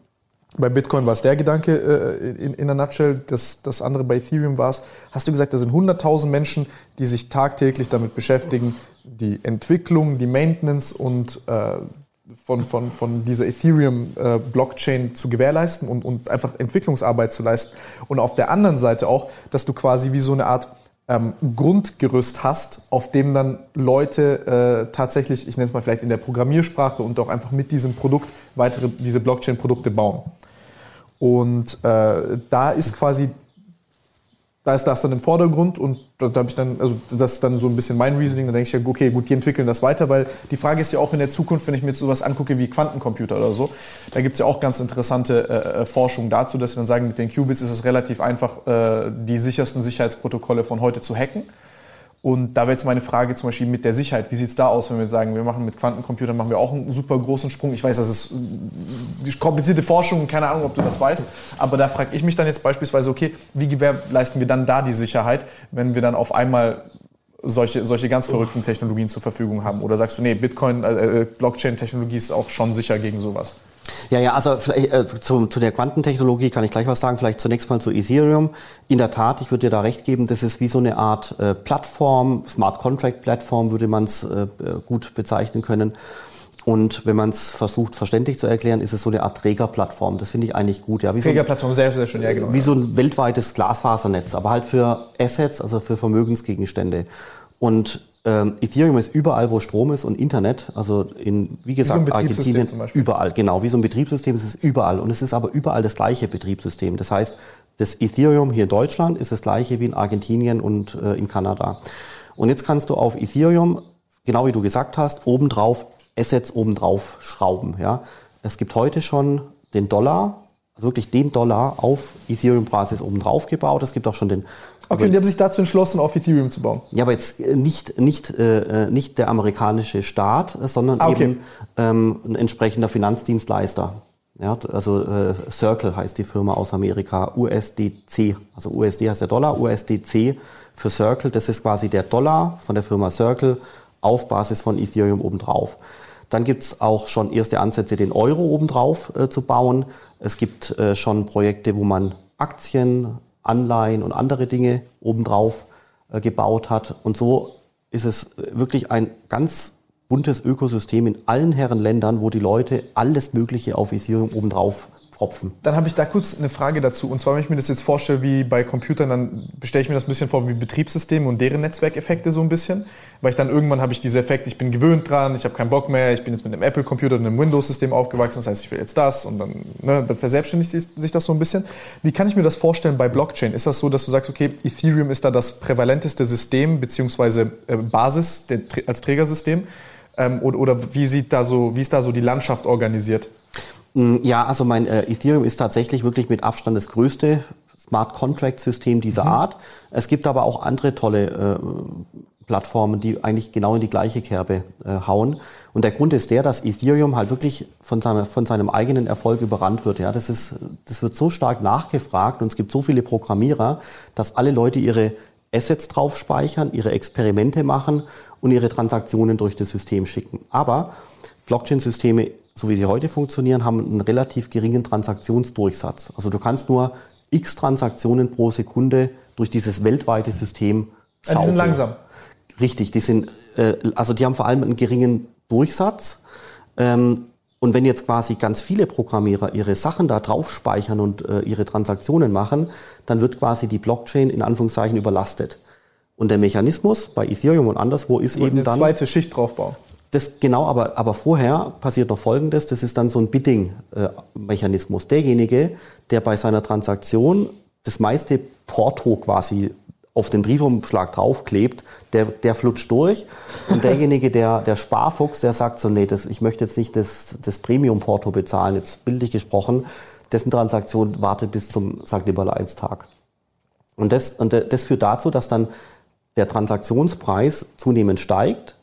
Bei Bitcoin war es der Gedanke äh, in, in der Nutshell, das, das andere bei Ethereum war es. Hast du gesagt, da sind 100.000 Menschen, die sich tagtäglich damit beschäftigen, die Entwicklung, die Maintenance und äh, von, von, von dieser Ethereum-Blockchain äh, zu gewährleisten und, und einfach Entwicklungsarbeit zu leisten. Und auf der anderen Seite auch, dass du quasi wie so eine Art ähm, Grundgerüst hast, auf dem dann Leute äh, tatsächlich, ich nenne es mal vielleicht in der Programmiersprache und auch einfach mit diesem Produkt weitere diese Blockchain-Produkte bauen. Und äh, da ist quasi da ist das dann im Vordergrund und da, habe ich dann, also das ist dann so ein bisschen mein Reasoning, da denke ich ja, okay, gut, die entwickeln das weiter, weil die Frage ist ja auch in der Zukunft, wenn ich mir jetzt sowas angucke wie Quantencomputer oder so, da gibt es ja auch ganz interessante äh, äh, Forschung dazu, dass sie dann sagen, mit den Qubits ist es relativ einfach, äh, die sichersten Sicherheitsprotokolle von heute zu hacken. Und da wäre jetzt meine Frage zum Beispiel mit der Sicherheit. Wie sieht es da aus, wenn wir sagen, wir machen mit Quantencomputern machen wir auch einen super großen Sprung? Ich weiß, das ist äh, komplizierte Forschung, keine Ahnung, ob du das weißt. Aber da frage ich mich dann jetzt beispielsweise, okay, wie gewährleisten wir dann da die Sicherheit, wenn wir dann auf einmal solche, solche ganz verrückten Technologien zur Verfügung haben? Oder sagst du, nee, Bitcoin, äh, äh Blockchain-Technologie ist auch schon sicher gegen sowas? Ja, ja, also äh, zu, zu der Quantentechnologie kann ich gleich was sagen. Vielleicht zunächst mal zu Ethereum. In der Tat, ich würde dir da recht geben, das ist wie so eine Art äh, Plattform, Smart Contract Plattform würde man es äh, gut bezeichnen können. Und wenn man es versucht verständlich zu erklären, ist es so eine Art Trägerplattform. Das finde ich eigentlich gut. Ja, wie Trägerplattform, so sehr, sehr schön, ja genau. Wie so ein weltweites Glasfasernetz, aber halt für Assets, also für Vermögensgegenstände. Und ähm, Ethereum ist überall, wo Strom ist und Internet. Also in, wie gesagt, wie so Argentinien, überall. Genau, wie so ein Betriebssystem, es ist überall. Und es ist aber überall das gleiche Betriebssystem. Das heißt, das Ethereum hier in Deutschland ist das gleiche wie in Argentinien und äh, in Kanada. Und jetzt kannst du auf Ethereum, genau wie du gesagt hast, obendrauf Assets obendrauf schrauben. Ja. Es gibt heute schon den Dollar, also wirklich den Dollar auf Ethereum-Basis obendrauf gebaut. Es gibt auch schon den Okay, und die haben sich dazu entschlossen, auf Ethereum zu bauen. Ja, aber jetzt äh, nicht, nicht, äh, äh, nicht der amerikanische Staat, sondern ah, okay. eben ähm, ein entsprechender Finanzdienstleister. Ja, also äh, Circle heißt die Firma aus Amerika, USDC. Also USD heißt der Dollar, USDC für Circle. Das ist quasi der Dollar von der Firma Circle auf Basis von Ethereum obendrauf. Dann gibt's auch schon erste Ansätze, den Euro obendrauf äh, zu bauen. Es gibt äh, schon Projekte, wo man Aktien, Anleihen und andere Dinge obendrauf äh, gebaut hat. Und so ist es wirklich ein ganz buntes Ökosystem in allen Herren Ländern, wo die Leute alles Mögliche auf Ethereum obendrauf Tropfen. Dann habe ich da kurz eine Frage dazu. Und zwar, wenn ich mir das jetzt vorstelle, wie bei Computern, dann stelle ich mir das ein bisschen vor wie Betriebssysteme und deren Netzwerkeffekte so ein bisschen. Weil ich dann irgendwann habe ich diese Effekte, ich bin gewöhnt dran, ich habe keinen Bock mehr, ich bin jetzt mit einem Apple-Computer und einem Windows-System aufgewachsen, das heißt, ich will jetzt das und dann, ne, dann verselbstständigt sich das so ein bisschen. Wie kann ich mir das vorstellen bei Blockchain? Ist das so, dass du sagst, okay, Ethereum ist da das prävalenteste System beziehungsweise äh, Basis der, als Trägersystem? Ähm, oder, oder wie, sieht da so, wie ist da so die Landschaft organisiert? Mm, ja, also mein äh, Ethereum ist tatsächlich wirklich mit Abstand das größte Smart Contract System dieser mhm. Art. Es gibt aber auch andere tolle äh, Plattformen, die eigentlich genau in die gleiche Kerbe äh, hauen. Und der Grund ist der, dass Ethereum halt wirklich von, seiner, von seinem eigenen Erfolg überrannt wird. Ja, das ist, das wird so stark nachgefragt und es gibt so viele Programmierer, dass alle Leute ihre Assets drauf speichern, ihre Experimente machen und ihre Transaktionen durch das System schicken. Aber Blockchain-Systeme so wie sie heute funktionieren, haben einen relativ geringen Transaktionsdurchsatz. Also du kannst nur x Transaktionen pro Sekunde durch dieses weltweite System schaufeln. Also die sind langsam. Richtig, die sind, äh, also die haben vor allem einen geringen Durchsatz. Ähm, und wenn jetzt quasi ganz viele Programmierer ihre Sachen da drauf speichern und äh, ihre Transaktionen machen, dann wird quasi die Blockchain in Anführungszeichen überlastet. Und der Mechanismus bei Ethereum und anderswo ist eben dann. eine zweite Schicht draufbauen. Das genau, aber, aber vorher passiert noch Folgendes, das ist dann so ein Bidding-Mechanismus. Derjenige, der bei seiner Transaktion das meiste Porto quasi auf den Briefumschlag draufklebt, der, der flutscht durch. Und derjenige, der, der Sparfuchs, der sagt so, nee, das, ich möchte jetzt nicht das, das Premium-Porto bezahlen, jetzt bildlich gesprochen, dessen Transaktion wartet bis zum St. Nimmerleins-Tag. Und das, und das führt dazu, dass dann der Transaktionspreis zunehmend steigt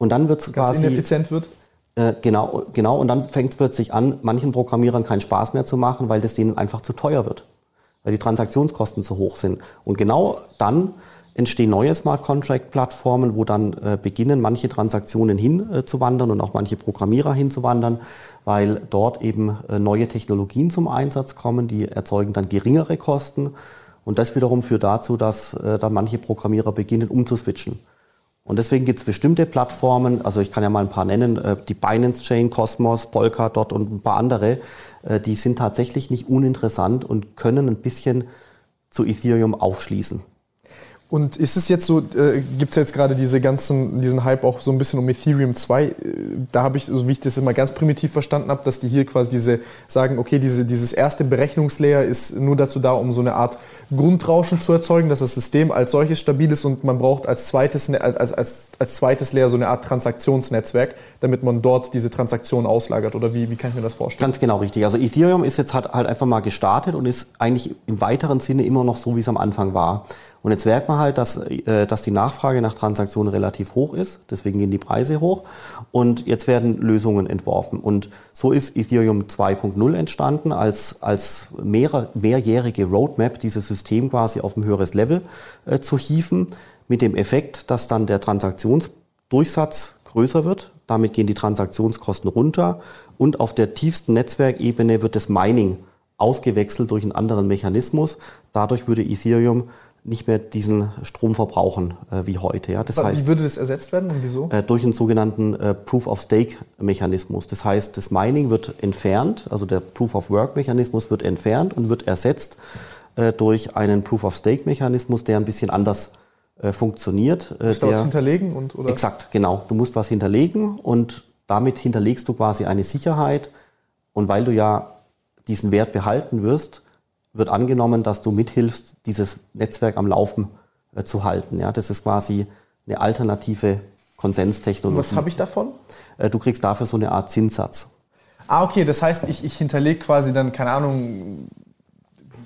und dann wird es quasi. ineffizient wird? Äh, genau, genau. Und dann fängt es plötzlich an, manchen Programmierern keinen Spaß mehr zu machen, weil das denen einfach zu teuer wird. Weil die Transaktionskosten zu hoch sind. Und genau dann entstehen neue Smart Contract Plattformen, wo dann äh, beginnen, manche Transaktionen hinzuwandern äh, und auch manche Programmierer hinzuwandern, weil dort eben äh, neue Technologien zum Einsatz kommen, die erzeugen dann geringere Kosten. Und das wiederum führt dazu, dass äh, dann manche Programmierer beginnen umzuswitchen. Und deswegen gibt es bestimmte Plattformen, also ich kann ja mal ein paar nennen, äh, die Binance Chain, Cosmos, Polkadot und ein paar andere, äh, die sind tatsächlich nicht uninteressant und können ein bisschen zu Ethereum aufschließen. Und ist es jetzt so, äh, gibt es jetzt gerade diese ganzen, diesen Hype auch so ein bisschen um Ethereum 2? Äh, da habe ich, so wie ich das immer ganz primitiv verstanden habe, dass die hier quasi diese sagen, okay, diese, dieses erste Berechnungslayer ist nur dazu da, um so eine Art Grundrauschen zu erzeugen, dass das System als solches stabil ist und man braucht als zweites, ne, als, als, als zweites Layer so eine Art Transaktionsnetzwerk, damit man dort diese Transaktionen auslagert. Oder wie, wie kann ich mir das vorstellen? Ganz genau richtig. Also Ethereum ist jetzt halt, halt einfach mal gestartet und ist eigentlich im weiteren Sinne immer noch so, wie es am Anfang war. Und jetzt merkt man halt, dass, äh, dass die Nachfrage nach Transaktionen relativ hoch ist. Deswegen gehen die Preise hoch. Und jetzt werden Lösungen entworfen. Und so ist Ethereum 2.0 entstanden als, als mehr, mehrjährige Roadmap, dieses System quasi auf ein höheres Level äh, zu hieven. Mit dem Effekt, dass dann der Transaktionsdurchsatz größer wird. Damit gehen die Transaktionskosten runter. Und auf der tiefsten Netzwerkebene wird das Mining ausgewechselt durch einen anderen Mechanismus. Dadurch würde Ethereum nicht mehr diesen Strom verbrauchen äh, wie heute. Ja. Das Aber heißt, wie würde das ersetzt werden und wieso? Äh, durch einen sogenannten äh, Proof-of-Stake-Mechanismus. Das heißt, das Mining wird entfernt, also der Proof-of-Work-Mechanismus wird entfernt und wird ersetzt äh, durch einen Proof-of-Stake-Mechanismus, der ein bisschen anders äh, funktioniert. Du musst der, was hinterlegen? Und, oder? Exakt, genau. Du musst was hinterlegen und damit hinterlegst du quasi eine Sicherheit. Und weil du ja diesen Wert behalten wirst, wird angenommen, dass du mithilfst, dieses Netzwerk am Laufen äh, zu halten. Ja, das ist quasi eine alternative Konsenstechnologie. Und was habe ich davon? Äh, du kriegst dafür so eine Art Zinssatz. Ah, okay, das heißt, ich, ich hinterlege quasi dann, keine Ahnung,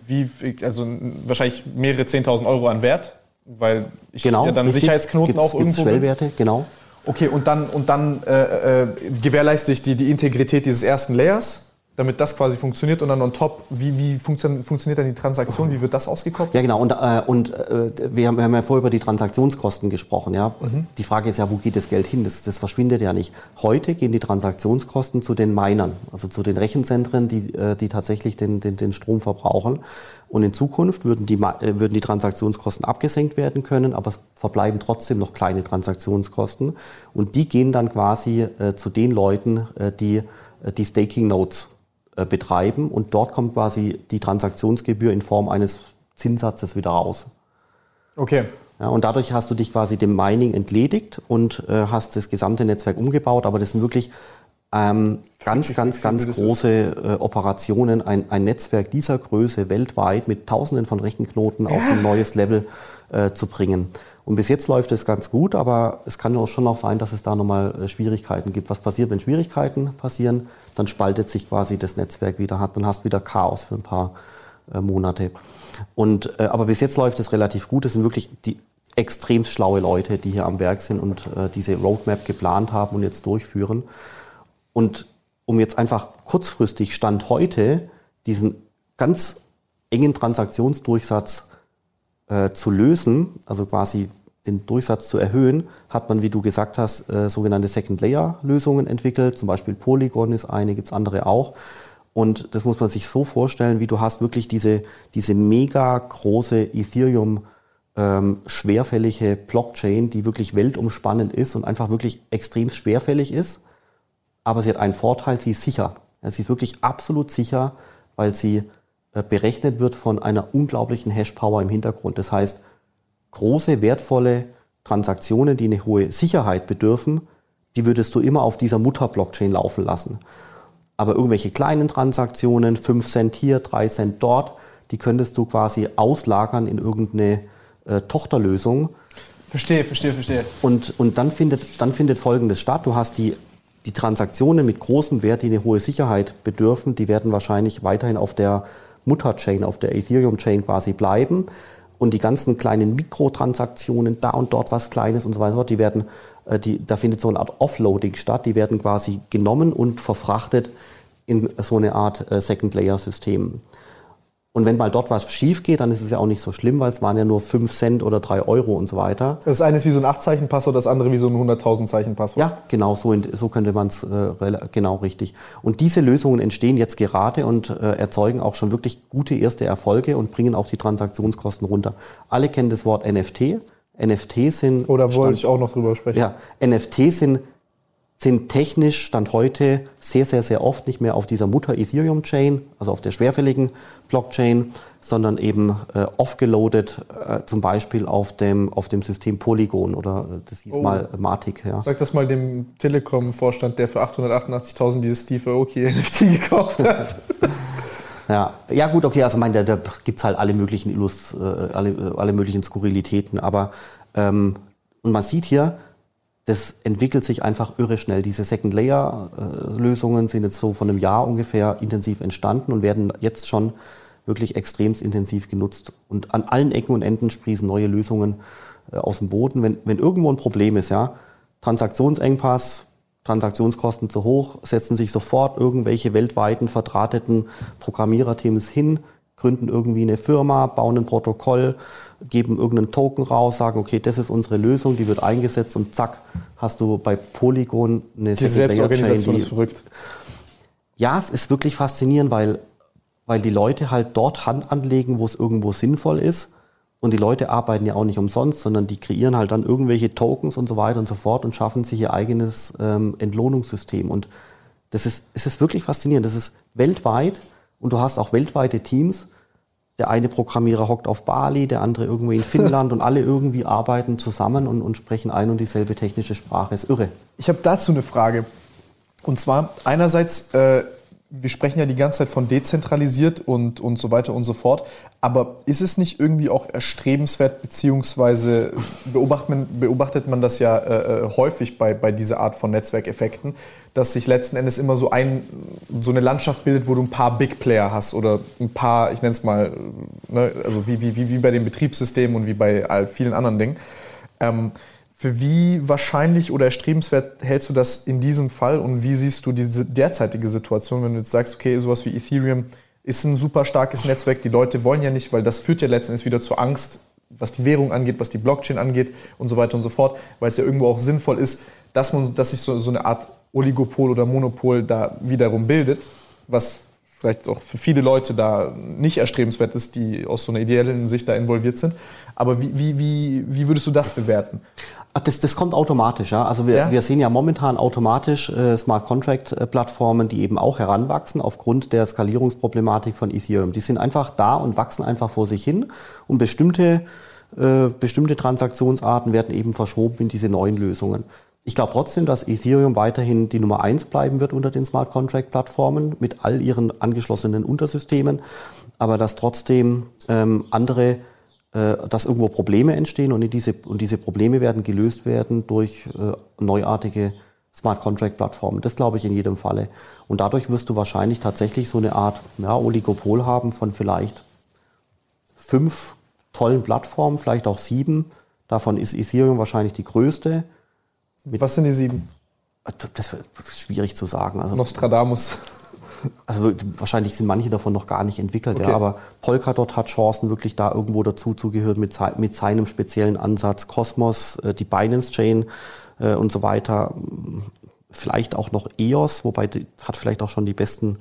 wie, also wahrscheinlich mehrere 10.000 Euro an Wert, weil ich genau, ja dann richtig. Sicherheitsknoten gibt's, auch irgendwo. Schwellwerte, bin. genau. Okay, und dann, und dann äh, äh, gewährleiste ich die, die Integrität dieses ersten Layers damit das quasi funktioniert und dann on top, wie, wie funktio funktioniert dann die Transaktion, wie wird das ausgekoppelt? Ja genau, und, äh, und äh, wir, haben, wir, haben, ja vorher über die Transaktionskosten gesprochen. Ja? Mhm. Die Frage ist ja, wo geht das Geld hin? Das, das, verschwindet ja nicht. Heute gehen die Transaktionskosten zu den Minern, also zu den Rechenzentren, die, äh, die tatsächlich den, den, den Strom verbrauchen. Und in Zukunft würden die, äh, würden die Transaktionskosten abgesenkt werden können, aber es verbleiben trotzdem noch kleine Transaktionskosten. Und die gehen dann quasi äh, zu den Leuten, äh, die äh, die Staking Notes betreiben und dort kommt quasi die Transaktionsgebühr in Form eines Zinssatzes wieder raus. Okay. Ja, und dadurch hast du dich quasi dem Mining entledigt und äh, hast das gesamte Netzwerk umgebaut, aber das sind wirklich ähm, ganz, ganz, ganz große äh, Operationen, ein, ein Netzwerk dieser Größe weltweit mit Tausenden von Rechenknoten ja. auf ein neues Level äh, zu bringen. Und bis jetzt läuft es ganz gut, aber es kann auch schon noch sein, dass es da nochmal äh, Schwierigkeiten gibt. Was passiert, wenn Schwierigkeiten passieren? Dann spaltet sich quasi das Netzwerk wieder, dann hast wieder Chaos für ein paar äh, Monate. Und, äh, aber bis jetzt läuft es relativ gut. Es sind wirklich die extrem schlaue Leute, die hier am Werk sind und diese Roadmap geplant haben und jetzt durchführen. Und um jetzt einfach kurzfristig Stand heute diesen ganz engen Transaktionsdurchsatz äh, zu lösen, also quasi den Durchsatz zu erhöhen, hat man, wie du gesagt hast, äh, sogenannte Second-Layer-Lösungen entwickelt. Zum Beispiel Polygon ist eine, gibt es andere auch. Und das muss man sich so vorstellen, wie du hast wirklich diese, diese mega große Ethereum ähm, schwerfällige Blockchain, die wirklich weltumspannend ist und einfach wirklich extrem schwerfällig ist. Aber sie hat einen Vorteil, sie ist sicher. Sie ist wirklich absolut sicher, weil sie berechnet wird von einer unglaublichen Hash-Power im Hintergrund. Das heißt, große, wertvolle Transaktionen, die eine hohe Sicherheit bedürfen, die würdest du immer auf dieser Mutter-Blockchain laufen lassen. Aber irgendwelche kleinen Transaktionen, 5 Cent hier, 3 Cent dort, die könntest du quasi auslagern in irgendeine äh, Tochterlösung. Verstehe, verstehe, verstehe. Und, und dann, findet, dann findet Folgendes statt. Du hast die, die Transaktionen mit großem Wert, die eine hohe Sicherheit bedürfen, die werden wahrscheinlich weiterhin auf der Mutterchain, auf der Ethereum-Chain quasi bleiben. Und die ganzen kleinen Mikrotransaktionen, da und dort was Kleines und so weiter, die werden, äh, die, da findet so eine Art Offloading statt. Die werden quasi genommen und verfrachtet in so eine Art äh, Second-Layer-System. Und wenn mal dort was schief geht, dann ist es ja auch nicht so schlimm, weil es waren ja nur 5 Cent oder 3 Euro und so weiter. Das eine ist wie so ein 8-Zeichen-Passwort, das andere wie so ein 100.000-Zeichen-Passwort. Ja, genau, so, so könnte man es äh, genau richtig. Und diese Lösungen entstehen jetzt gerade und äh, erzeugen auch schon wirklich gute erste Erfolge und bringen auch die Transaktionskosten runter. Alle kennen das Wort NFT. NFT sind. Oder wollte ich auch noch drüber sprechen? Ja, NFT sind sind technisch Stand heute sehr, sehr, sehr oft nicht mehr auf dieser Mutter Ethereum Chain, also auf der schwerfälligen Blockchain, sondern eben äh, offgeloadet, äh, zum Beispiel auf dem, auf dem System Polygon oder äh, das hieß oh. mal Matic. Ja. Sag das mal dem Telekom-Vorstand, der für 888.000 dieses Steve Aoki NFT gekauft hat. Ja, ja gut, okay, also meine, da, da gibt es halt alle möglichen Illus, äh, alle, alle möglichen Skurrilitäten, aber ähm, und man sieht hier, das entwickelt sich einfach irre schnell. Diese Second-Layer-Lösungen sind jetzt so von einem Jahr ungefähr intensiv entstanden und werden jetzt schon wirklich extrem intensiv genutzt. Und an allen Ecken und Enden sprießen neue Lösungen äh, aus dem Boden. Wenn, wenn irgendwo ein Problem ist, ja, Transaktionsengpass, Transaktionskosten zu hoch, setzen sich sofort irgendwelche weltweiten verdrahteten Programmiererteams hin, gründen irgendwie eine Firma, bauen ein Protokoll, geben irgendeinen Token raus, sagen, okay, das ist unsere Lösung, die wird eingesetzt und zack, hast du bei Polygon eine Die Selbstorganisation ist verrückt. Ja, es ist wirklich faszinierend, weil, weil die Leute halt dort Hand anlegen, wo es irgendwo sinnvoll ist. Und die Leute arbeiten ja auch nicht umsonst, sondern die kreieren halt dann irgendwelche Tokens und so weiter und so fort und schaffen sich ihr eigenes ähm, Entlohnungssystem. Und das ist, es ist wirklich faszinierend. Das ist weltweit und du hast auch weltweite Teams. Der eine Programmierer hockt auf Bali, der andere irgendwo in Finnland und alle irgendwie arbeiten zusammen und, und sprechen ein und dieselbe technische Sprache. Ist irre. Ich habe dazu eine Frage. Und zwar einerseits, äh, wir sprechen ja die ganze Zeit von dezentralisiert und, und so weiter und so fort. Aber ist es nicht irgendwie auch erstrebenswert, beziehungsweise beobachtet man, beobachtet man das ja äh, äh häufig bei, bei dieser Art von Netzwerkeffekten, dass sich letzten Endes immer so, ein, so eine Landschaft bildet, wo du ein paar Big Player hast oder ein paar, ich nenne es mal, ne, also wie, wie, wie bei den Betriebssystemen und wie bei vielen anderen Dingen. Ähm, für wie wahrscheinlich oder erstrebenswert hältst du das in diesem Fall und wie siehst du diese derzeitige Situation, wenn du jetzt sagst, okay, sowas wie Ethereum ist ein super starkes Netzwerk, die Leute wollen ja nicht, weil das führt ja letzten Endes wieder zur Angst, was die Währung angeht, was die Blockchain angeht und so weiter und so fort, weil es ja irgendwo auch sinnvoll ist, dass man, dass sich so, so eine Art Oligopol oder Monopol da wiederum bildet, was vielleicht auch für viele Leute da nicht erstrebenswert ist, die aus so einer ideellen Sicht da involviert sind. Aber wie, wie, wie, wie würdest du das bewerten? Ach, das, das kommt automatisch, ja. Also wir, ja? wir sehen ja momentan automatisch äh, Smart Contract äh, Plattformen, die eben auch heranwachsen aufgrund der Skalierungsproblematik von Ethereum. Die sind einfach da und wachsen einfach vor sich hin und bestimmte, äh, bestimmte Transaktionsarten werden eben verschoben in diese neuen Lösungen. Ich glaube trotzdem, dass Ethereum weiterhin die Nummer eins bleiben wird unter den Smart Contract Plattformen mit all ihren angeschlossenen Untersystemen, aber dass trotzdem ähm, andere, dass irgendwo Probleme entstehen und diese, und diese Probleme werden gelöst werden durch äh, neuartige Smart Contract Plattformen. Das glaube ich in jedem Falle. Und dadurch wirst du wahrscheinlich tatsächlich so eine Art ja, Oligopol haben von vielleicht fünf tollen Plattformen, vielleicht auch sieben. Davon ist Ethereum wahrscheinlich die größte was sind die sieben? Das ist schwierig zu sagen. Also, Nostradamus. Also wahrscheinlich sind manche davon noch gar nicht entwickelt, okay. ja, aber Polkadot hat Chancen, wirklich da irgendwo dazu zu gehören mit, mit seinem speziellen Ansatz. Cosmos, äh, die Binance Chain äh, und so weiter. Vielleicht auch noch EOS, wobei die hat vielleicht auch schon die besten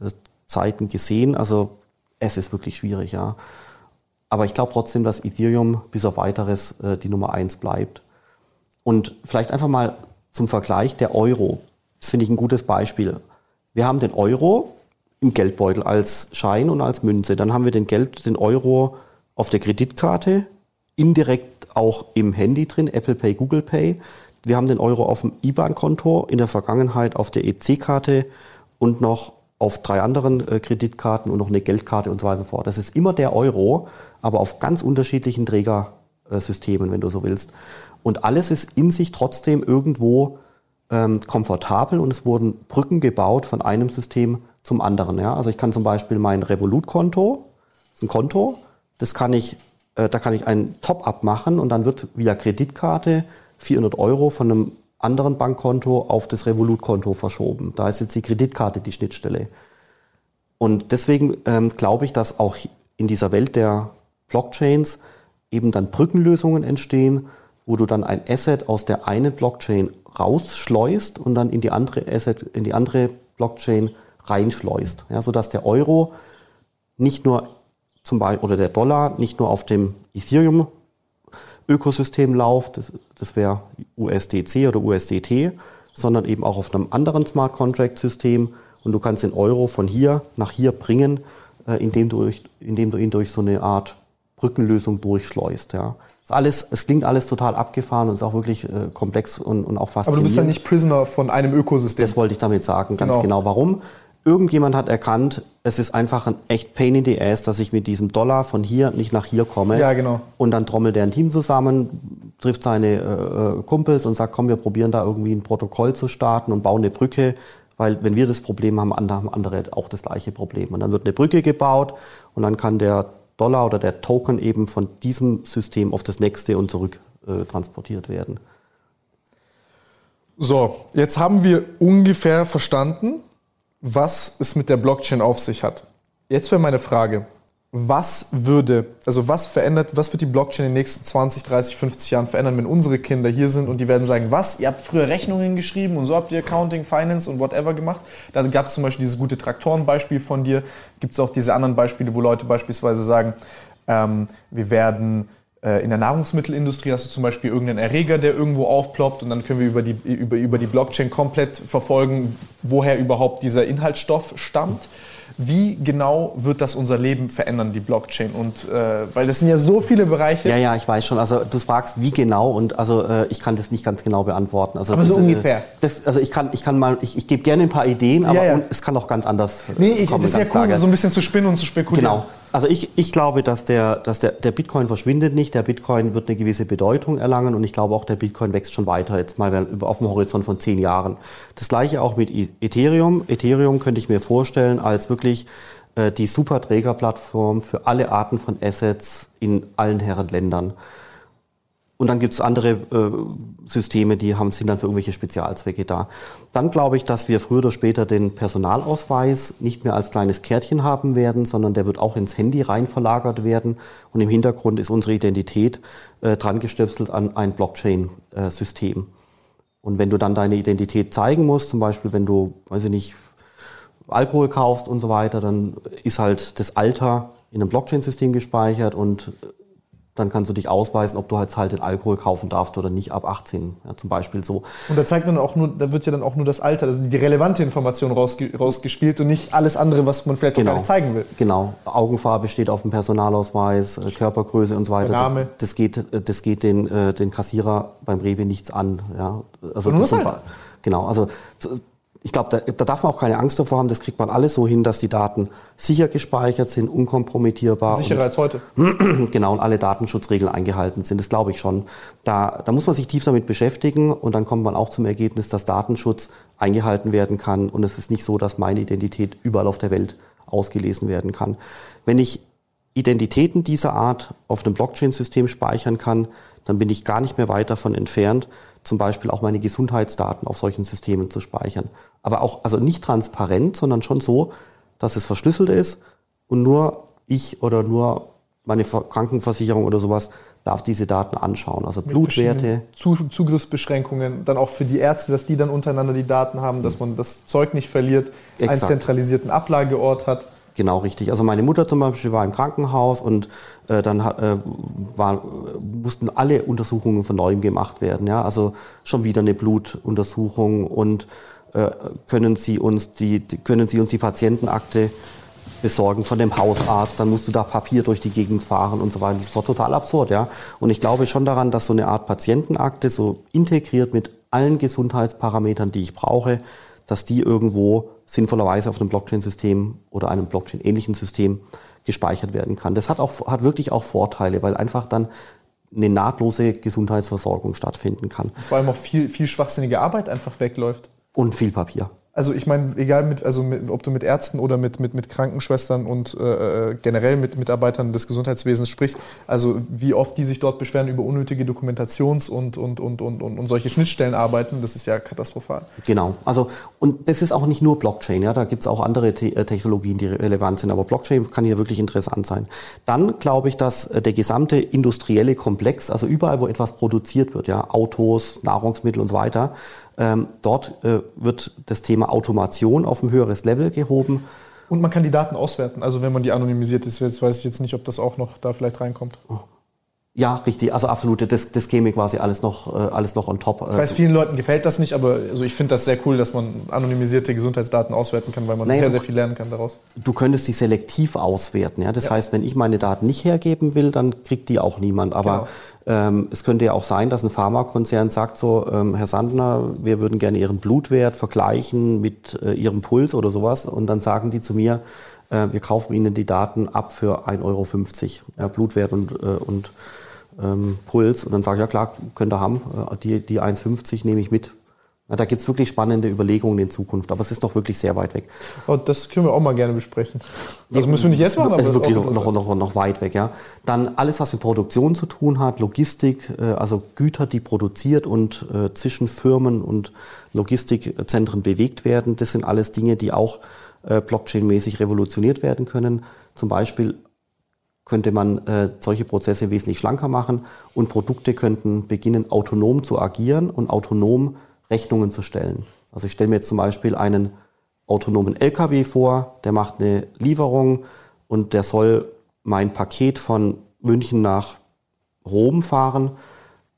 äh, Zeiten gesehen. Also es ist wirklich schwierig, ja. Aber ich glaube trotzdem, dass Ethereum bis auf weiteres äh, die Nummer eins bleibt. Und vielleicht einfach mal zum Vergleich der Euro. Das finde ich ein gutes Beispiel. Wir haben den Euro im Geldbeutel als Schein und als Münze. Dann haben wir den Geld, den Euro auf der Kreditkarte, indirekt auch im Handy drin, Apple Pay, Google Pay. Wir haben den Euro auf dem IBAN-Konto, in der Vergangenheit auf der EC-Karte und noch auf drei anderen äh, Kreditkarten und noch eine Geldkarte und so weiter und so fort. Das ist immer der Euro, aber auf ganz unterschiedlichen Trägersystemen, wenn du so willst. Und alles ist in sich trotzdem irgendwo ähm, komfortabel und es wurden Brücken gebaut von einem System zum anderen. Ja? Also ich kann zum Beispiel mein Revolut-Konto, das ist ein Konto, das kann ich, äh, da kann ich ein Top-up machen und dann wird via Kreditkarte 400 Euro von einem anderen Bankkonto auf das Revolut-Konto verschoben. Da ist jetzt die Kreditkarte die Schnittstelle. Und deswegen ähm, glaube ich, dass auch in dieser Welt der Blockchains eben dann Brückenlösungen entstehen, wo du dann ein Asset aus der einen Blockchain rausschleust und dann in die andere Asset, in die andere Blockchain reinschleust. Ja, sodass der Euro nicht nur zum Beispiel, oder der Dollar nicht nur auf dem Ethereum Ökosystem läuft, das, das wäre USDC oder USDT, sondern eben auch auf einem anderen Smart Contract System und du kannst den Euro von hier nach hier bringen, äh, indem, du, indem du ihn durch so eine Art Brückenlösung durchschleust. Ja. Alles, es klingt alles total abgefahren und ist auch wirklich äh, komplex und, und auch faszinierend. Aber du bist ja nicht Prisoner von einem Ökosystem. Das wollte ich damit sagen, ganz genau. genau. Warum? Irgendjemand hat erkannt, es ist einfach ein echt Pain in the Ass, dass ich mit diesem Dollar von hier nicht nach hier komme. Ja, genau. Und dann trommelt er ein Team zusammen, trifft seine äh, äh, Kumpels und sagt, komm, wir probieren da irgendwie ein Protokoll zu starten und bauen eine Brücke, weil wenn wir das Problem haben, haben andere auch das gleiche Problem. Und dann wird eine Brücke gebaut und dann kann der Dollar oder der Token eben von diesem System auf das nächste und zurück äh, transportiert werden. So, jetzt haben wir ungefähr verstanden, was es mit der Blockchain auf sich hat. Jetzt wäre meine Frage, was würde, also was verändert, was wird die Blockchain in den nächsten 20, 30, 50 Jahren verändern, wenn unsere Kinder hier sind und die werden sagen, was, ihr habt früher Rechnungen geschrieben und so habt ihr Accounting, Finance und whatever gemacht. Da gab es zum Beispiel dieses gute Traktorenbeispiel von dir. Gibt es auch diese anderen Beispiele, wo Leute beispielsweise sagen, ähm, wir werden äh, in der Nahrungsmittelindustrie hast du zum Beispiel irgendeinen Erreger, der irgendwo aufploppt und dann können wir über die, über, über die Blockchain komplett verfolgen, woher überhaupt dieser Inhaltsstoff stammt. Wie genau wird das unser Leben verändern, die Blockchain? Und äh, weil das sind ja so viele Bereiche. Ja, ja, ich weiß schon. Also du fragst, wie genau und also äh, ich kann das nicht ganz genau beantworten. Also, aber das, so ungefähr. Das, also ich kann, ich kann mal, ich, ich gebe gerne ein paar Ideen, aber ja, ja. es kann auch ganz anders. Nee, ich, kommen, das ist ja cool, so ein bisschen zu spinnen und zu spekulieren. Genau. Also ich, ich glaube, dass, der, dass der, der Bitcoin verschwindet nicht. Der Bitcoin wird eine gewisse Bedeutung erlangen und ich glaube auch, der Bitcoin wächst schon weiter, jetzt mal auf dem Horizont von zehn Jahren. Das gleiche auch mit e-, Ethereum. Ethereum könnte ich mir vorstellen als wirklich äh, die super Trägerplattform für alle Arten von Assets in allen Herren Ländern. Und dann gibt es andere äh, Systeme, die haben, sind dann für irgendwelche Spezialzwecke da. Dann glaube ich, dass wir früher oder später den Personalausweis nicht mehr als kleines Kärtchen haben werden, sondern der wird auch ins Handy rein verlagert werden. Und im Hintergrund ist unsere Identität äh, dran gestöpselt an ein Blockchain-System. Äh, und wenn du dann deine Identität zeigen musst, zum Beispiel wenn du, weiß ich nicht, Alkohol kaufst und so weiter, dann ist halt das Alter in einem Blockchain-System gespeichert und dann kannst du dich ausweisen, ob du halt halt den Alkohol kaufen darfst oder nicht ab 18, ja, zum Beispiel so. Und da zeigt man auch nur, da wird ja dann auch nur das Alter, also die relevante Information rausge rausgespielt und nicht alles andere, was man vielleicht genau. gar nicht zeigen will. Genau. Augenfarbe steht auf dem Personalausweis, äh, Körpergröße und so weiter. Name. Das, das geht, äh, das geht den, äh, den Kassierer beim Rewe nichts an. Ja. Also und das Alter. Genau. Also ich glaube, da, da, darf man auch keine Angst davor haben. Das kriegt man alles so hin, dass die Daten sicher gespeichert sind, unkompromittierbar. Sicherer als heute. Genau, und alle Datenschutzregeln eingehalten sind. Das glaube ich schon. Da, da muss man sich tief damit beschäftigen und dann kommt man auch zum Ergebnis, dass Datenschutz eingehalten werden kann. Und es ist nicht so, dass meine Identität überall auf der Welt ausgelesen werden kann. Wenn ich Identitäten dieser Art auf einem Blockchain-System speichern kann, dann bin ich gar nicht mehr weit davon entfernt, zum Beispiel auch meine Gesundheitsdaten auf solchen Systemen zu speichern. Aber auch, also nicht transparent, sondern schon so, dass es verschlüsselt ist und nur ich oder nur meine Krankenversicherung oder sowas darf diese Daten anschauen. Also Blutwerte. Zugriffsbeschränkungen, dann auch für die Ärzte, dass die dann untereinander die Daten haben, dass man das Zeug nicht verliert, Exakt. einen zentralisierten Ablageort hat. Genau, richtig. Also meine Mutter zum Beispiel war im Krankenhaus und äh, dann äh, war, mussten alle Untersuchungen von neuem gemacht werden. Ja? Also schon wieder eine Blutuntersuchung und äh, können Sie uns die, können Sie uns die Patientenakte besorgen von dem Hausarzt, dann musst du da Papier durch die Gegend fahren und so weiter. Das ist doch total absurd, ja. Und ich glaube schon daran, dass so eine Art Patientenakte so integriert mit allen Gesundheitsparametern, die ich brauche, dass die irgendwo sinnvollerweise auf einem Blockchain-System oder einem Blockchain-ähnlichen System gespeichert werden kann. Das hat, auch, hat wirklich auch Vorteile, weil einfach dann eine nahtlose Gesundheitsversorgung stattfinden kann. Vor allem auch viel, viel schwachsinnige Arbeit einfach wegläuft. Und viel Papier. Also ich meine, egal mit, also mit, ob du mit Ärzten oder mit, mit, mit Krankenschwestern und äh, äh, generell mit Mitarbeitern des Gesundheitswesens sprichst, also wie oft die sich dort beschweren über unnötige Dokumentations- und, und, und, und, und, und solche Schnittstellen arbeiten, das ist ja katastrophal. Genau. Also und das ist auch nicht nur Blockchain, ja, da gibt es auch andere Te äh, Technologien, die relevant sind, aber Blockchain kann hier wirklich interessant sein. Dann glaube ich, dass äh, der gesamte industrielle Komplex, also überall, wo etwas produziert wird, ja, Autos, Nahrungsmittel und so weiter, ähm, dort äh, wird das Thema Automation auf ein höheres Level gehoben. Und man kann die Daten auswerten, also wenn man die anonymisiert ist. Jetzt weiß ich jetzt nicht, ob das auch noch da vielleicht reinkommt. Ja, richtig. Also absolut. Das, das käme quasi alles noch, äh, alles noch on top. Ich weiß, vielen Leuten gefällt das nicht, aber also ich finde das sehr cool, dass man anonymisierte Gesundheitsdaten auswerten kann, weil man naja, sehr, sehr viel lernen kann daraus. Du könntest die selektiv auswerten. Ja? Das ja. heißt, wenn ich meine Daten nicht hergeben will, dann kriegt die auch niemand. Aber genau. ähm, es könnte ja auch sein, dass ein Pharmakonzern sagt so, ähm, Herr Sandner, wir würden gerne Ihren Blutwert vergleichen mit äh, Ihrem Puls oder sowas. Und dann sagen die zu mir, äh, wir kaufen Ihnen die Daten ab für 1,50 Euro. Ja, Blutwert und, äh, und ähm, Puls. Und dann sage ich, ja klar, könnt ihr haben. Äh, die, die 1,50 nehme ich mit. Ja, da gibt es wirklich spannende Überlegungen in Zukunft, aber es ist doch wirklich sehr weit weg. Oh, das können wir auch mal gerne besprechen. Das müssen wir nicht jetzt machen, aber es ist wirklich noch, noch, noch, weit weg. Ja. Dann alles, was mit Produktion zu tun hat, Logistik, äh, also Güter, die produziert und äh, zwischen Firmen und Logistikzentren bewegt werden, das sind alles Dinge, die auch äh, Blockchain-mäßig revolutioniert werden können. Zum Beispiel könnte man äh, solche Prozesse wesentlich schlanker machen und Produkte könnten beginnen, autonom zu agieren und autonom Rechnungen zu stellen. Also ich stelle mir jetzt zum Beispiel einen autonomen LKW vor, der macht eine Lieferung und der soll mein Paket von München nach Rom fahren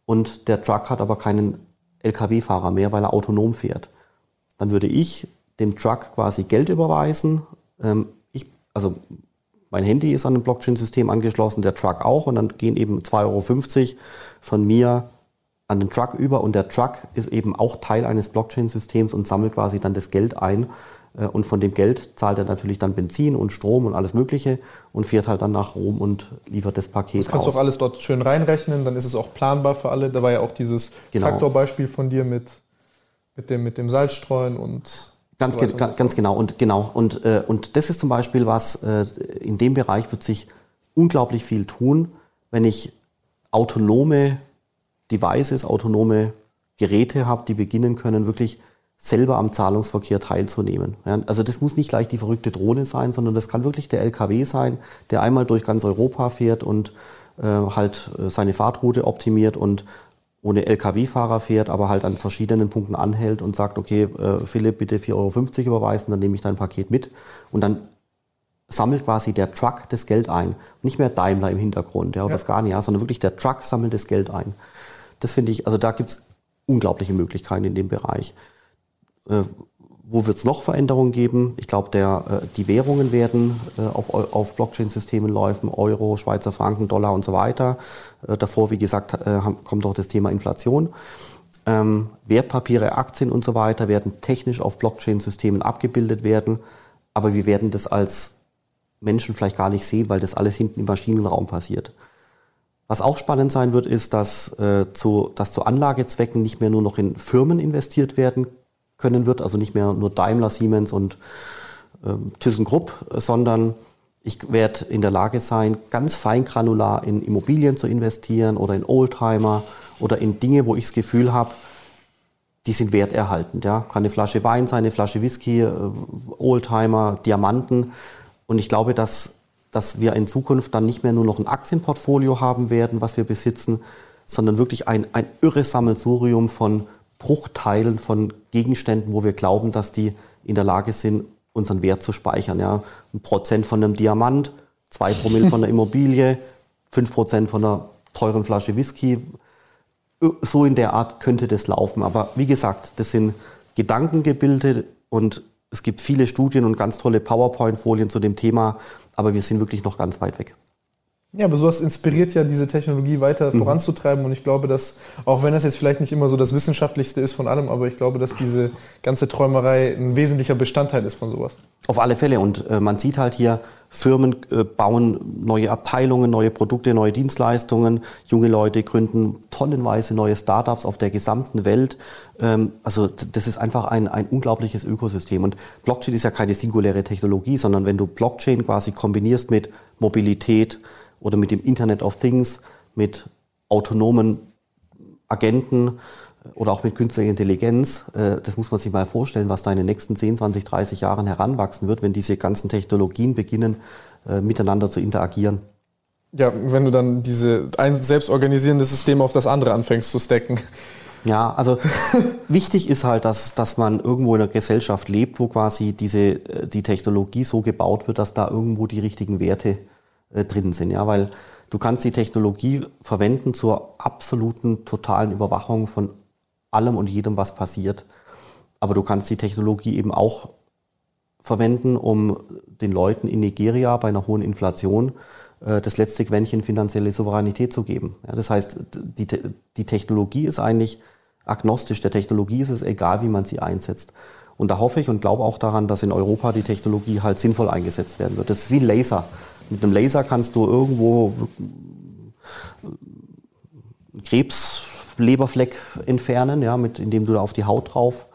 und der Truck hat aber keinen LKW-Fahrer mehr, weil er autonom fährt. Dann würde ich dem Truck quasi Geld überweisen. Ähm, ich, also mein Handy ist an ein Blockchain-System angeschlossen, der Truck auch und dann gehen eben 2,50 Euro von mir an den Truck über und der Truck ist eben auch Teil eines Blockchain-Systems und sammelt quasi dann das Geld ein äh, und von dem Geld zahlt er natürlich dann Benzin und Strom und alles Mögliche und fährt halt dann nach Rom und liefert das Paket aus. Das kannst du auch alles dort schön reinrechnen, dann ist es auch planbar für alle. Da war ja auch dieses genau. Traktorbeispiel von dir mit, mit, dem, mit dem Salzstreuen und Ganz, ganz, ganz, genau und genau und äh, und das ist zum Beispiel was äh, in dem Bereich wird sich unglaublich viel tun, wenn ich autonome Devices, autonome Geräte habe, die beginnen können wirklich selber am Zahlungsverkehr teilzunehmen. Ja, also das muss nicht gleich die verrückte Drohne sein, sondern das kann wirklich der LKW sein, der einmal durch ganz Europa fährt und äh, halt äh, seine Fahrtroute optimiert und ohne Lkw-Fahrer fährt, aber halt an verschiedenen Punkten anhält und sagt, okay, äh, Philipp, bitte 4,50 Euro überweisen, dann nehme ich dein Paket mit. Und dann sammelt quasi der Truck das Geld ein. Nicht mehr Daimler im Hintergrund ja, oder ja. Scania, sondern wirklich der Truck sammelt das Geld ein. Das finde ich, also da gibt es unglaubliche Möglichkeiten in dem Bereich. Äh, wo wird es noch Veränderungen geben? Ich glaube, äh, die Währungen werden äh, auf, auf Blockchain-Systemen laufen, Euro, Schweizer Franken, Dollar und so weiter. Äh, davor, wie gesagt, äh, kommt auch das Thema Inflation. Ähm, Wertpapiere, Aktien und so weiter werden technisch auf Blockchain-Systemen abgebildet werden, aber wir werden das als Menschen vielleicht gar nicht sehen, weil das alles hinten im Maschinenraum passiert. Was auch spannend sein wird, ist, dass, äh, zu, dass zu Anlagezwecken nicht mehr nur noch in Firmen investiert werden können wird, also nicht mehr nur Daimler, Siemens und ähm, ThyssenKrupp, sondern ich werde in der Lage sein, ganz feingranular in Immobilien zu investieren oder in Oldtimer oder in Dinge, wo ich das Gefühl habe, die sind werterhaltend. Ja? Kann eine Flasche Wein sein, eine Flasche Whisky, äh, Oldtimer, Diamanten. Und ich glaube, dass, dass wir in Zukunft dann nicht mehr nur noch ein Aktienportfolio haben werden, was wir besitzen, sondern wirklich ein, ein irres Sammelsurium von Bruchteilen von Gegenständen, wo wir glauben, dass die in der Lage sind, unseren Wert zu speichern. Ja. Ein Prozent von einem Diamant, zwei Promille von einer Immobilie, fünf Prozent von einer teuren Flasche Whisky. So in der Art könnte das laufen. Aber wie gesagt, das sind Gedankengebilde und es gibt viele Studien und ganz tolle PowerPoint-Folien zu dem Thema, aber wir sind wirklich noch ganz weit weg. Ja, aber sowas inspiriert ja diese Technologie weiter mhm. voranzutreiben und ich glaube, dass, auch wenn das jetzt vielleicht nicht immer so das Wissenschaftlichste ist von allem, aber ich glaube, dass diese ganze Träumerei ein wesentlicher Bestandteil ist von sowas. Auf alle Fälle und äh, man sieht halt hier, Firmen äh, bauen neue Abteilungen, neue Produkte, neue Dienstleistungen, junge Leute gründen tonnenweise neue Startups auf der gesamten Welt. Ähm, also das ist einfach ein, ein unglaubliches Ökosystem und Blockchain ist ja keine singuläre Technologie, sondern wenn du Blockchain quasi kombinierst mit Mobilität, oder mit dem Internet of Things, mit autonomen Agenten oder auch mit künstlicher Intelligenz. Äh, das muss man sich mal vorstellen, was da in den nächsten 10, 20, 30 Jahren heranwachsen wird, wenn diese ganzen Technologien beginnen, äh, miteinander zu interagieren. Ja, wenn du dann diese ein selbstorganisierende System auf das andere anfängst zu stacken. Ja, also wichtig ist halt, dass, dass man irgendwo in einer Gesellschaft lebt, wo quasi diese, äh, die Technologie so gebaut wird, dass da irgendwo die richtigen Werte äh, drin sind, ja, weil du kannst die Technologie verwenden zur absoluten totalen Überwachung von allem und jedem, was passiert. Aber du kannst die Technologie eben auch verwenden, um den Leuten in Nigeria bei einer hohen Inflation äh, das letzte Quäntchen finanzielle Souveränität zu geben. Ja, das heißt, die, die Technologie ist eigentlich agnostisch. Der Technologie ist es egal, wie man sie einsetzt. Und da hoffe ich und glaube auch daran, dass in Europa die Technologie halt sinnvoll eingesetzt werden wird. Das ist wie ein Laser. Mit einem Laser kannst du irgendwo einen Krebsleberfleck entfernen, ja, mit, indem du auf die Haut drauf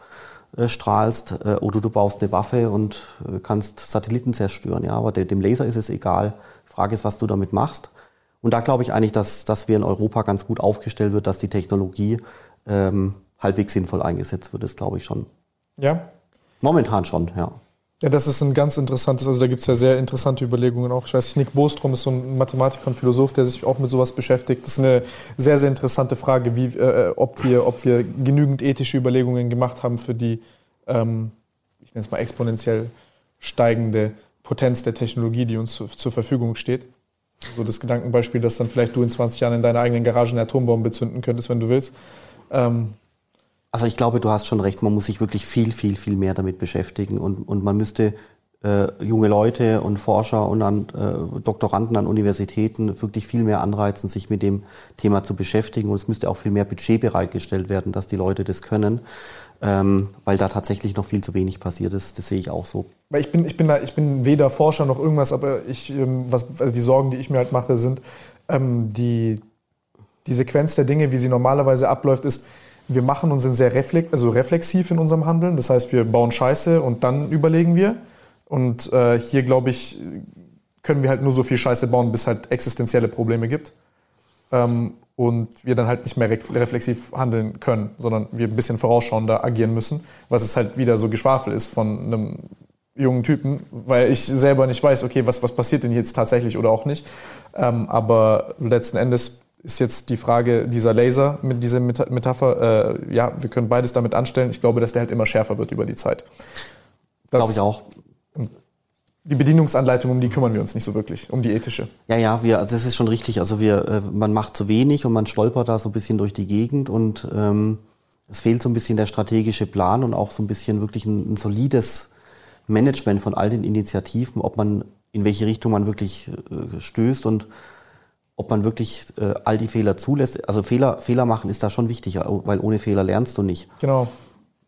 äh, strahlst. Äh, oder du baust eine Waffe und äh, kannst Satelliten zerstören. Ja, aber de, dem Laser ist es egal. Die Frage ist, was du damit machst. Und da glaube ich eigentlich, dass, dass wir in Europa ganz gut aufgestellt wird, dass die Technologie ähm, halbwegs sinnvoll eingesetzt wird. Das glaube ich schon. Ja? Momentan schon, ja. Ja, das ist ein ganz interessantes, also da gibt es ja sehr interessante Überlegungen auch. Ich weiß nicht, Nick Bostrom ist so ein Mathematiker und Philosoph, der sich auch mit sowas beschäftigt. Das ist eine sehr, sehr interessante Frage, wie, äh, ob, wir, ob wir genügend ethische Überlegungen gemacht haben für die, ähm, ich nenne es mal exponentiell steigende Potenz der Technologie, die uns zu, zur Verfügung steht. So das Gedankenbeispiel, dass dann vielleicht du in 20 Jahren in deiner eigenen Garage eine Atombombe bezünden könntest, wenn du willst. Ähm, also ich glaube, du hast schon recht, man muss sich wirklich viel, viel, viel mehr damit beschäftigen und, und man müsste äh, junge Leute und Forscher und an, äh, Doktoranden an Universitäten wirklich viel mehr anreizen, sich mit dem Thema zu beschäftigen und es müsste auch viel mehr Budget bereitgestellt werden, dass die Leute das können, ähm, weil da tatsächlich noch viel zu wenig passiert ist. Das sehe ich auch so. Ich bin, ich bin, da, ich bin weder Forscher noch irgendwas, aber ich, ähm, was, also die Sorgen, die ich mir halt mache, sind ähm, die, die Sequenz der Dinge, wie sie normalerweise abläuft, ist, wir machen und sind sehr reflex also reflexiv in unserem Handeln. Das heißt, wir bauen Scheiße und dann überlegen wir. Und äh, hier, glaube ich, können wir halt nur so viel Scheiße bauen, bis halt existenzielle Probleme gibt. Ähm, und wir dann halt nicht mehr re reflexiv handeln können, sondern wir ein bisschen vorausschauender agieren müssen, was es halt wieder so Geschwafel ist von einem jungen Typen, weil ich selber nicht weiß, okay, was, was passiert denn jetzt tatsächlich oder auch nicht. Ähm, aber letzten Endes ist jetzt die Frage dieser Laser mit dieser Metapher. Äh, ja, wir können beides damit anstellen. Ich glaube, dass der halt immer schärfer wird über die Zeit. Glaube ich auch. Die Bedienungsanleitung, um die kümmern wir uns nicht so wirklich, um die ethische. Ja, ja, wir, also das ist schon richtig. Also wir, äh, man macht zu wenig und man stolpert da so ein bisschen durch die Gegend und ähm, es fehlt so ein bisschen der strategische Plan und auch so ein bisschen wirklich ein, ein solides Management von all den Initiativen, ob man in welche Richtung man wirklich äh, stößt und ob man wirklich äh, all die Fehler zulässt. Also Fehler, Fehler machen ist da schon wichtig, weil ohne Fehler lernst du nicht. Genau.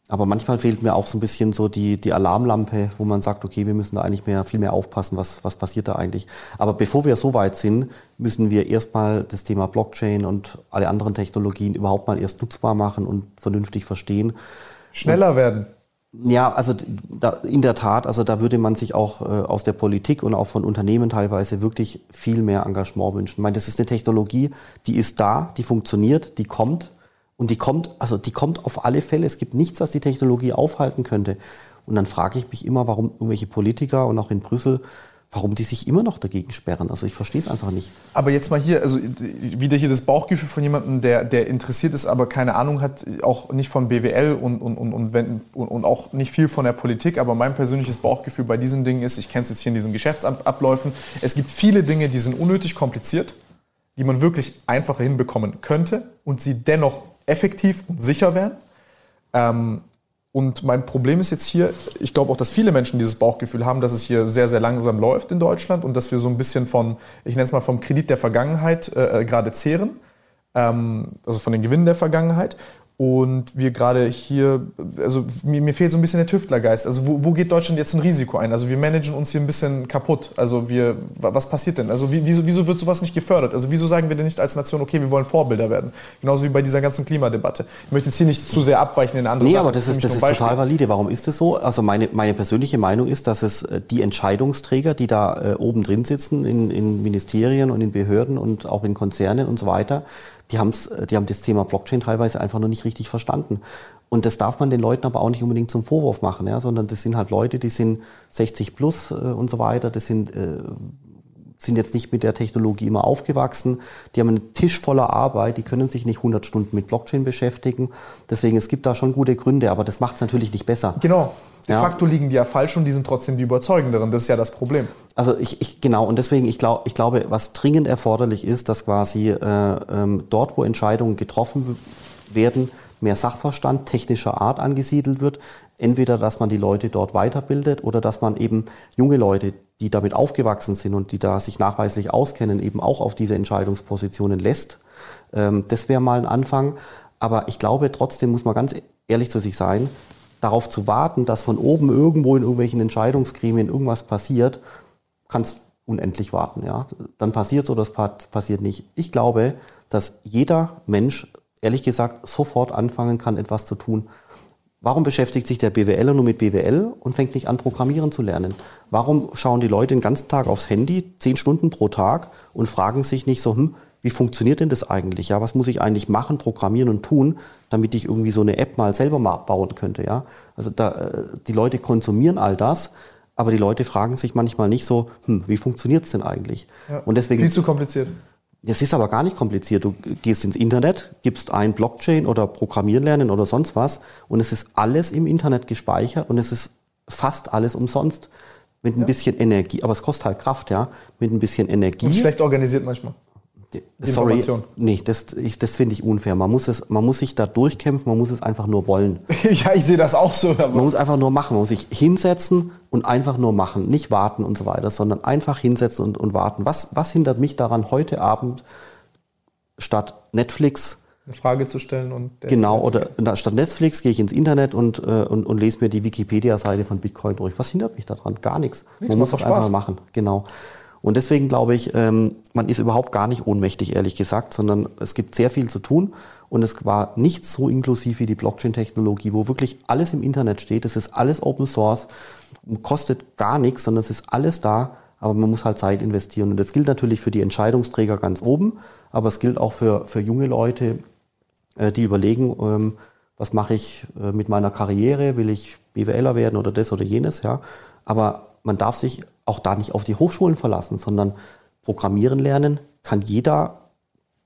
Aber manchmal fehlt mir auch so ein bisschen so die, die Alarmlampe, wo man sagt, okay, wir müssen da eigentlich mehr, viel mehr aufpassen, was, was passiert da eigentlich. Aber bevor wir so weit sind, müssen wir erstmal das Thema Blockchain und alle anderen Technologien überhaupt mal erst nutzbar machen und vernünftig verstehen. Schneller und, werden. Ja, also da, in der Tat, also da würde man sich auch äh, aus der Politik und auch von Unternehmen teilweise wirklich viel mehr Engagement wünschen. Ich meine, das ist eine Technologie, die ist da, die funktioniert, die kommt und die kommt, also die kommt auf alle Fälle. Es gibt nichts, was die Technologie aufhalten könnte. Und dann frage ich mich immer, warum irgendwelche Politiker und auch in Brüssel warum die sich immer noch dagegen sperren. Also ich verstehe es einfach nicht. Aber jetzt mal hier, also wieder hier das Bauchgefühl von jemandem, der, der interessiert ist, aber keine Ahnung hat, auch nicht von BWL und, und, und, und, und auch nicht viel von der Politik. Aber mein persönliches Bauchgefühl bei diesen Dingen ist, ich kenne es jetzt hier in diesen Geschäftsabläufen, es gibt viele Dinge, die sind unnötig kompliziert, die man wirklich einfacher hinbekommen könnte und sie dennoch effektiv und sicher wären. Ähm, Und mein Problem ist jetzt hier, ich glaube auch, dass viele Menschen dieses Bauchgefühl haben, dass es hier sehr, sehr langsam läuft in Deutschland und dass wir so ein bisschen von, ich nenne es mal vom Kredit der Vergangenheit äh, äh gerade zehren, ähm, also von den Gewinnen der Vergangenheit. Und wir gerade hier, also mir, mir, fehlt so ein bisschen der Tüftlergeist. Also wo, wo, geht Deutschland jetzt ein Risiko ein? Also wir managen uns hier ein bisschen kaputt. Also wir, was passiert denn? Also wie, wieso, wieso wird sowas nicht gefördert? Also wieso sagen wir denn nicht als Nation, okay, wir wollen Vorbilder werden? Genauso wie bei dieser ganzen Klimadebatte. Ich möchte jetzt hier nicht zu sehr abweichen in andere Nee, Sachen. aber das, das ist, das ist total valide. Warum ist das so? Also meine, meine persönliche Meinung ist, dass es äh, die Entscheidungsträger, die da äh, oben drin sitzen, in, in Ministerien und in Behörden und auch in Konzernen und so weiter, die, haben's, die haben das Thema Blockchain teilweise einfach noch nicht richtig verstanden. Und das darf man den Leuten aber auch nicht unbedingt zum Vorwurf machen, ja, sondern das sind halt Leute, die sind 60 plus äh, und so weiter, das sind, äh, sind jetzt nicht mit der Technologie immer aufgewachsen, die haben einen Tisch voller Arbeit, die können sich nicht 100 Stunden mit Blockchain beschäftigen. Deswegen, es gibt da schon gute Gründe, aber das macht es natürlich nicht besser. Genau. De ja. facto liegen die ja falsch und die sind trotzdem die überzeugenderen. Das ist ja das Problem. Also ich, ich genau, und deswegen, ich, glaub, ich glaube, was dringend erforderlich ist, dass quasi äh, ähm, dort, wo Entscheidungen getroffen werden, mehr Sachverstand technischer Art angesiedelt wird. Entweder, dass man die Leute dort weiterbildet oder dass man eben junge Leute, die damit aufgewachsen sind und die da sich nachweislich auskennen, eben auch auf diese Entscheidungspositionen lässt. Ähm, das wäre mal ein Anfang. Aber ich glaube, trotzdem muss man ganz ehrlich zu sich sein, darauf zu warten, dass von oben irgendwo in irgendwelchen Entscheidungsgremien irgendwas passiert, kannst unendlich warten. Ja? Dann passiert so, das passiert nicht. Ich glaube, dass jeder Mensch, ehrlich gesagt, sofort anfangen kann, etwas zu tun. Warum beschäftigt sich der BWLer nur mit BWL und fängt nicht an, Programmieren zu lernen? Warum schauen die Leute den ganzen Tag aufs Handy, zehn Stunden pro Tag und fragen sich nicht so, hm, wie funktioniert denn das eigentlich? Ja, was muss ich eigentlich machen, programmieren und tun, damit ich irgendwie so eine App mal selber mal bauen könnte? Ja, also da, äh, die Leute konsumieren all das, aber die Leute fragen sich manchmal nicht so, hm, wie funktioniert es denn eigentlich? Ja, und deswegen viel zu kompliziert. Das ist aber gar nicht kompliziert. Du gehst ins Internet, gibst ein Blockchain oder Programmieren lernen oder sonst was und es ist alles im Internet gespeichert und es ist fast alles umsonst. Mit ein ja. bisschen Energie, aber es kostet halt Kraft, ja. Mit ein bisschen Energie. Und schlecht organisiert manchmal. Sorry, nee, das, das finde ich unfair. Man muss, es, man muss sich da durchkämpfen, man muss es einfach nur wollen. ja, ich sehe das auch so. man muss einfach nur machen, man muss sich hinsetzen und einfach nur machen, nicht warten und so weiter, sondern einfach hinsetzen und, und warten. Was, was hindert mich daran, heute Abend statt Netflix eine Frage zu stellen und genau oder statt Netflix gehe ich ins Internet und, äh, und, und lese mir die Wikipedia-Seite von Bitcoin durch. Was hindert mich daran? Gar nichts. nichts man muss es einfach machen. Genau. Und deswegen glaube ich, ähm, man ist überhaupt gar nicht ohnmächtig, ehrlich gesagt, sondern es gibt sehr viel zu tun. Und es war nicht so inklusiv wie die Blockchain-Technologie, wo wirklich alles im Internet steht. Es ist alles Open Source, kostet gar nichts, sondern es ist alles da. Aber man muss halt Zeit investieren. Und das gilt natürlich für die Entscheidungsträger ganz oben, aber es gilt auch für, für junge Leute, äh, die überlegen, ähm, was mache ich äh, mit meiner Karriere? Will ich BWLer werden oder das oder jenes? Ja. Aber man darf sich auch da nicht auf die Hochschulen verlassen, sondern Programmieren lernen kann jeder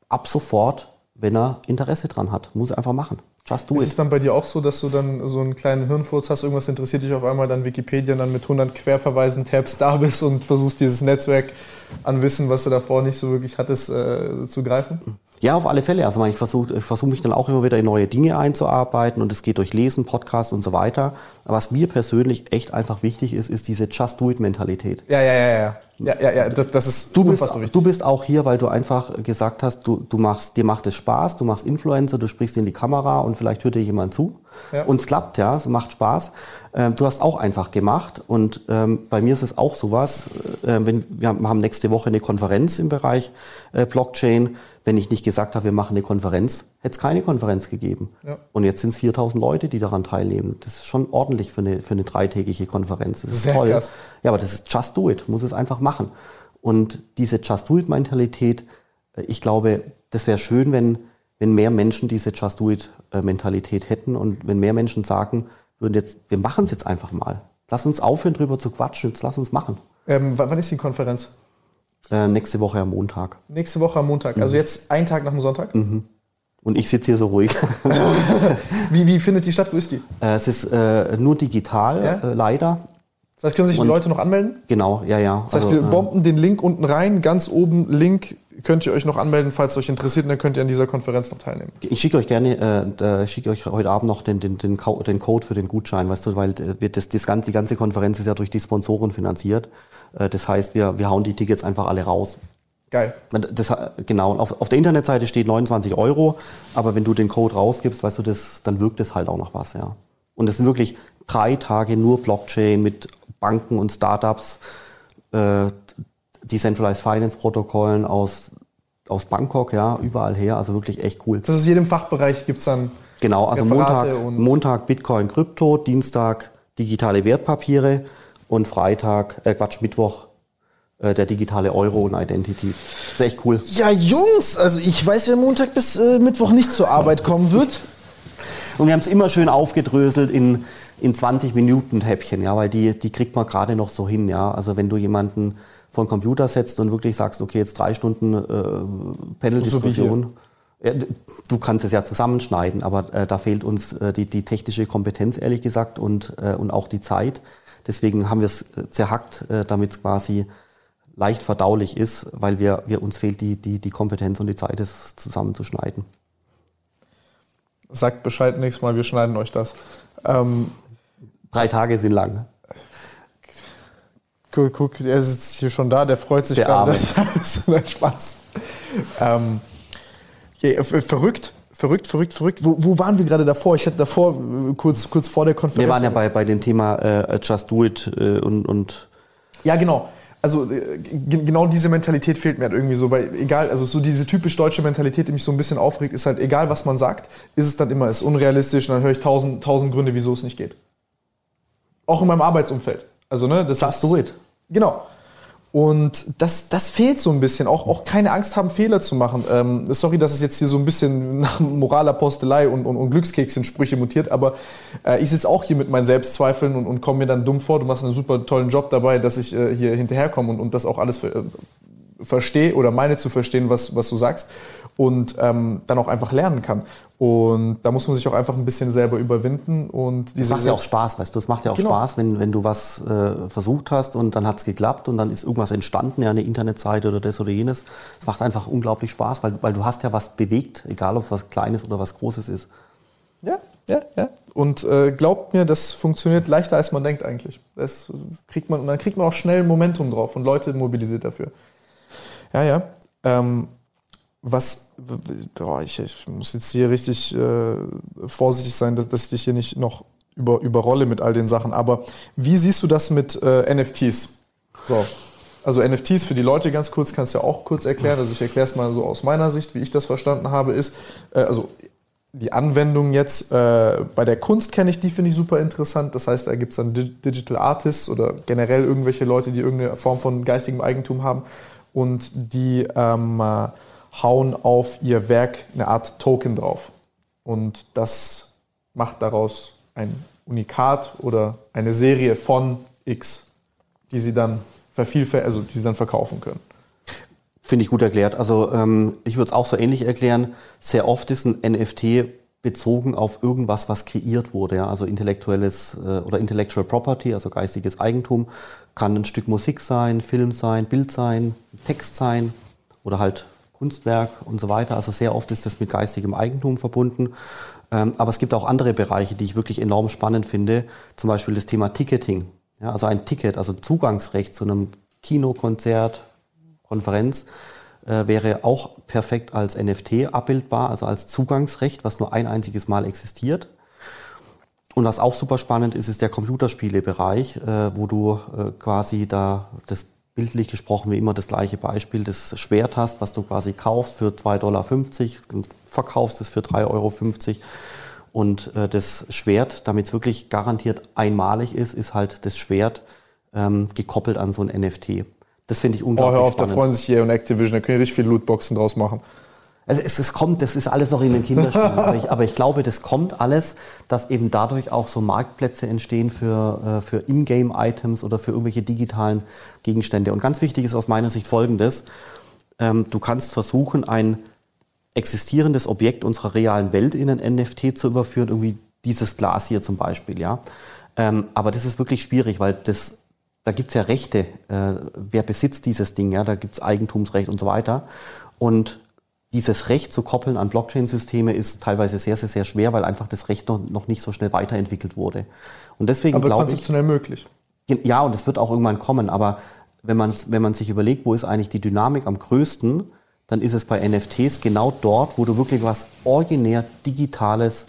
ab sofort, wenn er Interesse dran hat. Muss einfach machen. Just do Ist it. es dann bei dir auch so, dass du dann so einen kleinen Hirnfurz hast, irgendwas interessiert dich auf einmal, dann Wikipedia, dann mit 100 Querverweisen, Tabs da bist und versuchst dieses Netzwerk an Wissen, was du davor nicht so wirklich hattest, äh, zu greifen? Ja, auf alle Fälle. Also ich versuche versuch mich dann auch immer wieder in neue Dinge einzuarbeiten und es geht durch Lesen, Podcasts und so weiter. Aber was mir persönlich echt einfach wichtig ist, ist diese Just-Do-It-Mentalität. Ja, ja, ja, ja. Ja, ja, ja, das, das ist du bist, du bist auch hier, weil du einfach gesagt hast, du, du machst, dir macht es Spaß, du machst Influencer, du sprichst in die Kamera und vielleicht hört dir jemand zu. Ja. Und es klappt, ja, es macht Spaß. Ähm, du hast auch einfach gemacht und ähm, bei mir ist es auch sowas, äh, wenn, wir haben nächste Woche eine Konferenz im Bereich äh, Blockchain wenn ich nicht gesagt habe, wir machen eine Konferenz, hätte es keine Konferenz gegeben. Ja. Und jetzt sind es 4000 Leute, die daran teilnehmen. Das ist schon ordentlich für eine, für eine dreitägige Konferenz. Das ist Sehr toll. Krass. Ja, aber das ist just do it, muss es einfach machen. Und diese just do it Mentalität, äh, ich glaube, das wäre schön, wenn, wenn mehr Menschen diese just do it äh, Mentalität hätten und wenn mehr Menschen sagen würden jetzt, wir machen es jetzt einfach mal. Lass uns aufhören, drüber zu quatschen, jetzt lass uns machen. Ähm, wann ist die Konferenz? Äh, nächste Woche am Montag. Nächste Woche am Montag. Also mhm. jetzt einen Tag nach dem Sonntag? Mhm. Und ich sitze hier so ruhig. wie, wie findet die statt? Wo ist die? Äh, es ist äh, nur digital, ja? äh, leider. Das heißt, können sich die Leute noch anmelden? Genau, ja, ja. Das heißt, also, wir äh, bomben den Link unten rein, ganz oben Link könnt ihr euch noch anmelden, falls es euch interessiert, und dann könnt ihr an dieser Konferenz noch teilnehmen. Ich schicke euch gerne, äh, schicke euch heute Abend noch den, den, den, Code für den Gutschein, weißt du, weil äh, das, das ganze, die ganze Konferenz ist ja durch die Sponsoren finanziert. Äh, das heißt, wir, wir hauen die Tickets einfach alle raus. Geil. Das, genau, auf, auf der Internetseite steht 29 Euro, aber wenn du den Code rausgibst, weißt du, das, dann wirkt es halt auch noch was, ja. Und es sind wirklich drei Tage nur Blockchain mit Banken und Startups, äh, Decentralized Finance Protokollen aus, aus Bangkok, ja, überall her, also wirklich echt cool. Das ist aus jedem Fachbereich gibt es dann. Genau, also Montag, Montag Bitcoin Krypto, Dienstag digitale Wertpapiere und Freitag, äh Quatsch, Mittwoch äh, der digitale Euro und Identity. Das ist echt cool. Ja, Jungs, also ich weiß, wer Montag bis äh, Mittwoch nicht zur Arbeit kommen wird. Und wir haben es immer schön aufgedröselt in, in 20 Minuten Häppchen, ja, weil die, die kriegt man gerade noch so hin, ja. Also wenn du jemanden vor den Computer setzt und wirklich sagst, okay, jetzt drei Stunden äh, Panel-Diskussion. So Du kannst es ja zusammenschneiden, aber äh, da fehlt uns äh, die, die technische Kompetenz, ehrlich gesagt, und, äh, und auch die Zeit. Deswegen haben wir es äh, zerhackt, äh, damit es quasi leicht verdaulich ist, weil wir, wir uns fehlt die, die, die Kompetenz und die Zeit, es zusammenzuschneiden. Sagt Bescheid nächstes Mal, wir schneiden euch das. Ähm, Drei Tage sind lang. Guck, guck, er sitzt hier schon da, der freut sich der gerade. Das ist ein Spaß. Ähm, verrückt. Verrückt, verrückt, verrückt. Wo, wo waren wir gerade davor? Ich hatte davor, äh, kurz, kurz vor der Konferenz. Wir waren ja bei, bei dem Thema äh, Just Do It äh, und, und. Ja, genau. Also äh, genau diese Mentalität fehlt mir halt irgendwie so, weil egal, also so diese typisch deutsche Mentalität, die mich so ein bisschen aufregt, ist halt egal, was man sagt, ist es dann immer, ist unrealistisch und dann höre ich tausend, tausend Gründe, wieso es nicht geht. Auch in meinem Arbeitsumfeld. Also, ne, das Just do it. Genau. Und das, das fehlt so ein bisschen. Auch, auch keine Angst haben, Fehler zu machen. Ähm, sorry, dass es jetzt hier so ein bisschen nach Moralapostelei und, und, und Glückskeksen-Sprüche mutiert, aber äh, ich sitze auch hier mit meinen Selbstzweifeln und, und komme mir dann dumm vor. Du machst einen super tollen Job dabei, dass ich äh, hier hinterherkomme und, und das auch alles äh, verstehe oder meine zu verstehen, was, was du sagst und ähm, dann auch einfach lernen kann. Und da muss man sich auch einfach ein bisschen selber überwinden. Und das macht ja auch Spaß, weißt du, es macht ja auch genau. Spaß, wenn, wenn du was äh, versucht hast und dann hat es geklappt und dann ist irgendwas entstanden, ja, eine Internetseite oder das oder jenes. Es macht einfach unglaublich Spaß, weil, weil du hast ja was bewegt, egal ob es was Kleines oder was Großes ist. Ja, ja, ja. Und äh, glaubt mir, das funktioniert leichter, als man denkt eigentlich. Das kriegt man, und dann kriegt man auch schnell Momentum drauf und Leute mobilisiert dafür. Ja, ja. Ähm, was, boah, ich, ich, muss jetzt hier richtig äh, vorsichtig sein, dass, dass ich dich hier nicht noch über, überrolle mit all den Sachen. Aber wie siehst du das mit äh, NFTs? So. Also NFTs für die Leute ganz kurz, kannst du ja auch kurz erklären. Also ich erkläre es mal so aus meiner Sicht, wie ich das verstanden habe, ist, äh, also die Anwendung jetzt äh, bei der Kunst kenne ich, die finde ich super interessant. Das heißt, da gibt es dann Digital Artists oder generell irgendwelche Leute, die irgendeine Form von geistigem Eigentum haben und die ähm, äh, hauen auf ihr Werk eine Art Token drauf. Und das macht daraus ein Unikat oder eine Serie von X, die sie dann also die sie dann verkaufen können. Finde ich gut erklärt. Also ähm, ich würde es auch so ähnlich erklären. Sehr oft ist ein NFT bezogen auf irgendwas, was kreiert wurde. Ja? Also intellektuelles äh, oder Intellectual Property, also geistiges Eigentum, kann ein Stück Musik sein, Film sein, Bild sein, Text sein oder halt Kunstwerk und so weiter. Also sehr oft ist das mit geistigem Eigentum verbunden. Ähm, aber es gibt auch andere Bereiche, die ich wirklich enorm spannend finde. Zum Beispiel das Thema Ticketing. Ja, also ein Ticket, also Zugangsrecht zu einem Kino, Konzert, Konferenz äh, wäre auch perfekt als NFT abbildbar, also als Zugangsrecht, was nur ein einziges Mal existiert. Und was auch super spannend ist, ist der Computerspielebereich, äh, wo du äh, quasi da das bildlich gesprochen wie immer das gleiche Beispiel, das Schwert hast, was du quasi kaufst für 2,50 Dollar und verkaufst es für 3,50 Euro. Und äh, das Schwert, damit es wirklich garantiert einmalig ist, ist halt das Schwert ähm, gekoppelt an so ein NFT. Das finde ich unglaublich oh, hör auf, spannend. da freuen sich hier und Activision, da können die richtig viele Lootboxen draus machen. Also es, es, kommt, das ist alles noch in den Kinderschuhen, aber, ich, aber ich glaube, das kommt alles, dass eben dadurch auch so Marktplätze entstehen für, äh, für Ingame-Items oder für irgendwelche digitalen Gegenstände. Und ganz wichtig ist aus meiner Sicht Folgendes. Ähm, du kannst versuchen, ein existierendes Objekt unserer realen Welt in ein NFT zu überführen, irgendwie dieses Glas hier zum Beispiel, ja. Ähm, aber das ist wirklich schwierig, weil das da gibt's ja Rechte. Äh, wer besitzt dieses Ding? Ja, da gibt's Eigentumsrecht und so weiter. Und dieses Recht zu koppeln an Blockchain-Systeme ist teilweise sehr, sehr, sehr schwer, weil einfach das Recht noch, nicht so schnell weiterentwickelt wurde. Und deswegen Aber glaube ich, konzeptionell möglich. ja, und es wird auch irgendwann kommen, aber wenn man, wenn man sich überlegt, wo ist eigentlich die Dynamik am größten, dann ist es bei NFTs genau dort, wo du wirklich was originär Digitales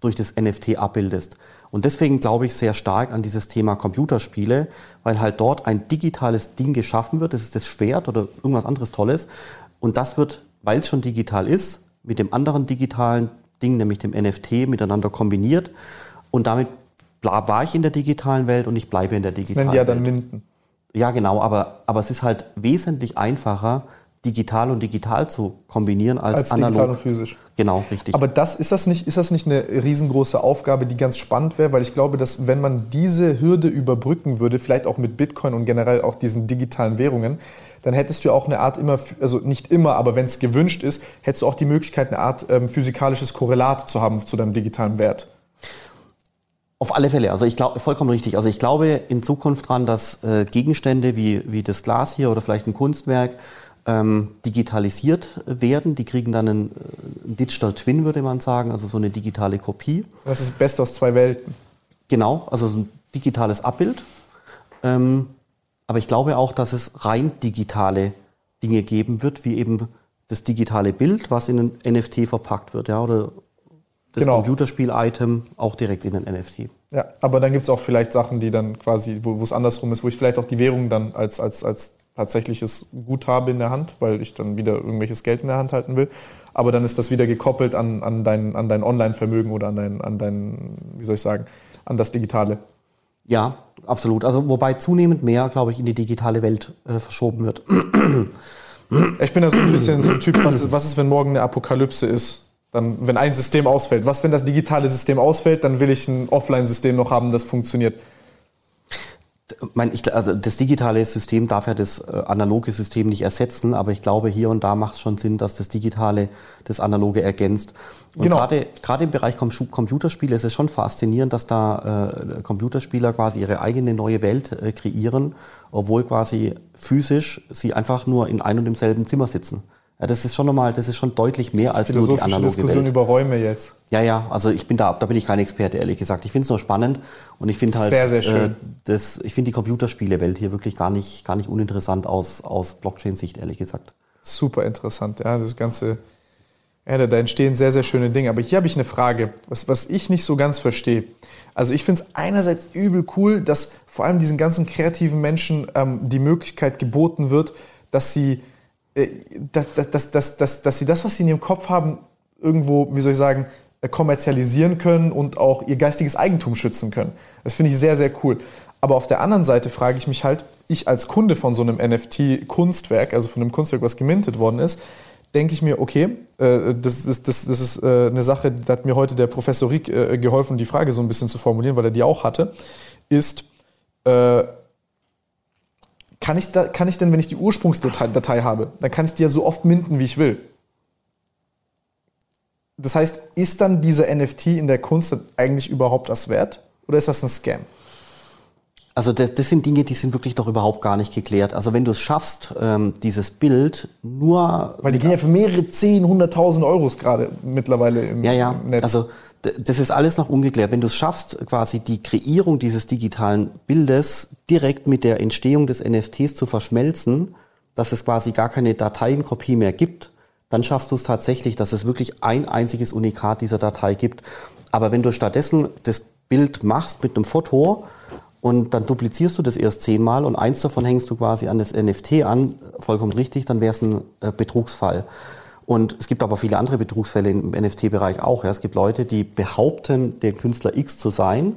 durch das NFT abbildest. Und deswegen glaube ich sehr stark an dieses Thema Computerspiele, weil halt dort ein digitales Ding geschaffen wird, das ist das Schwert oder irgendwas anderes Tolles. Und das wird, weil es schon digital ist, mit dem anderen digitalen Ding, nämlich dem NFT, miteinander kombiniert. Und damit war ich in der digitalen Welt und ich bleibe in der Das digitalen nennen die ja dann Welt. Minden. Ja, genau, aber, aber es ist halt wesentlich einfacher, digital und digital zu kombinieren als, Als digital analog. und physisch. Genau, richtig. Aber das, ist, das nicht, ist das nicht eine riesengroße Aufgabe, die ganz spannend wäre? Weil ich glaube, dass wenn man diese Hürde überbrücken würde, vielleicht auch mit Bitcoin und generell auch diesen digitalen Währungen, dann hättest du auch eine Art immer, also nicht immer, aber wenn es gewünscht ist, hättest du auch die Möglichkeit, eine Art ähm, physikalisches Korrelat zu haben zu deinem digitalen Wert. Auf alle Fälle, also ich glaube, vollkommen richtig. Also ich glaube in Zukunft dran, dass äh, Gegenstände wie, wie das Glas hier oder vielleicht ein Kunstwerk ähm, digitalisiert werden. Die kriegen dann einen, äh, einen Digital Twin, würde man sagen, also so eine digitale Kopie. Das ist das Beste aus zwei Welten. Genau, also so ein digitales Abbild. Ähm, aber ich glaube auch, dass es rein digitale Dinge geben wird, wie eben das digitale Bild, was in ein NFT verpackt wird, ja, oder das Genau. Computerspiel-Item auch direkt in ein NFT. Ja, aber dann gibt es auch vielleicht Sachen, die dann quasi, wo wo es andersrum ist, wo ich vielleicht auch die Währung dann als, als, als tatsächliches Gut habe in der Hand, weil ich dann wieder irgendwelches Geld in der Hand halten will. Aber dann ist das wieder gekoppelt an, an dein, an dein Online-Vermögen oder an dein, an dein, wie soll ich sagen, an das Digitale. Ja, absolut. Also wobei zunehmend mehr, glaube ich, in die digitale Welt äh, verschoben wird. Ich bin da so ein bisschen so ein Typ, was, was ist, wenn morgen eine Apokalypse ist? Dann, wenn ein System ausfällt. Was, wenn das digitale System ausfällt, dann will ich ein Offline-System noch haben, das funktioniert. Mein, ich, also das digitale System darf ja das äh, analoge System nicht ersetzen, aber ich glaube, hier und da macht es schon Sinn, dass das Digitale das Analoge ergänzt. Und Genau. gerade gerade im Bereich Com Computerspiele ist es schon faszinierend, dass da äh, Computerspieler quasi ihre eigene neue Welt äh, kreieren, obwohl quasi physisch sie einfach nur in ein und demselben Zimmer sitzen. Ja, das ist schon nochmal, das ist schon deutlich mehr als nur die analoge Diskussion Welt. über Räume jetzt. Ja, ja, also ich bin da, da bin ich kein Experte, ehrlich gesagt. Ich finde es nur spannend und ich finde halt, Sehr, sehr schön. Äh, das, ich finde die Computerspielewelt hier wirklich gar nicht, gar nicht uninteressant aus, aus Blockchain-Sicht, ehrlich gesagt. Super interessant, ja, das ganze, ja, da, entstehen sehr, sehr schöne Dinge. Aber hier habe ich eine Frage, was, was ich nicht so ganz verstehe. Also ich finde es einerseits übel cool, dass vor allem diesen ganzen kreativen Menschen ähm, die Möglichkeit geboten wird, dass sie, dass, dass, dass, dass, dass, sie das, was sie in ihrem Kopf haben, irgendwo, wie soll ich sagen, äh, kommerzialisieren können und auch ihr geistiges Eigentum schützen können. Das finde ich sehr, sehr cool. Aber auf der anderen Seite frage ich mich halt, ich als Kunde von so einem NFT-Kunstwerk, also von einem Kunstwerk, was gemintet worden ist, denke ich mir, okay, äh, das ist, das, das ist äh, eine Sache, da hat mir heute der Professor Rieck äh, geholfen, die Frage so ein bisschen zu formulieren, weil er die auch hatte, ist, äh, kann ich, da, kann ich denn, wenn ich die Ursprungsdatei Datei habe, dann kann ich die ja so oft minden, wie ich will. Das heißt, ist dann dieser NFT in der Kunst eigentlich überhaupt was wert? Oder ist das ein Scam? Also das, das sind Dinge, die sind wirklich noch überhaupt gar nicht geklärt. Also wenn du es schaffst, ähm, dieses Bild nur Weil die gehen ja für mehrere 10, 100.000 Euros gerade mittlerweile im, Ja, ja. im Netz. Also das ist alles noch ungeklärt. Wenn du es schaffst, quasi die Kreierung dieses digitalen Bildes direkt mit der Entstehung des NFTs zu verschmelzen, dass es quasi gar keine Dateienkopie mehr gibt, dann schaffst du es tatsächlich, dass es wirklich ein einziges Unikat dieser Datei gibt. Aber wenn du stattdessen das Bild machst mit einem Foto und dann duplizierst du das erst zehnmal und eins davon hängst du quasi an das NFT an, vollkommen richtig, dann wäre es ein äh, Betrugsfall. Und es gibt aber viele andere Betrugsfälle im NFT-Bereich auch. Ja. Es gibt Leute, die behaupten, der Künstler X zu sein,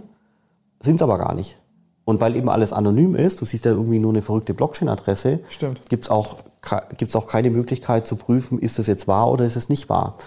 sind es aber gar nicht. Und weil eben alles anonym ist, du siehst ja irgendwie nur eine verrückte Blockchain-Adresse, gibt es auch, gibt's auch keine Möglichkeit zu prüfen, ist es jetzt wahr oder ist es nicht wahr.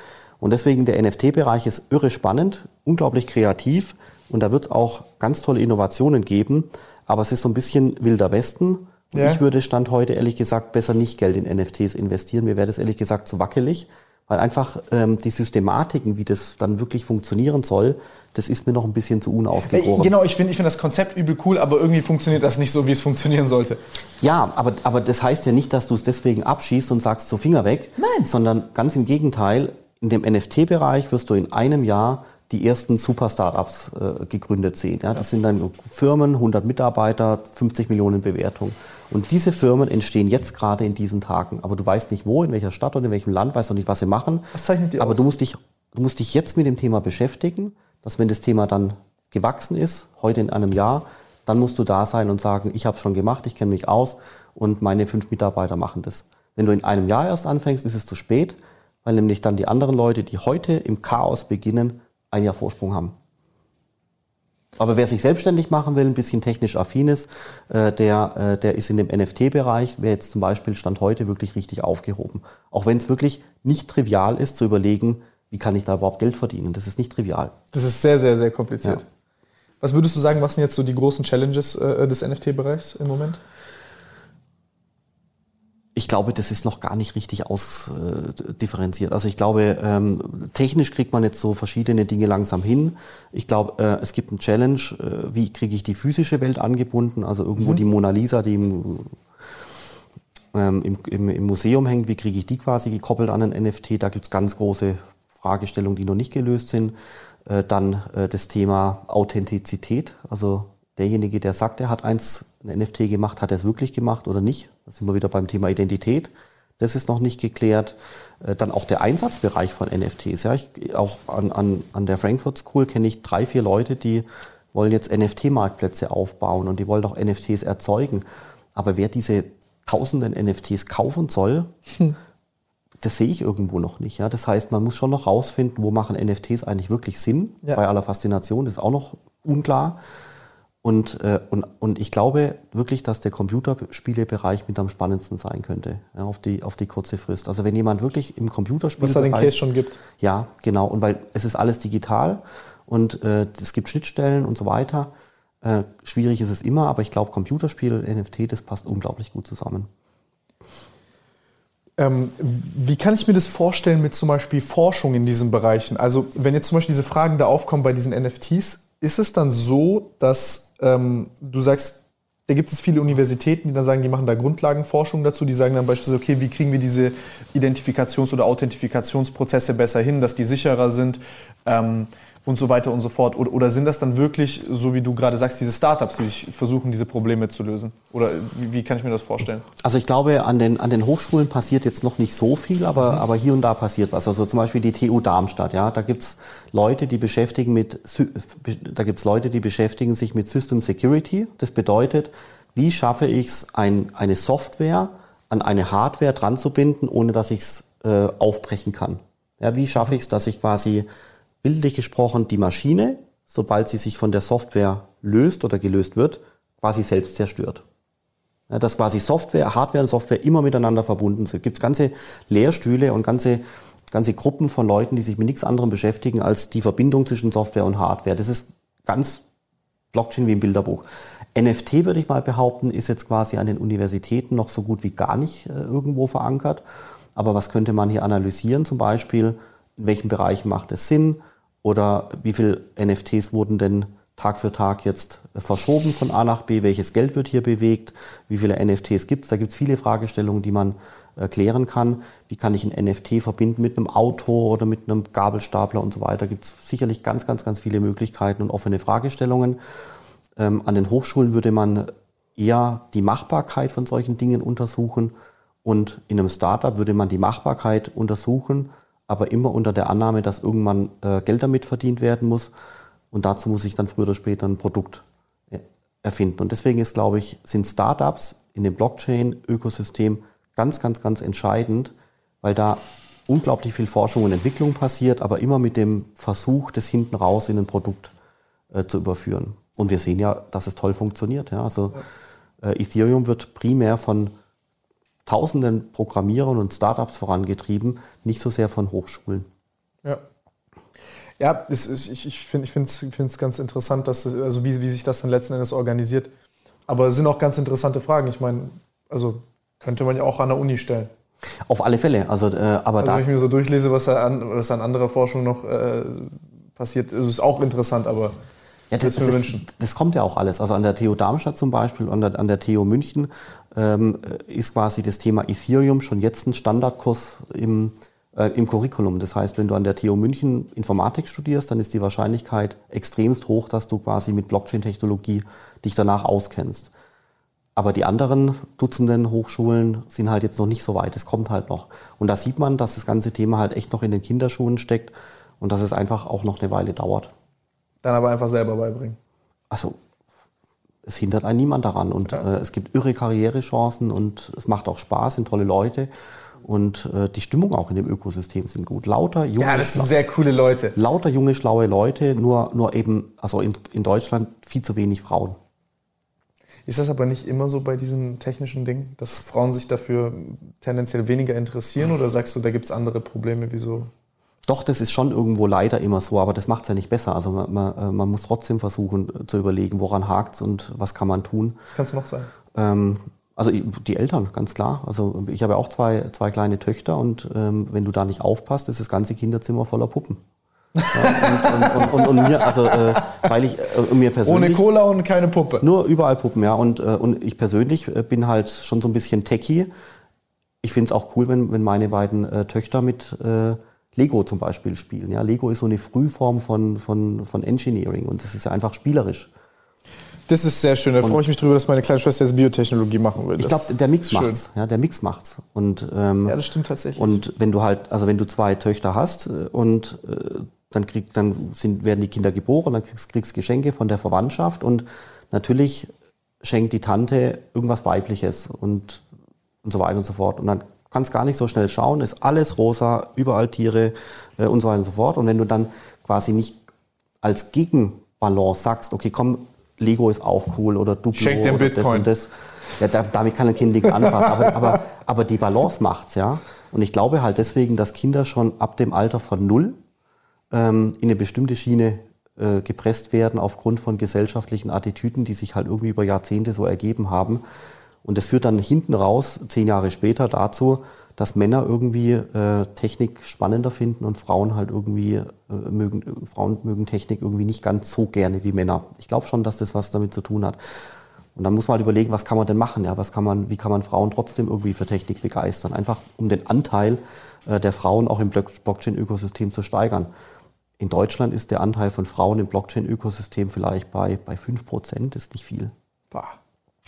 Und deswegen der NFT-Bereich ist irre spannend, unglaublich kreativ und da wird es auch ganz tolle Innovationen geben, aber es ist so ein bisschen wilder Westen. Und Ja. ich würde Stand heute ehrlich gesagt besser nicht Geld in NFTs investieren. Mir wäre das ehrlich gesagt zu wackelig, Weil einfach ähm, die Systematiken, wie das dann wirklich funktionieren soll, das ist mir noch ein bisschen zu unausgegoren. Genau, ich finde ich find das Konzept übel cool, aber irgendwie funktioniert das nicht so, wie es funktionieren sollte. Ja, aber, aber das heißt ja nicht, dass du es deswegen abschießt und sagst, so Finger weg. Nein. Sondern ganz im Gegenteil, in dem NFT-Bereich wirst du in einem Jahr die ersten Super-Startups äh, gegründet sehen. Ja, das sind dann Firmen, 100 Mitarbeiter, 50 Millionen Bewertungen. Und diese Firmen entstehen jetzt gerade in diesen Tagen. Aber du weißt nicht wo, in welcher Stadt oder in welchem Land, weißt noch nicht, was sie machen. Was zeichnet die Aber aus? du musst, dich, du musst dich jetzt mit dem Thema beschäftigen, dass wenn das Thema dann gewachsen ist, heute in einem Jahr, dann musst du da sein und sagen, ich habe es schon gemacht, ich kenne mich aus und meine fünf Mitarbeiter machen das. Wenn du in einem Jahr erst anfängst, ist es zu spät, weil nämlich dann die anderen Leute, die heute im Chaos beginnen, ein Jahr Vorsprung haben. Aber wer sich selbstständig machen will, ein bisschen technisch affin ist, äh, der, äh, der ist in dem NFT-Bereich, wer jetzt zum Beispiel Stand heute wirklich richtig aufgehoben. Auch wenn es wirklich nicht trivial ist, zu überlegen, wie kann ich da überhaupt Geld verdienen. Das ist nicht trivial. Das ist sehr, sehr, sehr kompliziert. Ja. Was würdest du sagen, was sind jetzt so die großen Challenges äh, des NFT-Bereichs im Moment? Ich glaube, das ist noch gar nicht richtig ausdifferenziert. Also ich glaube, ähm, technisch kriegt man jetzt so verschiedene Dinge langsam hin. Ich glaube, äh, es gibt einen Challenge, äh, wie kriege ich die physische Welt angebunden, also irgendwo die Mona Lisa, die im, ähm, im, im, im Museum hängt, wie kriege ich die quasi gekoppelt an ein NFT? Da gibt es ganz große Fragestellungen, die noch nicht gelöst sind. Äh, dann äh, das Thema Authentizität, also derjenige, der sagt, er hat eins ein NFT gemacht, hat er es wirklich gemacht oder nicht? Da sind wir wieder beim Thema Identität. Das ist noch nicht geklärt. Äh, Dann auch der Einsatzbereich von NFTs. Ja, ich, auch an, an, an der Frankfurt School kenne ich drei, vier Leute, die wollen jetzt NFT-Marktplätze aufbauen und die wollen auch NFTs erzeugen. Aber wer diese tausenden NFTs kaufen soll, das sehe ich irgendwo noch nicht. Ja? Das heißt, man muss schon noch rausfinden, wo machen NFTs eigentlich wirklich Sinn. Ja. Bei aller Faszination das ist auch noch unklar. Und, äh, und, und ich glaube wirklich, dass der Computerspielebereich mit am spannendsten sein könnte, ja, auf, die, auf die kurze Frist. Also wenn jemand wirklich im Was da den. Case schon gibt. Ja, genau. Und weil es ist alles digital und äh, es gibt Schnittstellen und so weiter. Äh, schwierig ist es immer, aber ich glaube, Computerspiele und NFT, das passt unglaublich gut zusammen. Ähm, wie kann ich mir das vorstellen mit zum Beispiel Forschung in diesen Bereichen? Also wenn jetzt zum Beispiel diese Fragen da aufkommen bei diesen NFTs, ist es dann so, dass ähm, du sagst, da gibt es viele Universitäten, die dann sagen, die machen da Grundlagenforschung dazu, die sagen dann beispielsweise, okay, wie kriegen wir diese Identifikations- oder Authentifikationsprozesse besser hin, dass die sicherer sind? Ähm, und so weiter und so fort. Oder, oder sind das dann wirklich, so wie du gerade sagst, diese Startups, die sich versuchen, diese Probleme zu lösen? Oder wie, wie kann ich mir das vorstellen? Also ich glaube, an den, an den Hochschulen passiert jetzt noch nicht so viel, aber, aber hier und da passiert was. Also zum Beispiel die TU Darmstadt, ja, da gibt's Leute, die beschäftigen mit, da gibt's Leute, die beschäftigen sich mit System Security. Das bedeutet, wie schaffe ich es, ein, eine Software an eine Hardware dran zu binden, ohne dass ich es äh, aufbrechen kann. Ja, wie schaffe ich es, dass ich quasi bildlich gesprochen die Maschine, sobald sie sich von der Software löst oder gelöst wird, quasi selbst zerstört. Dass quasi Software, Hardware und Software immer miteinander verbunden sind. Es gibt ganze Lehrstühle und ganze, ganze Gruppen von Leuten, die sich mit nichts anderem beschäftigen als die Verbindung zwischen Software und Hardware. Das ist ganz Blockchain wie im Bilderbuch. NFT würde ich mal behaupten, ist jetzt quasi an den Universitäten noch so gut wie gar nicht äh, irgendwo verankert. Aber was könnte man hier analysieren? Zum Beispiel, in welchen Bereichen macht es Sinn? Oder wie viele NFTs wurden denn Tag für Tag jetzt verschoben von A nach B? Welches Geld wird hier bewegt? Wie viele NFTs gibt es? Da gibt es viele Fragestellungen, die man äh, klären kann. Wie kann ich ein NFT verbinden mit einem Auto oder mit einem Gabelstapler und so weiter? Gibt es sicherlich ganz, ganz, ganz viele Möglichkeiten und offene Fragestellungen. Ähm, an den Hochschulen würde man eher die Machbarkeit von solchen Dingen untersuchen und in einem Startup würde man die Machbarkeit untersuchen, aber immer unter der Annahme, dass irgendwann äh, Geld damit verdient werden muss und dazu muss ich dann früher oder später ein Produkt äh, erfinden. Und deswegen ist, glaube ich, sind Startups in dem Blockchain-Ökosystem ganz, ganz, ganz entscheidend, weil da unglaublich viel Forschung und Entwicklung passiert, aber immer mit dem Versuch, das hinten raus in ein Produkt äh, zu überführen. Und wir sehen ja, dass es toll funktioniert. Ja? Also äh, Ethereum wird primär von tausenden Programmierern und Startups vorangetrieben, nicht so sehr von Hochschulen. Ja. Ja, ist, ich, ich finde es ganz interessant, dass das, also wie, wie sich das dann letzten Endes organisiert. Aber es sind auch ganz interessante Fragen. Ich meine, also könnte man ja auch an der Uni stellen. Auf alle Fälle. Also, äh, aber Also da, wenn ich mir so durchlese, was, an, was an anderer Forschung noch äh, passiert, ist es auch interessant, aber Ja, das, das, mir das, kommt ja auch alles. Also an der TU Darmstadt zum Beispiel, an der, an der TU München ähm, ist quasi das Thema Ethereum schon jetzt ein Standardkurs im, äh, im Curriculum. Das heißt, wenn du an der TU München Informatik studierst, dann ist die Wahrscheinlichkeit extremst hoch, dass du quasi mit Blockchain-Technologie dich danach auskennst. Aber die anderen Dutzenden Hochschulen sind halt jetzt noch nicht so weit. Es kommt halt noch. Und da sieht man, dass das ganze Thema halt echt noch in den Kinderschuhen steckt und dass es einfach auch noch eine Weile dauert. Dann aber einfach selber beibringen. also es hindert einen niemand daran und äh, es gibt irre Karrierechancen und es macht auch Spaß, sind tolle Leute und äh, die Stimmung auch in dem Ökosystem sind gut. Lauter junge, Ja, das sind sehr coole Leute. lauter junge schlaue Leute, nur nur eben also in, in Deutschland viel zu wenig Frauen. Ist das aber nicht immer so bei diesen technischen Dingen, dass Frauen sich dafür tendenziell weniger interessieren oder sagst du, da gibt es andere Probleme, wieso? Doch, das ist schon irgendwo leider immer so, aber das macht es ja nicht besser. Also man, man, äh, man muss trotzdem versuchen äh, zu überlegen, woran hakt und was kann man tun. Was kann es noch sein? Ähm, also die Eltern, ganz klar. Also ich habe auch zwei, zwei kleine Töchter und ähm, wenn du da nicht aufpasst, ist das ganze Kinderzimmer voller Puppen. Ja, und, und, und, und, mir, also äh, weil ich äh, mir Ohne persönlich Cola und keine Puppe. nur überall Puppen, ja. Und, äh, und ich persönlich äh, bin halt schon so ein bisschen techie. Ich finde es auch cool, wenn, wenn meine beiden Töchter mit Lego zum Beispiel spielen. Ja, Lego ist so eine Frühform von, von, von Engineering und das ist ja einfach spielerisch. Das ist sehr schön. Da freue ich mich drüber, dass meine kleine Schwester jetzt Biotechnologie machen will. Ich glaube, der Mix macht's. Ja, der Mix macht's. Und, ähm, Ja, das stimmt tatsächlich. Und wenn du halt, also wenn du zwei Töchter hast äh, und äh, dann krieg, dann sind, werden die Kinder geboren, dann kriegst, kriegst Geschenke von der Verwandtschaft und natürlich schenkt die Tante irgendwas Weibliches und, und so weiter und so fort. Und dann kannst gar nicht so schnell schauen, ist alles rosa, überall Tiere äh, und so weiter und so fort. Und wenn du dann quasi nicht als Gegenbalance sagst, okay, komm, Lego ist auch cool oder Duplo Schenk oder Bitcoin. das und das. Ja, da, damit kann ein Kind nichts anfassen. Aber, aber, aber die Balance macht's, ja. Und ich glaube halt deswegen, dass Kinder schon ab dem Alter von null ähm, in eine bestimmte Schiene äh, gepresst werden aufgrund von gesellschaftlichen Attitüden, die sich halt irgendwie über Jahrzehnte so ergeben haben. Und das führt dann hinten raus, zehn Jahre später, dazu, dass Männer irgendwie äh, Technik spannender finden und Frauen halt irgendwie äh, mögen, Frauen mögen Technik irgendwie nicht ganz so gerne wie Männer. Ich glaube schon, dass das was damit zu tun hat. Und dann muss man halt überlegen, was kann man denn machen? Ja, was kann man, wie kann man Frauen trotzdem irgendwie für Technik begeistern? Einfach um den Anteil äh, der Frauen auch im Block- Blockchain-Ökosystem zu steigern. In Deutschland ist der Anteil von Frauen im Blockchain-Ökosystem vielleicht bei, bei 5%, ist nicht viel. Bah.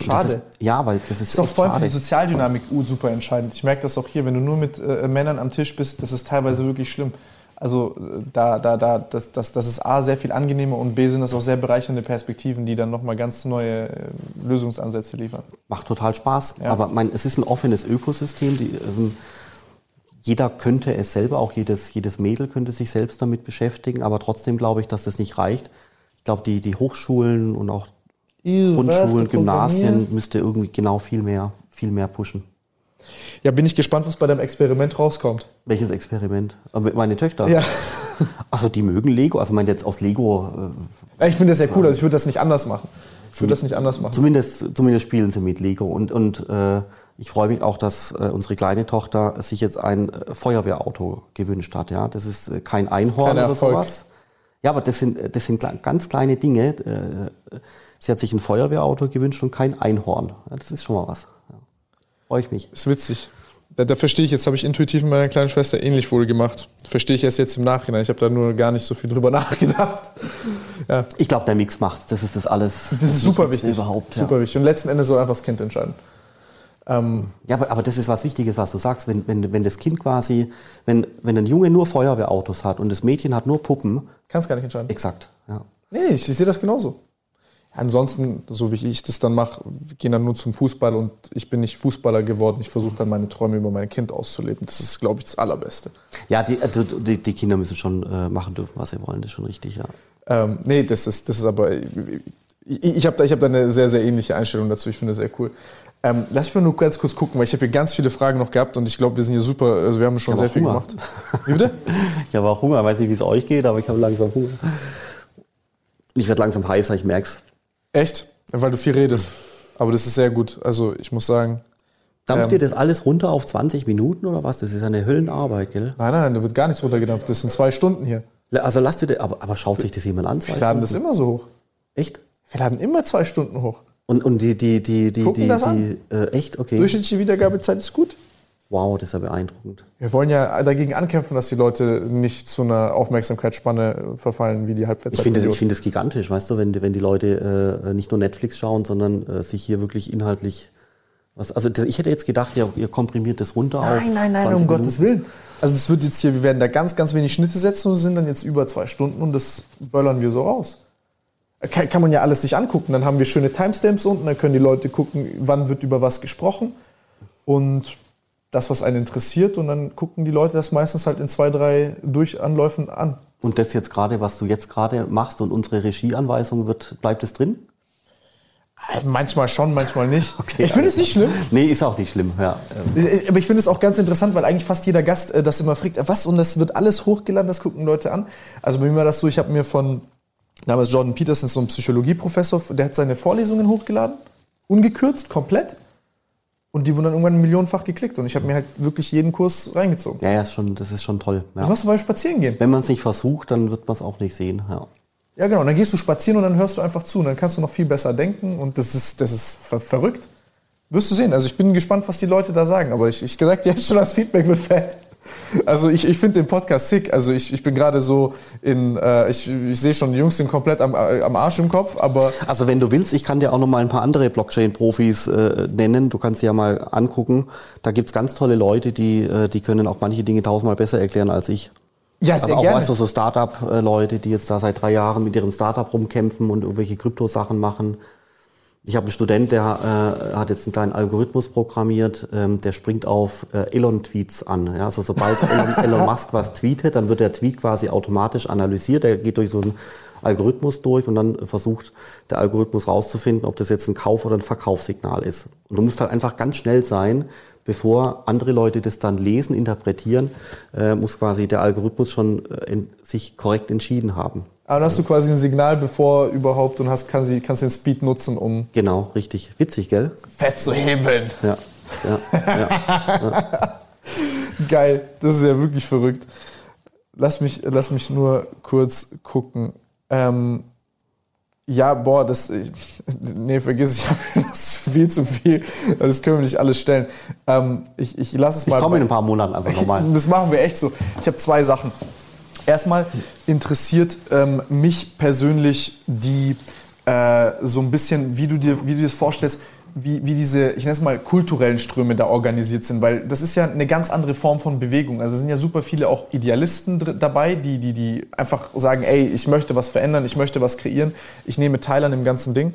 Schade. Das ist, ja, weil das ist, Das ist auch vor allem für die Sozialdynamik uh, super entscheidend. Ich merke das auch hier, wenn du nur mit äh, Männern am Tisch bist, das ist teilweise wirklich schlimm. Also äh, da, da, da, das, das, das ist A, sehr viel angenehmer und B, sind das auch sehr bereichernde Perspektiven, die dann nochmal ganz neue äh, Lösungsansätze liefern. Macht total Spaß. Ja. Aber mein, es ist ein offenes Ökosystem. Die, ähm, jeder könnte es selber, auch jedes, jedes Mädel könnte sich selbst damit beschäftigen. Aber trotzdem glaube ich, dass das nicht reicht. Ich glaube, die, die Hochschulen und auch Grundschulen, Gymnasien müsste irgendwie genau viel mehr, viel mehr pushen. Ja, bin ich gespannt, was bei deinem Experiment rauskommt. Welches Experiment? Äh, Meine Töchter? Ja. Also die mögen Lego. Also meine jetzt aus Lego. Äh, Ich finde das sehr cool, also ich würde das nicht anders machen. Ich würde das nicht anders machen. Zumindest, zumindest spielen sie mit Lego. Und, und äh, ich freue mich auch, dass äh, unsere kleine Tochter sich jetzt ein äh, Feuerwehrauto gewünscht hat. Ja, das ist äh, kein Einhorn Kein oder sowas. Ja, aber das sind, das sind ganz kleine Dinge. Sie hat sich ein Feuerwehrauto gewünscht und kein Einhorn. Ja, das ist schon mal was. Ja. Freue ich mich. ist witzig. Da, da verstehe ich, jetzt habe ich intuitiv mit meiner kleinen Schwester ähnlich wohl gemacht. Verstehe ich erst jetzt im Nachhinein. Ich habe da nur gar nicht so viel drüber nachgedacht. Ja, Ich glaube, der Mix macht. Das ist das alles. das ist super wichtig. Überhaupt, ja. Super wichtig. Und letzten Endes soll einfach das Kind entscheiden. Ähm, Ja, aber, aber das ist was Wichtiges, was du sagst. Wenn, wenn, wenn das Kind quasi, wenn, wenn ein Junge nur Feuerwehrautos hat und das Mädchen hat nur Puppen, Kann es gar nicht entscheiden. exakt. Ja. Nee, ich, ich sehe das genauso. Ansonsten, so wie ich das dann mache, gehen dann nur zum Fußball und ich bin nicht Fußballer geworden. Ich versuche dann meine Träume über mein Kind auszuleben. Das ist, glaube ich, das Allerbeste. Ja, die, also die, die Kinder müssen schon äh, machen dürfen, was sie wollen. Das ist schon richtig, ja. Ähm, nee, das ist, das ist aber. Ich, ich habe da, ich hab da eine sehr, sehr ähnliche Einstellung dazu. Ich finde das sehr cool. Ähm, lass mich mal nur ganz kurz gucken, weil ich habe hier ganz viele Fragen noch gehabt und ich glaube, wir sind hier super. Also, wir haben schon Ich sehr viel Hunger. gemacht. Wie bitte? Ich habe auch Hunger, weiß nicht, wie es euch geht, aber ich habe langsam Hunger. Ich werde langsam heißer, ich merk's. Echt? Weil du viel redest. Aber das ist sehr gut. Also, ich muss sagen, Dampft Ähm, ihr das alles runter auf 20 Minuten oder was? Das ist eine Höllenarbeit, gell? Nein, nein, da wird gar nichts runtergedampft. Das sind zwei Stunden hier. Also lasst ihr das, aber, aber schaut sich das jemand an? Wir laden das immer so hoch. Echt? Wir laden immer zwei Stunden hoch. Und, und die, die, die, die, Gucken die, das die äh, echt, okay. Durchschnittliche Wiedergabezeit ist gut. Wow, das ist ja beeindruckend. Wir wollen ja dagegen ankämpfen, dass die Leute nicht zu einer Aufmerksamkeitsspanne verfallen wie die Halbwertszeit. Ich finde das, ich finde das gigantisch, weißt du, wenn, die- wenn die Leute äh, nicht nur Netflix schauen, sondern äh, sich hier wirklich inhaltlich was. Also das, ich hätte jetzt gedacht, ihr, ihr komprimiert das runter auf. Nein, nein, nein, 20 um Gottes Minuten. Willen. Also das wird jetzt hier, wir werden da ganz, ganz wenig Schnitte setzen und sind dann jetzt über zwei Stunden und das böllern wir so raus. Kann, kann man ja alles sich angucken. Dann haben wir schöne Timestamps unten, dann können die Leute gucken, wann wird über was gesprochen und das, was einen interessiert und dann gucken die Leute das meistens halt in zwei, drei Durchanläufen an. Und das jetzt gerade, was du jetzt gerade machst und unsere Regieanweisung wird, bleibt es drin? Äh, Manchmal schon, manchmal nicht. Okay, ich finde es nicht schlimm. Nee, ist auch nicht schlimm, ja. Äh, Aber ich finde es auch ganz interessant, weil eigentlich fast jeder Gast äh, das immer fragt, äh, was und das wird alles hochgeladen, das gucken Leute an. Also bei mir war das so, ich habe mir von damals Jordan Peterson, so ein Psychologieprofessor, der hat seine Vorlesungen hochgeladen, ungekürzt, komplett. Und die wurden dann irgendwann millionenfach geklickt und ich habe mir halt wirklich jeden Kurs reingezogen. Ja, ja, ist schon, das ist schon toll. Das Ja. machst du beim Spazierengehen. Wenn man es nicht versucht, dann wird man es auch nicht sehen. Ja. Ja, genau. Und dann gehst du spazieren und dann hörst du einfach zu. Und dann kannst du noch viel besser denken. Und das ist, das ist ver verrückt. Wirst du sehen. Also ich bin gespannt, was die Leute da sagen. Aber ich, ich gesagt, jetzt schon das Feedback wird fett. Also ich, ich finde den Podcast sick. Also ich, ich bin gerade so in, äh, ich, ich sehe schon, die Jungs sind komplett am, äh, am Arsch im Kopf. Aber Also wenn du willst, ich kann dir auch noch mal ein paar andere Blockchain-Profis äh, nennen. Du kannst dir ja mal angucken. Da gibt's ganz tolle Leute, die, äh, die können auch manche Dinge tausendmal besser erklären als ich. ja, sehr Also auch, gerne. weißt du, so Startup-Leute, die jetzt da seit drei Jahren mit ihrem Startup rumkämpfen und irgendwelche Kryptosachen machen. Ich habe einen Student, der äh, hat jetzt einen kleinen Algorithmus programmiert, ähm, der springt auf äh, Elon-Tweets an. Ja? Also sobald Elon, Elon Musk was tweetet, dann wird der Tweet quasi automatisch analysiert. Der geht durch so einen Algorithmus durch und dann versucht der Algorithmus rauszufinden, ob das jetzt ein Kauf- oder ein Verkaufssignal ist. Und du musst halt einfach ganz schnell sein, bevor andere Leute das dann lesen, interpretieren, äh, muss quasi der Algorithmus schon äh, in, sich korrekt entschieden haben. Aber dann hast du quasi ein Signal, bevor überhaupt und hast, kann sie, kannst den Speed nutzen, um Genau, richtig. Witzig, gell? fett zu hebeln. Ja. ja, ja. Geil, das ist ja wirklich verrückt. Lass mich, lass mich nur kurz gucken. Ähm, ja, boah, das. Ich, nee, vergiss, ich habe viel zu viel. Das können wir nicht alles stellen. Ähm, ich ich lasse es Ich mal. komme in ein paar Monaten einfach nochmal. Das machen wir echt so. Ich habe zwei Sachen. Erstmal interessiert ähm, mich persönlich die äh, so ein bisschen, wie du dir, wie du dir das vorstellst, wie, wie diese, ich nenne es mal, kulturellen Ströme da organisiert sind, weil das ist ja eine ganz andere Form von Bewegung. Also es sind ja super viele auch Idealisten dabei, die, die, die einfach sagen, ey, ich möchte was verändern, ich möchte was kreieren, ich nehme teil an dem ganzen Ding.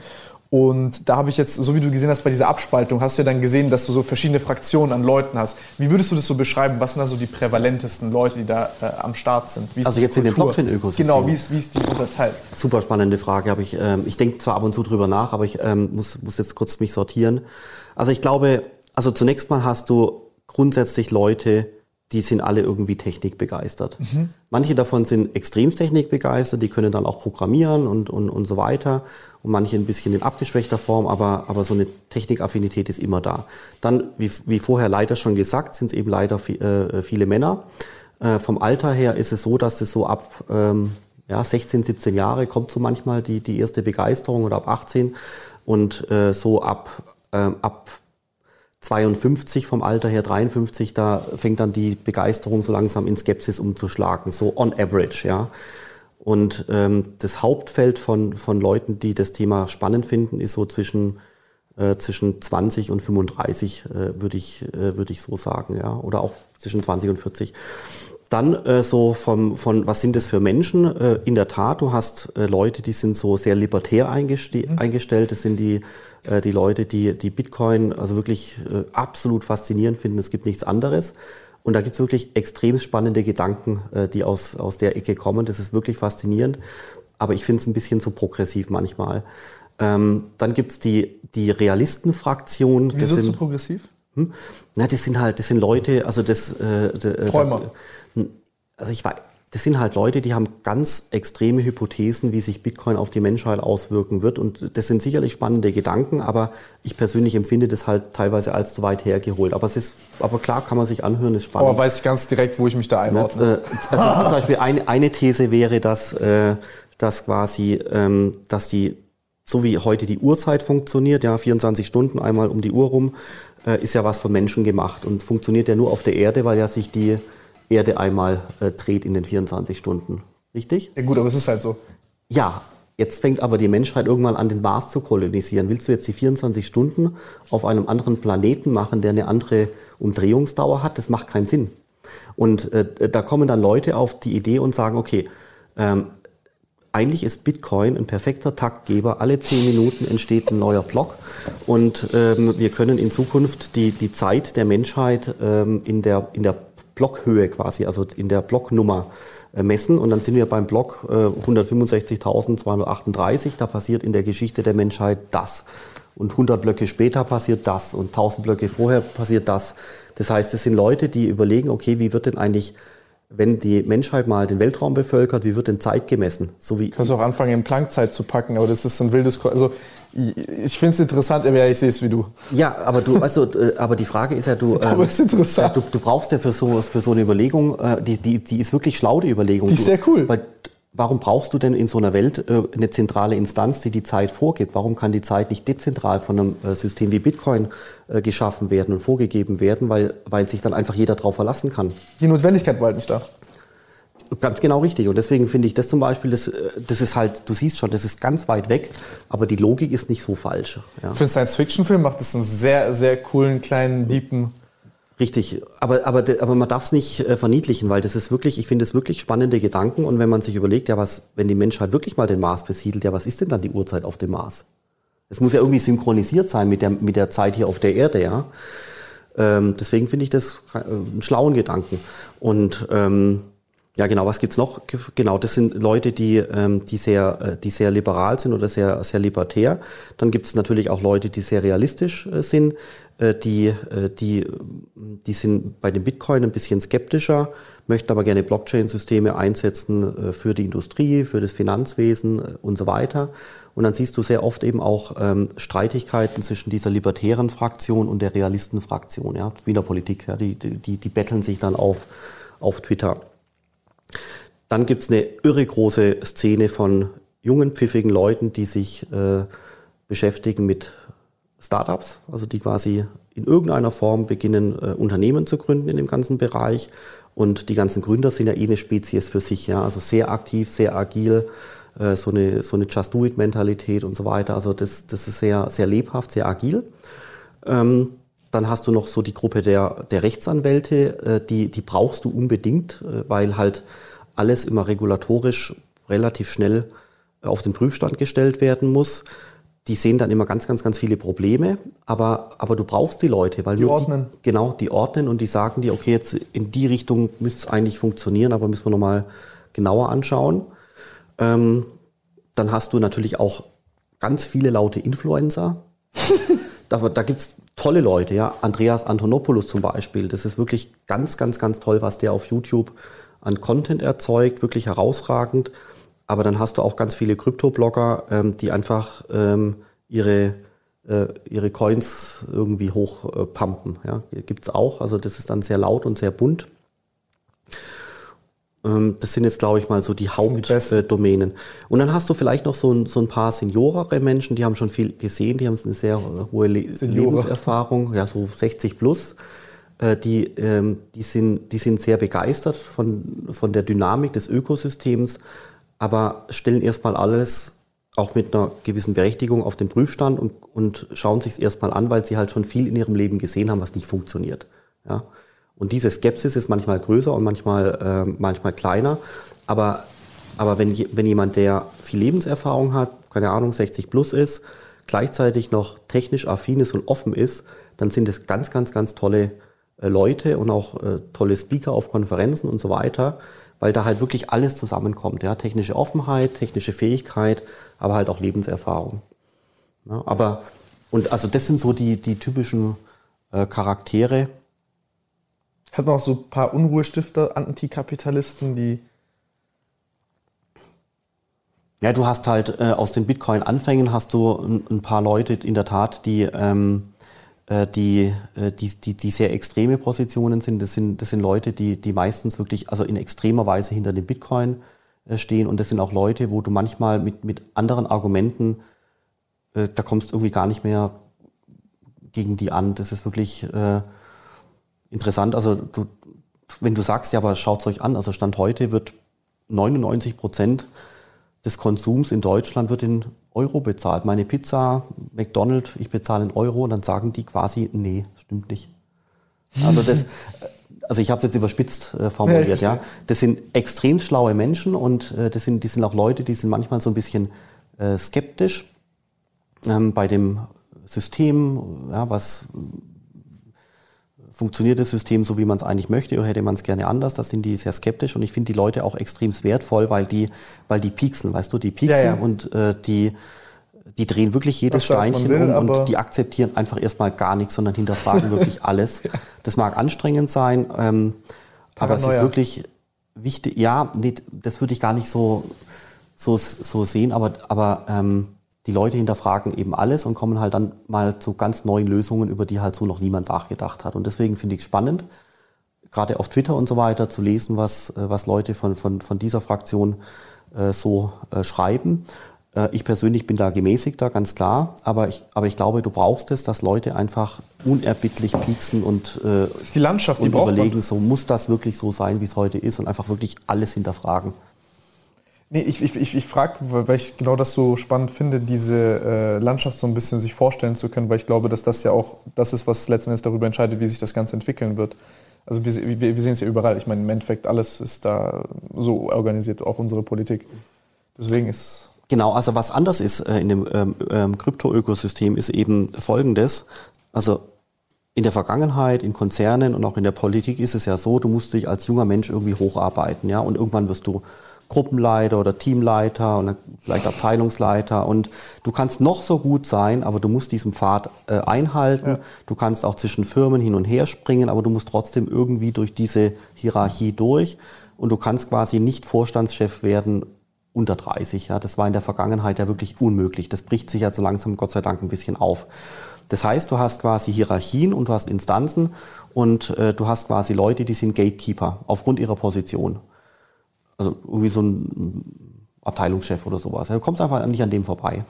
Und da habe ich jetzt, so wie du gesehen hast bei dieser Abspaltung, hast du ja dann gesehen, dass du so verschiedene Fraktionen an Leuten hast. Wie würdest du das so beschreiben? Was sind da so die prävalentesten Leute, die da äh, am Start sind? Also jetzt in dem? Blockchain-Ökosystem? Genau, wie ist, wie ist die unterteilt? Super spannende Frage. Habe ich, ähm, ich denke zwar ab und zu drüber nach, aber ich ähm, muss, muss jetzt kurz mich sortieren. Also ich glaube, also zunächst mal hast du grundsätzlich Leute, die sind alle irgendwie technikbegeistert. Manche davon sind extremst technikbegeistert, die können dann auch programmieren und, und, und so weiter. Und manche ein bisschen in abgeschwächter Form, aber, aber so eine Technikaffinität ist immer da. Dann, wie, wie vorher leider schon gesagt, sind es eben leider vi- äh, viele Männer. Äh, vom Alter her ist es so, dass es so ab ähm, ja, 16, 17 Jahre kommt so manchmal die, die erste Begeisterung oder ab 18 und äh, so ab, ähm, ab 52 vom Alter her, 53, da fängt dann die Begeisterung so langsam in Skepsis umzuschlagen, so on average, ja. Und ähm, das Hauptfeld von, von Leuten, die das Thema spannend finden, ist so zwischen, äh, zwischen 20 und 35, äh, würde ich, äh, würde ich so sagen, ja. Oder auch zwischen 20 und 40. Dann äh, so vom, von, was sind das für Menschen? Äh, in der Tat, du hast äh, Leute, die sind so sehr libertär eingeste eingestellt. Das sind die, äh, die Leute, die, die Bitcoin also wirklich äh, absolut faszinierend finden. Es gibt nichts anderes. Und da gibt's wirklich extrem spannende Gedanken, äh, die aus, aus der Ecke kommen. Das ist wirklich faszinierend. Aber ich finde es ein bisschen zu progressiv manchmal. Ähm, dann gibt's die, die Realisten-Fraktion. Das Wieso sind- so progressiv? hm? Na, das sind halt, das sind Leute, also das, äh, Träumer. da- also ich weiß, das sind halt Leute, die haben ganz extreme Hypothesen, wie sich Bitcoin auf die Menschheit auswirken wird. Und das sind sicherlich spannende Gedanken, aber ich persönlich empfinde das halt teilweise als zu weit hergeholt. Aber es ist, aber klar kann man sich anhören, ist spannend. Aber weiß ich ganz direkt, wo ich mich da einordne. Äh, Also zum Beispiel eine, eine These wäre, dass, äh, dass quasi, ähm, dass die, so wie heute die Uhrzeit funktioniert, ja, 24 Stunden einmal um die Uhr rum, äh, ist ja was von Menschen gemacht und funktioniert ja nur auf der Erde, weil ja sich die Erde einmal äh, dreht in den 24 Stunden. Richtig? Ja gut, aber es ist halt so. Ja, jetzt fängt aber die Menschheit irgendwann an, den Mars zu kolonisieren. Willst du jetzt die 24 Stunden auf einem anderen Planeten machen, der eine andere Umdrehungsdauer hat? Das macht keinen Sinn. Und äh, da kommen dann Leute auf die Idee und sagen, okay, ähm, eigentlich ist Bitcoin ein perfekter Taktgeber. Alle zehn Minuten entsteht ein neuer Block und ähm, wir können in Zukunft die, die Zeit der Menschheit ähm, in, der, in der Blockhöhe quasi, also in der Blocknummer äh, messen. Und dann sind wir beim Block äh, 165.238. Da passiert in der Geschichte der Menschheit das. Und 100 Blöcke später passiert das. Und 1000 Blöcke vorher passiert das. Das heißt, es sind Leute, die überlegen, okay, wie wird denn eigentlich, wenn die Menschheit mal den Weltraum bevölkert, wie wird denn Zeit gemessen? So wie, Kannst du auch anfangen, in Planckzeit zu packen, aber das ist ein wildes. Ko also, ich finde es interessant, aber ja, ich sehe es wie du. Ja, aber du, äh, aber die Frage ist ja, du, Aber es ist interessant. Ja, du, du brauchst ja für so, für so eine Überlegung, äh, die, die, die ist wirklich schlau, die Überlegung. Die ist Du- sehr cool. Weil, warum brauchst du denn in so einer Welt äh, eine zentrale Instanz, die die Zeit vorgibt? Warum kann die Zeit nicht dezentral von einem äh, System wie Bitcoin äh, geschaffen werden und vorgegeben werden, weil, weil sich dann einfach jeder darauf verlassen kann? Die Notwendigkeit war halt nicht da. Ganz genau richtig. Und deswegen finde ich das zum Beispiel, das, das ist halt, du siehst schon, das ist ganz weit weg, aber die Logik ist nicht so falsch. Ja. Für einen Science-Fiction-Film macht es einen sehr, sehr coolen, kleinen, deepen. Richtig, aber, aber, aber man darf es nicht äh, verniedlichen, weil das ist wirklich, ich finde es wirklich spannende Gedanken. Und wenn man sich überlegt, ja, was, wenn die Menschheit wirklich mal den Mars besiedelt, ja, was ist denn dann die Uhrzeit auf dem Mars? Es muss ja irgendwie synchronisiert sein mit der, mit der Zeit hier auf der Erde, ja. Ähm, deswegen finde ich das äh, einen schlauen Gedanken. Und ähm, ja, genau, was gibt's noch? Ge- Genau, das sind Leute, die, ähm, die, sehr, äh, die sehr liberal sind oder sehr, sehr libertär. Dann gibt's natürlich auch Leute, die sehr realistisch äh, sind. Äh, die, äh, die, die sind bei dem Bitcoin ein bisschen skeptischer, möchten aber gerne Blockchain-Systeme einsetzen äh, für die Industrie, für das Finanzwesen äh, und so weiter. Und dann siehst du sehr oft eben auch ähm, Streitigkeiten zwischen dieser libertären Fraktion und der Realistenfraktion, ja, Wiener Politik. Ja, die, die, die betteln sich dann auf, auf Twitter. Dann gibt's eine irre große Szene von jungen, pfiffigen Leuten, die sich äh, beschäftigen mit Startups, also die quasi in irgendeiner Form beginnen, äh, Unternehmen zu gründen in dem ganzen Bereich. Und die ganzen Gründer sind ja eh eine Spezies für sich, ja, also sehr aktiv, sehr agil, äh, so eine, so eine Just-Do-It-Mentalität und so weiter. Also das, das ist sehr, sehr lebhaft, sehr agil. Ähm, dann hast du noch so die Gruppe der, der Rechtsanwälte, äh, die, die brauchst du unbedingt, äh, weil halt alles immer regulatorisch relativ schnell auf den Prüfstand gestellt werden muss. Die sehen dann immer ganz, ganz, ganz viele Probleme, aber, aber du brauchst die Leute, weil Die ordnen. Die, genau, die ordnen und die sagen dir, okay, jetzt in die Richtung müsste es eigentlich funktionieren, aber müssen wir nochmal genauer anschauen. Ähm, dann hast du natürlich auch ganz viele laute Influencer. da da gibt es tolle Leute, ja. Andreas Antonopoulos zum Beispiel. Das ist wirklich ganz, ganz, ganz toll, was der auf YouTube an Content erzeugt. Wirklich herausragend. Aber dann hast du auch ganz viele Krypto-Blogger, ähm, die einfach ähm, ihre, äh, ihre Coins irgendwie hochpumpen. Äh, ja. Gibt es auch. Also das ist dann sehr laut und sehr bunt. Ähm, Das sind jetzt, glaube ich, mal so die. Hauptdomänen. Und dann hast du vielleicht noch so ein, so ein paar seniorere Menschen, die haben schon viel gesehen, die haben eine sehr hohe Le Seniore. Lebenserfahrung, ja, so 60 plus. Äh, Die, ähm, die, sind, die sind sehr begeistert von, von der Dynamik des Ökosystems, aber stellen erstmal alles auch mit einer gewissen Berechtigung auf den Prüfstand und, und schauen sich es erstmal an, weil sie halt schon viel in ihrem Leben gesehen haben, was nicht funktioniert. Ja? Und diese Skepsis ist manchmal größer und manchmal, ähm, manchmal kleiner. Aber, aber wenn, wenn jemand, der viel Lebenserfahrung hat, keine Ahnung, 60 plus ist, gleichzeitig noch technisch affin ist und offen ist, dann sind es ganz, ganz, ganz tolle äh, Leute und auch äh, tolle Speaker auf Konferenzen und so weiter, weil da halt wirklich alles zusammenkommt. Ja? Technische Offenheit, technische Fähigkeit, aber halt auch Lebenserfahrung. Ja, aber, und also das sind so die, die typischen äh, Charaktere, Hat auch so ein paar Unruhestifter, Antikapitalisten, die Ja, du hast halt äh, aus den Bitcoin-Anfängen hast du ein, ein, paar Leute in der Tat, die, ähm, äh, die, äh, die, die, die sehr extreme Positionen sind. Das sind, das sind Leute, die, die meistens wirklich, also in extremer Weise hinter dem Bitcoin äh, stehen. Und das sind auch Leute, wo du manchmal mit, mit anderen Argumenten, da kommst irgendwie gar nicht mehr gegen die an. Das ist wirklich interessant. Also du, wenn du sagst, ja, aber schaut es euch an, also Stand heute wird 99 Prozent des Konsums in Deutschland wird in Euro bezahlt. Meine Pizza, McDonald's, ich bezahle in Euro und dann sagen die quasi, nee, stimmt nicht. Also das, also ich habe es jetzt überspitzt äh, formuliert, ja, ja, Das sind extrem schlaue Menschen und äh, das sind, die sind auch Leute, die sind manchmal so ein bisschen äh, skeptisch ähm, bei dem System, ja, was funktioniert das System so, wie man es eigentlich möchte oder hätte man es gerne anders? Da sind die sehr skeptisch und ich finde die Leute auch extrem wertvoll, weil die, weil die pieksen, weißt du, die pieksen ja, ja. und äh, die, die drehen wirklich jedes Steinchen will, um und die akzeptieren einfach erstmal gar nichts, sondern hinterfragen wirklich alles. ja. Das mag anstrengend sein, ähm, aber es ist wirklich wichtig, ja, nee, das würde ich gar nicht so, so, so sehen, aber, aber ähm, die Leute hinterfragen eben alles und kommen halt dann mal zu ganz neuen Lösungen, über die halt so noch niemand nachgedacht hat. Und deswegen finde ich es spannend, gerade auf Twitter und so weiter zu lesen, was, äh, was Leute von, von, von dieser Fraktion äh, so äh, schreiben. Äh, ich persönlich bin da gemäßigter, ganz klar, aber ich, aber ich glaube, du brauchst es, dass Leute einfach unerbittlich pieksen und, äh, die Landschaft, und die überlegen, so muss das wirklich so sein, wie es heute ist und einfach wirklich alles hinterfragen. Nee, ich, ich, ich, ich frage, weil ich genau das so spannend finde, diese äh, Landschaft so ein bisschen sich vorstellen zu können, weil ich glaube, dass das ja auch das ist, was letzten Endes darüber entscheidet, wie sich das Ganze entwickeln wird. Also wir, wir, wir sehen es ja überall. Ich meine, im Endeffekt alles ist da so organisiert, auch unsere Politik. Deswegen ist Genau, also was anders ist äh, in dem ähm, ähm, Krypto-Ökosystem ist eben folgendes. Also in der Vergangenheit, in Konzernen und auch in der Politik ist es ja so, du musst dich als junger Mensch irgendwie hocharbeiten, ja, und irgendwann wirst du Gruppenleiter oder Teamleiter und vielleicht Abteilungsleiter. Und du kannst noch so gut sein, aber du musst diesen Pfad äh, einhalten. Ja. Du kannst auch zwischen Firmen hin und her springen, aber du musst trotzdem irgendwie durch diese Hierarchie durch. Und du kannst quasi nicht Vorstandschef werden unter 30. Ja. Das war in der Vergangenheit ja wirklich unmöglich. Das bricht sich ja so langsam, Gott sei Dank, ein bisschen auf. Das heißt, du hast quasi Hierarchien und du hast Instanzen und äh, du hast quasi Leute, die sind Gatekeeper aufgrund ihrer Position also irgendwie so ein Abteilungschef oder sowas. Du kommst einfach nicht an dem vorbei.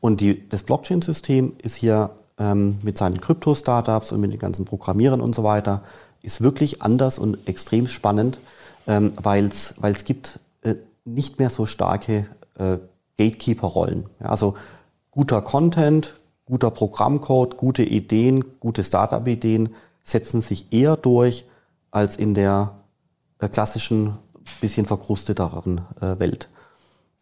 Und die, das Blockchain-System ist hier ähm, mit seinen Krypto-Startups und mit den ganzen Programmierern und so weiter, ist wirklich anders und extrem spannend, ähm, weil es gibt äh, nicht mehr so starke äh, Gatekeeper-Rollen. Ja, also guter Content, guter Programmcode, gute Ideen, gute Startup-Ideen setzen sich eher durch als in der äh, klassischen bisschen verkrusteteren äh, Welt.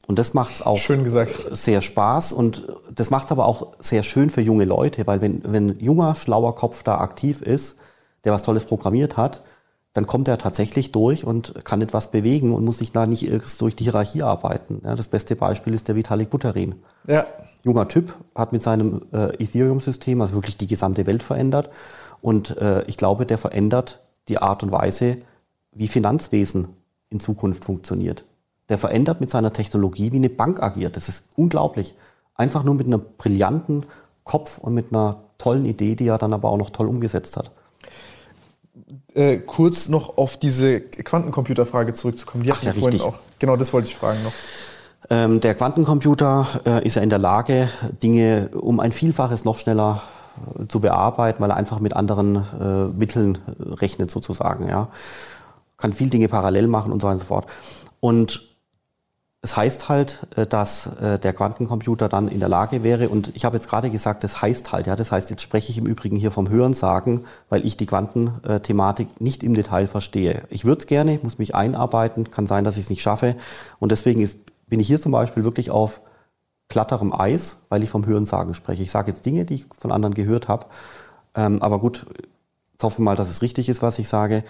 Und das macht es auch schön gesagt. sehr Spaß und das macht es aber auch sehr schön für junge Leute, weil wenn, wenn ein junger, schlauer Kopf da aktiv ist, der was Tolles programmiert hat, dann kommt er tatsächlich durch und kann etwas bewegen und muss sich da nicht erst durch die Hierarchie arbeiten. Ja, das beste Beispiel ist der Vitalik Buterin. Ja. Junger Typ, hat mit seinem äh, Ethereum-System also wirklich die gesamte Welt verändert. Und äh, ich glaube, der verändert die Art und Weise, wie Finanzwesen in Zukunft funktioniert. Der verändert mit seiner Technologie, wie eine Bank agiert. Das ist unglaublich. Einfach nur mit einem brillanten Kopf und mit einer tollen Idee, die er dann aber auch noch toll umgesetzt hat. Äh, kurz noch auf diese Quantencomputerfrage zurückzukommen. Die Ach, ja, richtig. Auch, genau, das wollte ich fragen noch. Ähm, der Quantencomputer äh, ist ja in der Lage, Dinge um ein Vielfaches noch schneller äh, zu bearbeiten, weil er einfach mit anderen äh, Mitteln äh, rechnet sozusagen. Ja kann viel Dinge parallel machen und so weiter und so fort. Und es heißt halt, äh, dass äh, der Quantencomputer dann in der Lage wäre, und ich habe jetzt gerade gesagt, das heißt halt, ja, das heißt, jetzt spreche ich im Übrigen hier vom Hörensagen, weil ich die Quantenthematik nicht im Detail verstehe. Ich würde es gerne, muss mich einarbeiten, kann sein, dass ich es nicht schaffe. Und deswegen ist, bin ich hier zum Beispiel wirklich auf glatterem Eis, weil ich vom Hörensagen spreche. Ich sage jetzt Dinge, die ich von anderen gehört habe. Ähm, aber gut, hoffen wir mal, dass es richtig ist, was ich sage.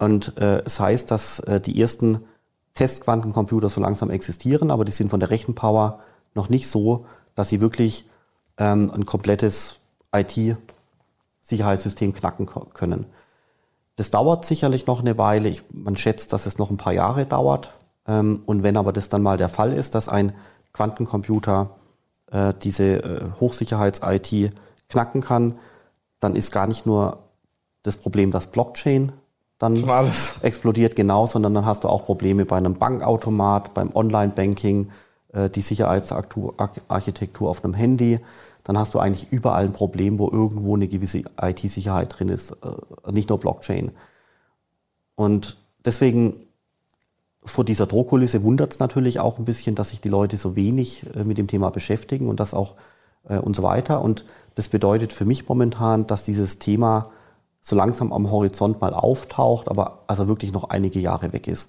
Und äh, es heißt, dass äh, die ersten Testquantencomputer so langsam existieren, aber die sind von der Rechenpower noch nicht so, dass sie wirklich ähm, ein komplettes IT-Sicherheitssystem knacken können. Das dauert sicherlich noch eine Weile. Ich, man schätzt, dass es noch ein paar Jahre dauert. Ähm, und wenn aber das dann mal der Fall ist, dass ein Quantencomputer äh, diese äh, Hochsicherheits-IT knacken kann, dann ist gar nicht nur das Problem, dass Blockchain dann explodiert, genau, sondern dann hast du auch Probleme bei einem Bankautomat, beim Online-Banking, äh, die Sicherheitsarchitektur auf einem Handy. Dann hast du eigentlich überall ein Problem, wo irgendwo eine gewisse IT-Sicherheit drin ist, äh, nicht nur Blockchain. Und deswegen vor dieser Drohkulisse wundert es natürlich auch ein bisschen, dass sich die Leute so wenig äh, mit dem Thema beschäftigen und das auch und so weiter. Und das bedeutet für mich momentan, dass dieses Thema so langsam am Horizont mal auftaucht, aber also wirklich noch einige Jahre weg ist.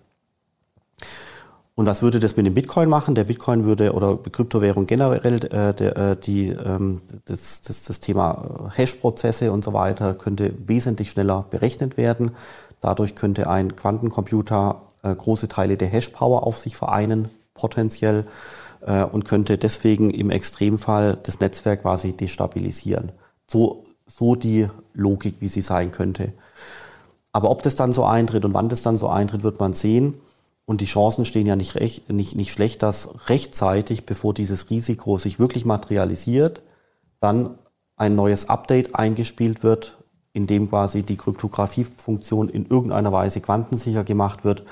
Und was würde das mit dem Bitcoin machen? Der Bitcoin würde oder Kryptowährung generell äh, der, äh, die, ähm, das, das, das Thema äh, Hash-Prozesse und so weiter könnte wesentlich schneller berechnet werden. Dadurch könnte ein Quantencomputer äh, große Teile der Hash-Power auf sich vereinen, potenziell, äh, und könnte deswegen im Extremfall das Netzwerk quasi destabilisieren. So, so die Logik, wie sie sein könnte. Aber ob das dann so eintritt und wann das dann so eintritt, wird man sehen. Und die Chancen stehen ja nicht, recht, nicht, nicht schlecht, dass rechtzeitig, bevor dieses Risiko sich wirklich materialisiert, dann ein neues Update eingespielt wird, in dem quasi die Kryptographiefunktion in irgendeiner Weise quantensicher gemacht wird.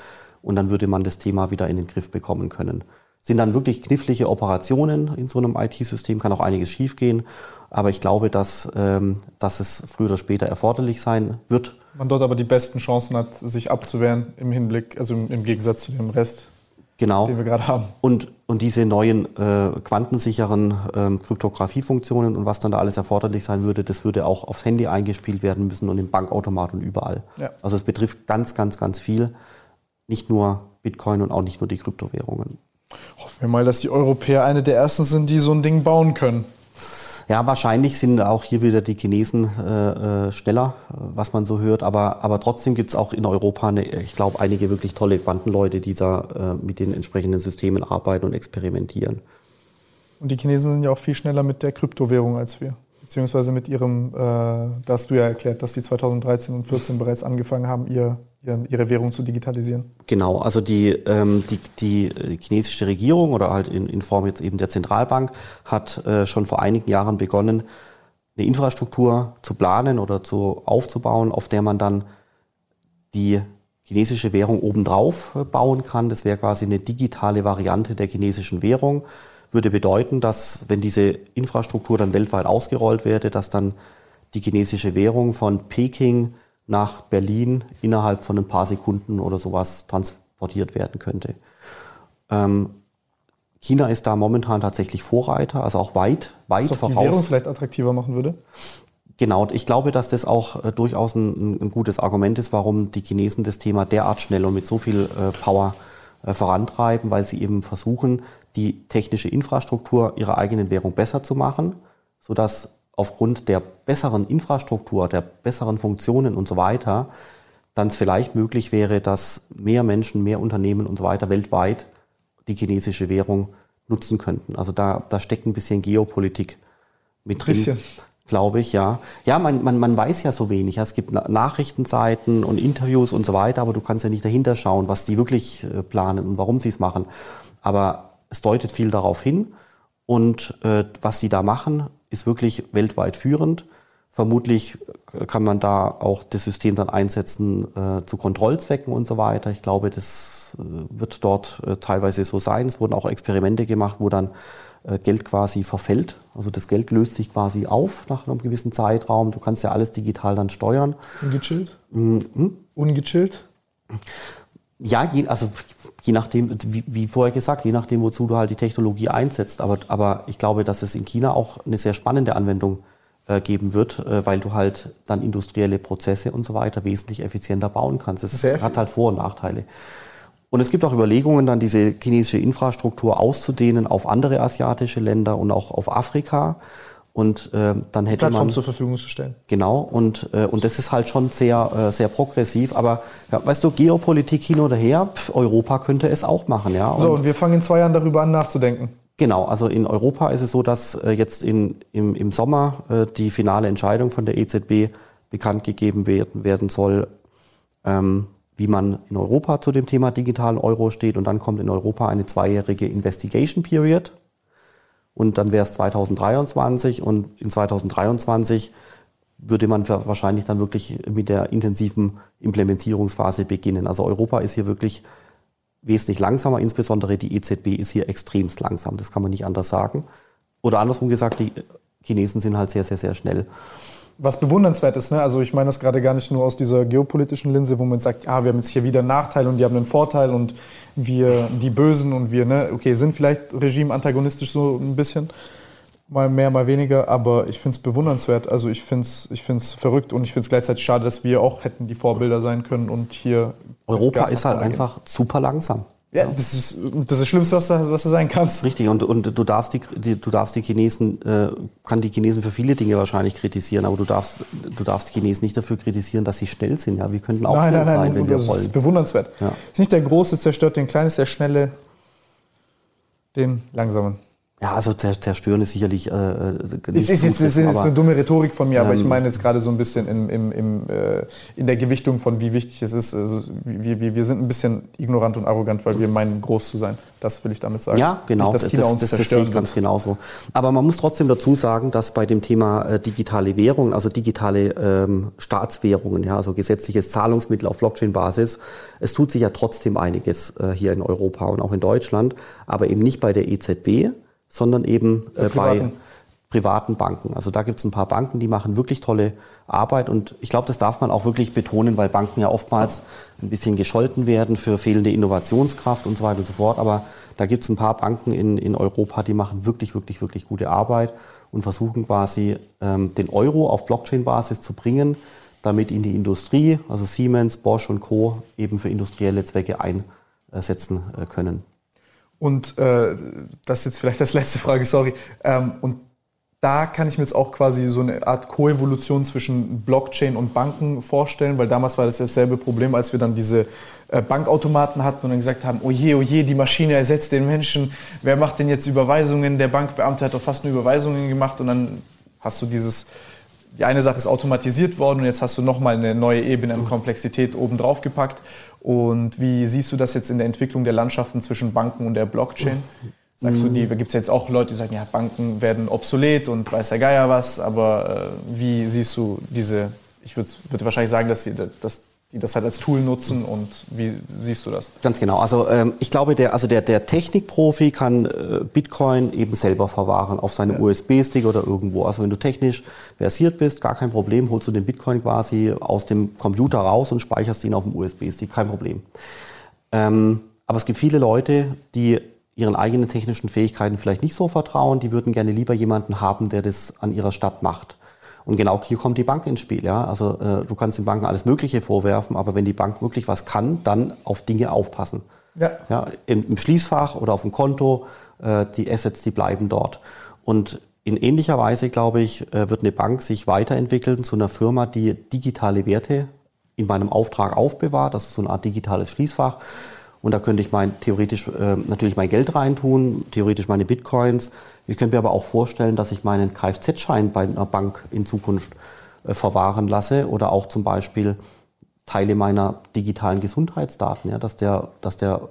Und dann würde man das Thema wieder in den Griff bekommen können. Sind dann wirklich knifflige Operationen in so einem IT-System, kann auch einiges schiefgehen. Aber ich glaube, dass, ähm, dass es früher oder später erforderlich sein wird, Man dort aber die besten Chancen hat, sich abzuwehren im Hinblick, also im, im Gegensatz zu dem Rest, Genau. den wir gerade haben. Und, und diese neuen äh, quantensicheren ähm, Kryptografiefunktionen und was dann da alles erforderlich sein würde, das würde auch aufs Handy eingespielt werden müssen und im Bankautomat und überall. Ja. Also es betrifft ganz, ganz, ganz viel. Nicht nur Bitcoin und auch nicht nur die Kryptowährungen. Hoffen wir mal, dass die Europäer eine der ersten sind, die so ein Ding bauen können. Ja, wahrscheinlich sind auch hier wieder die Chinesen äh, äh, schneller, äh, was man so hört. Aber, aber trotzdem gibt es auch in Europa, eine, ich glaube, einige wirklich tolle Quantenleute, die da äh, mit den entsprechenden Systemen arbeiten und experimentieren. Und die Chinesen sind ja auch viel schneller mit der Kryptowährung als wir. Beziehungsweise mit ihrem, äh, da hast du ja erklärt, dass die 2013 und 2014 bereits angefangen haben, ihr, ihr, ihre Währung zu digitalisieren. Genau, also die, ähm, die, die chinesische Regierung oder halt in, in Form jetzt eben der Zentralbank hat äh, schon vor einigen Jahren begonnen, eine Infrastruktur zu planen oder zu aufzubauen, auf der man dann die chinesische Währung obendrauf äh, bauen kann. Das wäre quasi eine digitale Variante der chinesischen Währung. Würde bedeuten, dass wenn diese Infrastruktur dann weltweit ausgerollt werde, dass dann die chinesische Währung von Peking nach Berlin innerhalb von ein paar Sekunden oder sowas transportiert werden könnte. Ähm, China ist da momentan tatsächlich Vorreiter, also auch weit, weit Was auch die voraus. Währung vielleicht attraktiver machen würde. Genau, ich glaube, dass das auch äh, durchaus ein, ein gutes Argument ist, warum die Chinesen das Thema derart schnell und mit so viel äh, Power äh, vorantreiben, weil sie eben versuchen, die technische Infrastruktur ihrer eigenen Währung besser zu machen, sodass aufgrund der besseren Infrastruktur, der besseren Funktionen und so weiter, dann es vielleicht möglich wäre, dass mehr Menschen, mehr Unternehmen und so weiter weltweit die chinesische Währung nutzen könnten. Also da, da steckt ein bisschen Geopolitik mit drin. Bisschen. Glaube ich, ja. Ja, man, man, man weiß ja so wenig. Es gibt Na- Nachrichtenseiten und Interviews und so weiter, aber du kannst ja nicht dahinter schauen, was die wirklich äh, planen und warum sie es machen. Aber es deutet viel darauf hin. Und äh, was sie da machen, ist wirklich weltweit führend. Vermutlich äh, kann man da auch das System dann einsetzen äh, zu Kontrollzwecken und so weiter. Ich glaube, das äh, wird dort äh, teilweise so sein. Es wurden auch Experimente gemacht, wo dann äh, Geld quasi verfällt. Also das Geld löst sich quasi auf nach einem gewissen Zeitraum. Du kannst ja alles digital dann steuern. Ungechillt? Mhm. Ungechillt? Ja, also je nachdem, wie, wie vorher gesagt, je nachdem, wozu du halt die Technologie einsetzt. Aber, aber ich glaube, dass es in China auch eine sehr spannende Anwendung äh, geben wird, äh, weil du halt dann industrielle Prozesse und so weiter wesentlich effizienter bauen kannst. Das Sehr hat halt Vor- und Nachteile. Und es gibt auch Überlegungen, dann diese chinesische Infrastruktur auszudehnen auf andere asiatische Länder und auch auf Afrika. Und äh, dann hätte Plattform man zur Verfügung zu stellen. Genau, und, äh, und das ist halt schon sehr, äh, sehr progressiv. Aber ja, weißt du, Geopolitik hin oder her, pf, Europa könnte es auch machen, ja. Und So, und wir fangen in zwei Jahren darüber an nachzudenken. Genau, also in Europa ist es so, dass äh, jetzt in, im, im Sommer äh, die finale Entscheidung von der EZB bekannt gegeben werden, werden soll, ähm, wie man in Europa zu dem Thema digitalen Euro steht. Und dann kommt in Europa eine zweijährige Investigation Period. Und dann wäre es 2023 und in 2023 würde man wahrscheinlich dann wirklich mit der intensiven Implementierungsphase beginnen. Also Europa ist hier wirklich wesentlich langsamer, insbesondere die EZB ist hier extremst langsam, das kann man nicht anders sagen. Oder andersrum gesagt, die Chinesen sind halt sehr, sehr, sehr schnell. Was bewundernswert ist, ne? also ich meine das gerade gar nicht nur aus dieser geopolitischen Linse, wo man sagt, ah, wir haben jetzt hier wieder einen Nachteil und die haben einen Vorteil und wir, die Bösen und wir, ne, okay, sind vielleicht Regime-antagonistisch so ein bisschen, mal mehr, mal weniger, aber ich finde es bewundernswert. Also ich finde es ich find's verrückt und ich finde es gleichzeitig schade, dass wir auch hätten die Vorbilder sein können und hier. Europa ist halt einfach super langsam. Ja, das ist das, ist Schlimmste, was du, was du sein kannst. Richtig, und, und du darfst die, die, du darfst die Chinesen, äh, kann die Chinesen für viele Dinge wahrscheinlich kritisieren, aber du darfst, du darfst die Chinesen nicht dafür kritisieren, dass sie schnell sind. Ja, wir könnten auch nein, schnell nein, nein, sein, wenn wir das wollen. Das ist bewundernswert. Ja. Ist nicht der Große zerstört den Kleinen, ist der Schnelle den Langsamen. Ja, also zerstören ist sicherlich äh, nicht ist, ist, ist, ist, ist eine dumme Rhetorik von mir, ähm, aber ich meine jetzt gerade so ein bisschen in, im, im, äh, in der Gewichtung von wie wichtig es ist. Also wir, wir, wir sind ein bisschen ignorant und arrogant, weil wir meinen, groß zu sein. Das will ich damit sagen. Ja, genau. Nicht, dass China das, uns das, das sehe ich ganz genauso. Aber man muss trotzdem dazu sagen, dass bei dem Thema äh, digitale Währungen, also digitale ähm, Staatswährungen, ja, also gesetzliches Zahlungsmittel auf Blockchain-Basis, es tut sich ja trotzdem einiges äh, hier in Europa und auch in Deutschland, aber eben nicht bei der EZB sondern eben äh, bei privaten Banken. Also da gibt es ein paar Banken, die machen wirklich tolle Arbeit und ich glaube, das darf man auch wirklich betonen, weil Banken ja oftmals ein bisschen gescholten werden für fehlende Innovationskraft und so weiter und so fort. Aber da gibt es ein paar Banken in, in Europa, die machen wirklich, wirklich, wirklich gute Arbeit und versuchen quasi ähm, den Euro auf Blockchain-Basis zu bringen, damit ihn die Industrie, also Siemens, Bosch und Co. eben für industrielle Zwecke einsetzen äh, können. Und äh, das ist jetzt vielleicht das letzte Frage, sorry. Ähm, und da kann ich mir jetzt auch quasi so eine Art Koevolution zwischen Blockchain und Banken vorstellen, weil damals war das dasselbe Problem, als wir dann diese äh, Bankautomaten hatten und dann gesagt haben, oh je, oh je, die Maschine ersetzt den Menschen, wer macht denn jetzt Überweisungen? Der Bankbeamte hat doch fast nur Überweisungen gemacht und dann hast du dieses, die eine Sache ist automatisiert worden und jetzt hast du nochmal eine neue Ebene an Komplexität oben drauf gepackt und wie siehst du das jetzt in der Entwicklung der Landschaften zwischen Banken und der Blockchain? Sagst du, die gibt es jetzt auch Leute, die sagen, ja, Banken werden obsolet und weiß der Geier was, aber äh, wie siehst du diese, ich würde würd wahrscheinlich sagen, dass, sie, dass die das halt als Tool nutzen und wie siehst du das? Ganz genau. Also ähm, ich glaube, der, also der, der Technikprofi kann äh, Bitcoin eben selber verwahren auf seinem ja. USB-Stick oder irgendwo. Also wenn du technisch versiert bist, gar kein Problem, holst du den Bitcoin quasi aus dem Computer raus und speicherst ihn auf dem USB-Stick, kein Problem. Ähm, aber es gibt viele Leute, die ihren eigenen technischen Fähigkeiten vielleicht nicht so vertrauen, die würden gerne lieber jemanden haben, der das an ihrer Stadt macht. Und genau hier kommt die Bank ins Spiel. Ja? Also äh, du kannst den Banken alles Mögliche vorwerfen, aber wenn die Bank wirklich was kann, dann auf Dinge aufpassen. Ja. Ja, im, im Schließfach oder auf dem Konto, äh, die Assets, die bleiben dort. Und in ähnlicher Weise, glaube ich, äh, wird eine Bank sich weiterentwickeln zu einer Firma, die digitale Werte in meinem Auftrag aufbewahrt. Das ist so eine Art digitales Schließfach. Und da könnte ich mein, theoretisch äh, natürlich mein Geld reintun, theoretisch meine Bitcoins, ich könnte mir aber auch vorstellen, dass ich meinen Kfz-Schein bei einer Bank in Zukunft äh, verwahren lasse oder auch zum Beispiel Teile meiner digitalen Gesundheitsdaten, ja, dass der, dass der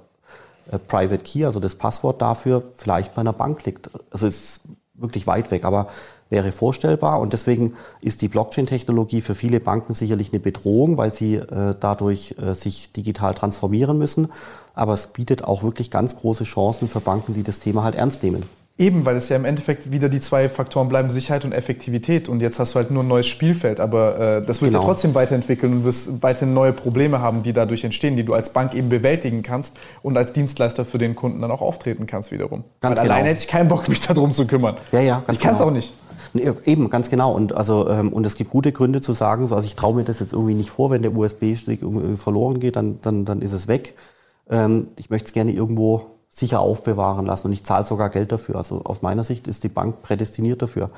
äh, Private Key, also das Passwort dafür, vielleicht bei einer Bank liegt. Also ist wirklich weit weg, aber wäre vorstellbar und deswegen ist die Blockchain-Technologie für viele Banken sicherlich eine Bedrohung, weil sie äh, dadurch äh, sich digital transformieren müssen. Aber es bietet auch wirklich ganz große Chancen für Banken, die das Thema halt ernst nehmen. Eben, weil es ja im Endeffekt wieder die zwei Faktoren bleiben, Sicherheit und Effektivität. Und jetzt hast du halt nur ein neues Spielfeld, aber äh, das wird genau. ja trotzdem weiterentwickeln und wirst weiterhin neue Probleme haben, die dadurch entstehen, die du als Bank eben bewältigen kannst und als Dienstleister für den Kunden dann auch auftreten kannst wiederum. Ganz weil genau. alleine hätte ich keinen Bock, mich darum zu kümmern. Ja, ja, ganz ich kann es genau. auch nicht. Eben, ganz genau. Und, also, ähm, und es gibt gute Gründe zu sagen, so, also ich traue mir das jetzt irgendwie nicht vor, wenn der USB-Stick verloren geht, dann, dann, dann ist es weg. Ähm, ich möchte es gerne irgendwo sicher aufbewahren lassen und ich zahle sogar Geld dafür. Also aus meiner Sicht ist die Bank prädestiniert dafür.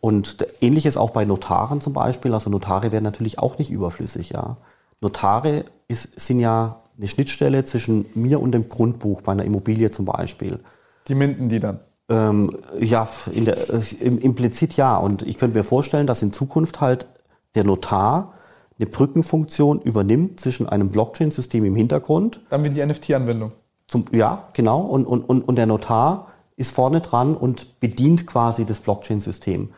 Und ähnliches auch bei Notaren zum Beispiel. Also Notare werden natürlich auch nicht überflüssig. Ja. Notare ist, sind ja eine Schnittstelle zwischen mir und dem Grundbuch bei einer Immobilie zum Beispiel. Die minden die dann? Ähm, ja, der, implizit ja. Und ich könnte mir vorstellen, dass in Zukunft halt der Notar eine Brückenfunktion übernimmt zwischen einem Blockchain-System im Hintergrund. Dann wie die NFT-Anwendung. Zum, ja, genau. Und, und, und, und der Notar ist vorne dran und bedient quasi das Blockchain-System.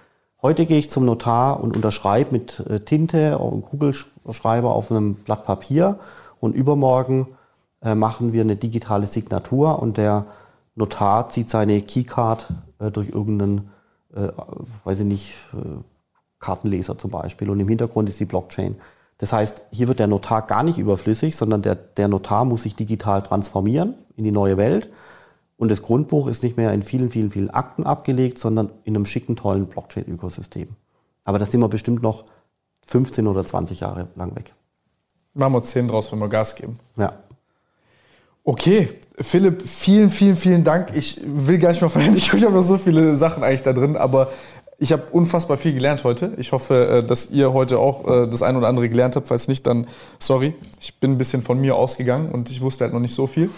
Heute gehe ich zum Notar und unterschreibe mit äh, Tinte und Kugelschreiber auf einem Blatt Papier und übermorgen äh, machen wir eine digitale Signatur und der Notar zieht seine Keycard äh, durch irgendeinen, äh, weiß ich nicht, äh, Kartenleser zum Beispiel und im Hintergrund ist die Blockchain. Das heißt, hier wird der Notar gar nicht überflüssig, sondern der, der Notar muss sich digital transformieren in die neue Welt. Und das Grundbuch ist nicht mehr in vielen, vielen, vielen Akten abgelegt, sondern in einem schicken, tollen Blockchain-Ökosystem. Aber das sind wir bestimmt noch 15 oder 20 Jahre lang weg. Machen wir 10 draus, wenn wir Gas geben. Ja. Okay, Philipp, vielen, vielen, vielen Dank. Ich will gar nicht mehr verhindern. Ich habe so viele Sachen eigentlich da drin, aber ich habe unfassbar viel gelernt heute. Ich hoffe, äh, dass ihr heute auch äh, das ein oder andere gelernt habt. Falls nicht, dann sorry. Ich bin ein bisschen von mir ausgegangen und ich wusste halt noch nicht so viel.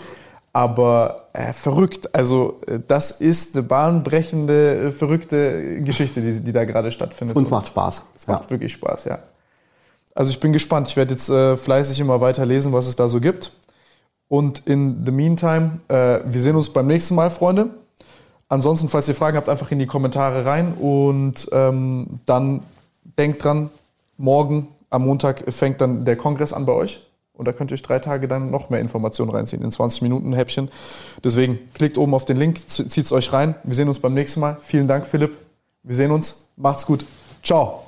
Aber äh, verrückt. Also, äh, das ist eine bahnbrechende, verrückte Geschichte, die, die da gerade stattfindet. Uns macht Spaß. Es macht ja. wirklich Spaß, ja. Also, ich bin gespannt. Ich werde jetzt äh, fleißig immer weiter lesen, was es da so gibt. Und in the meantime, äh, wir sehen uns beim nächsten Mal, Freunde. Ansonsten, falls ihr Fragen habt, einfach in die Kommentare rein. Und ähm, dann denkt dran, morgen am Montag fängt dann der Kongress an bei euch. Und da könnt ihr euch drei Tage dann noch mehr Informationen reinziehen, in 20 Minuten Häppchen. Deswegen klickt oben auf den Link, zieht es euch rein. Wir sehen uns beim nächsten Mal. Vielen Dank, Philipp. Wir sehen uns. Macht's gut. Ciao.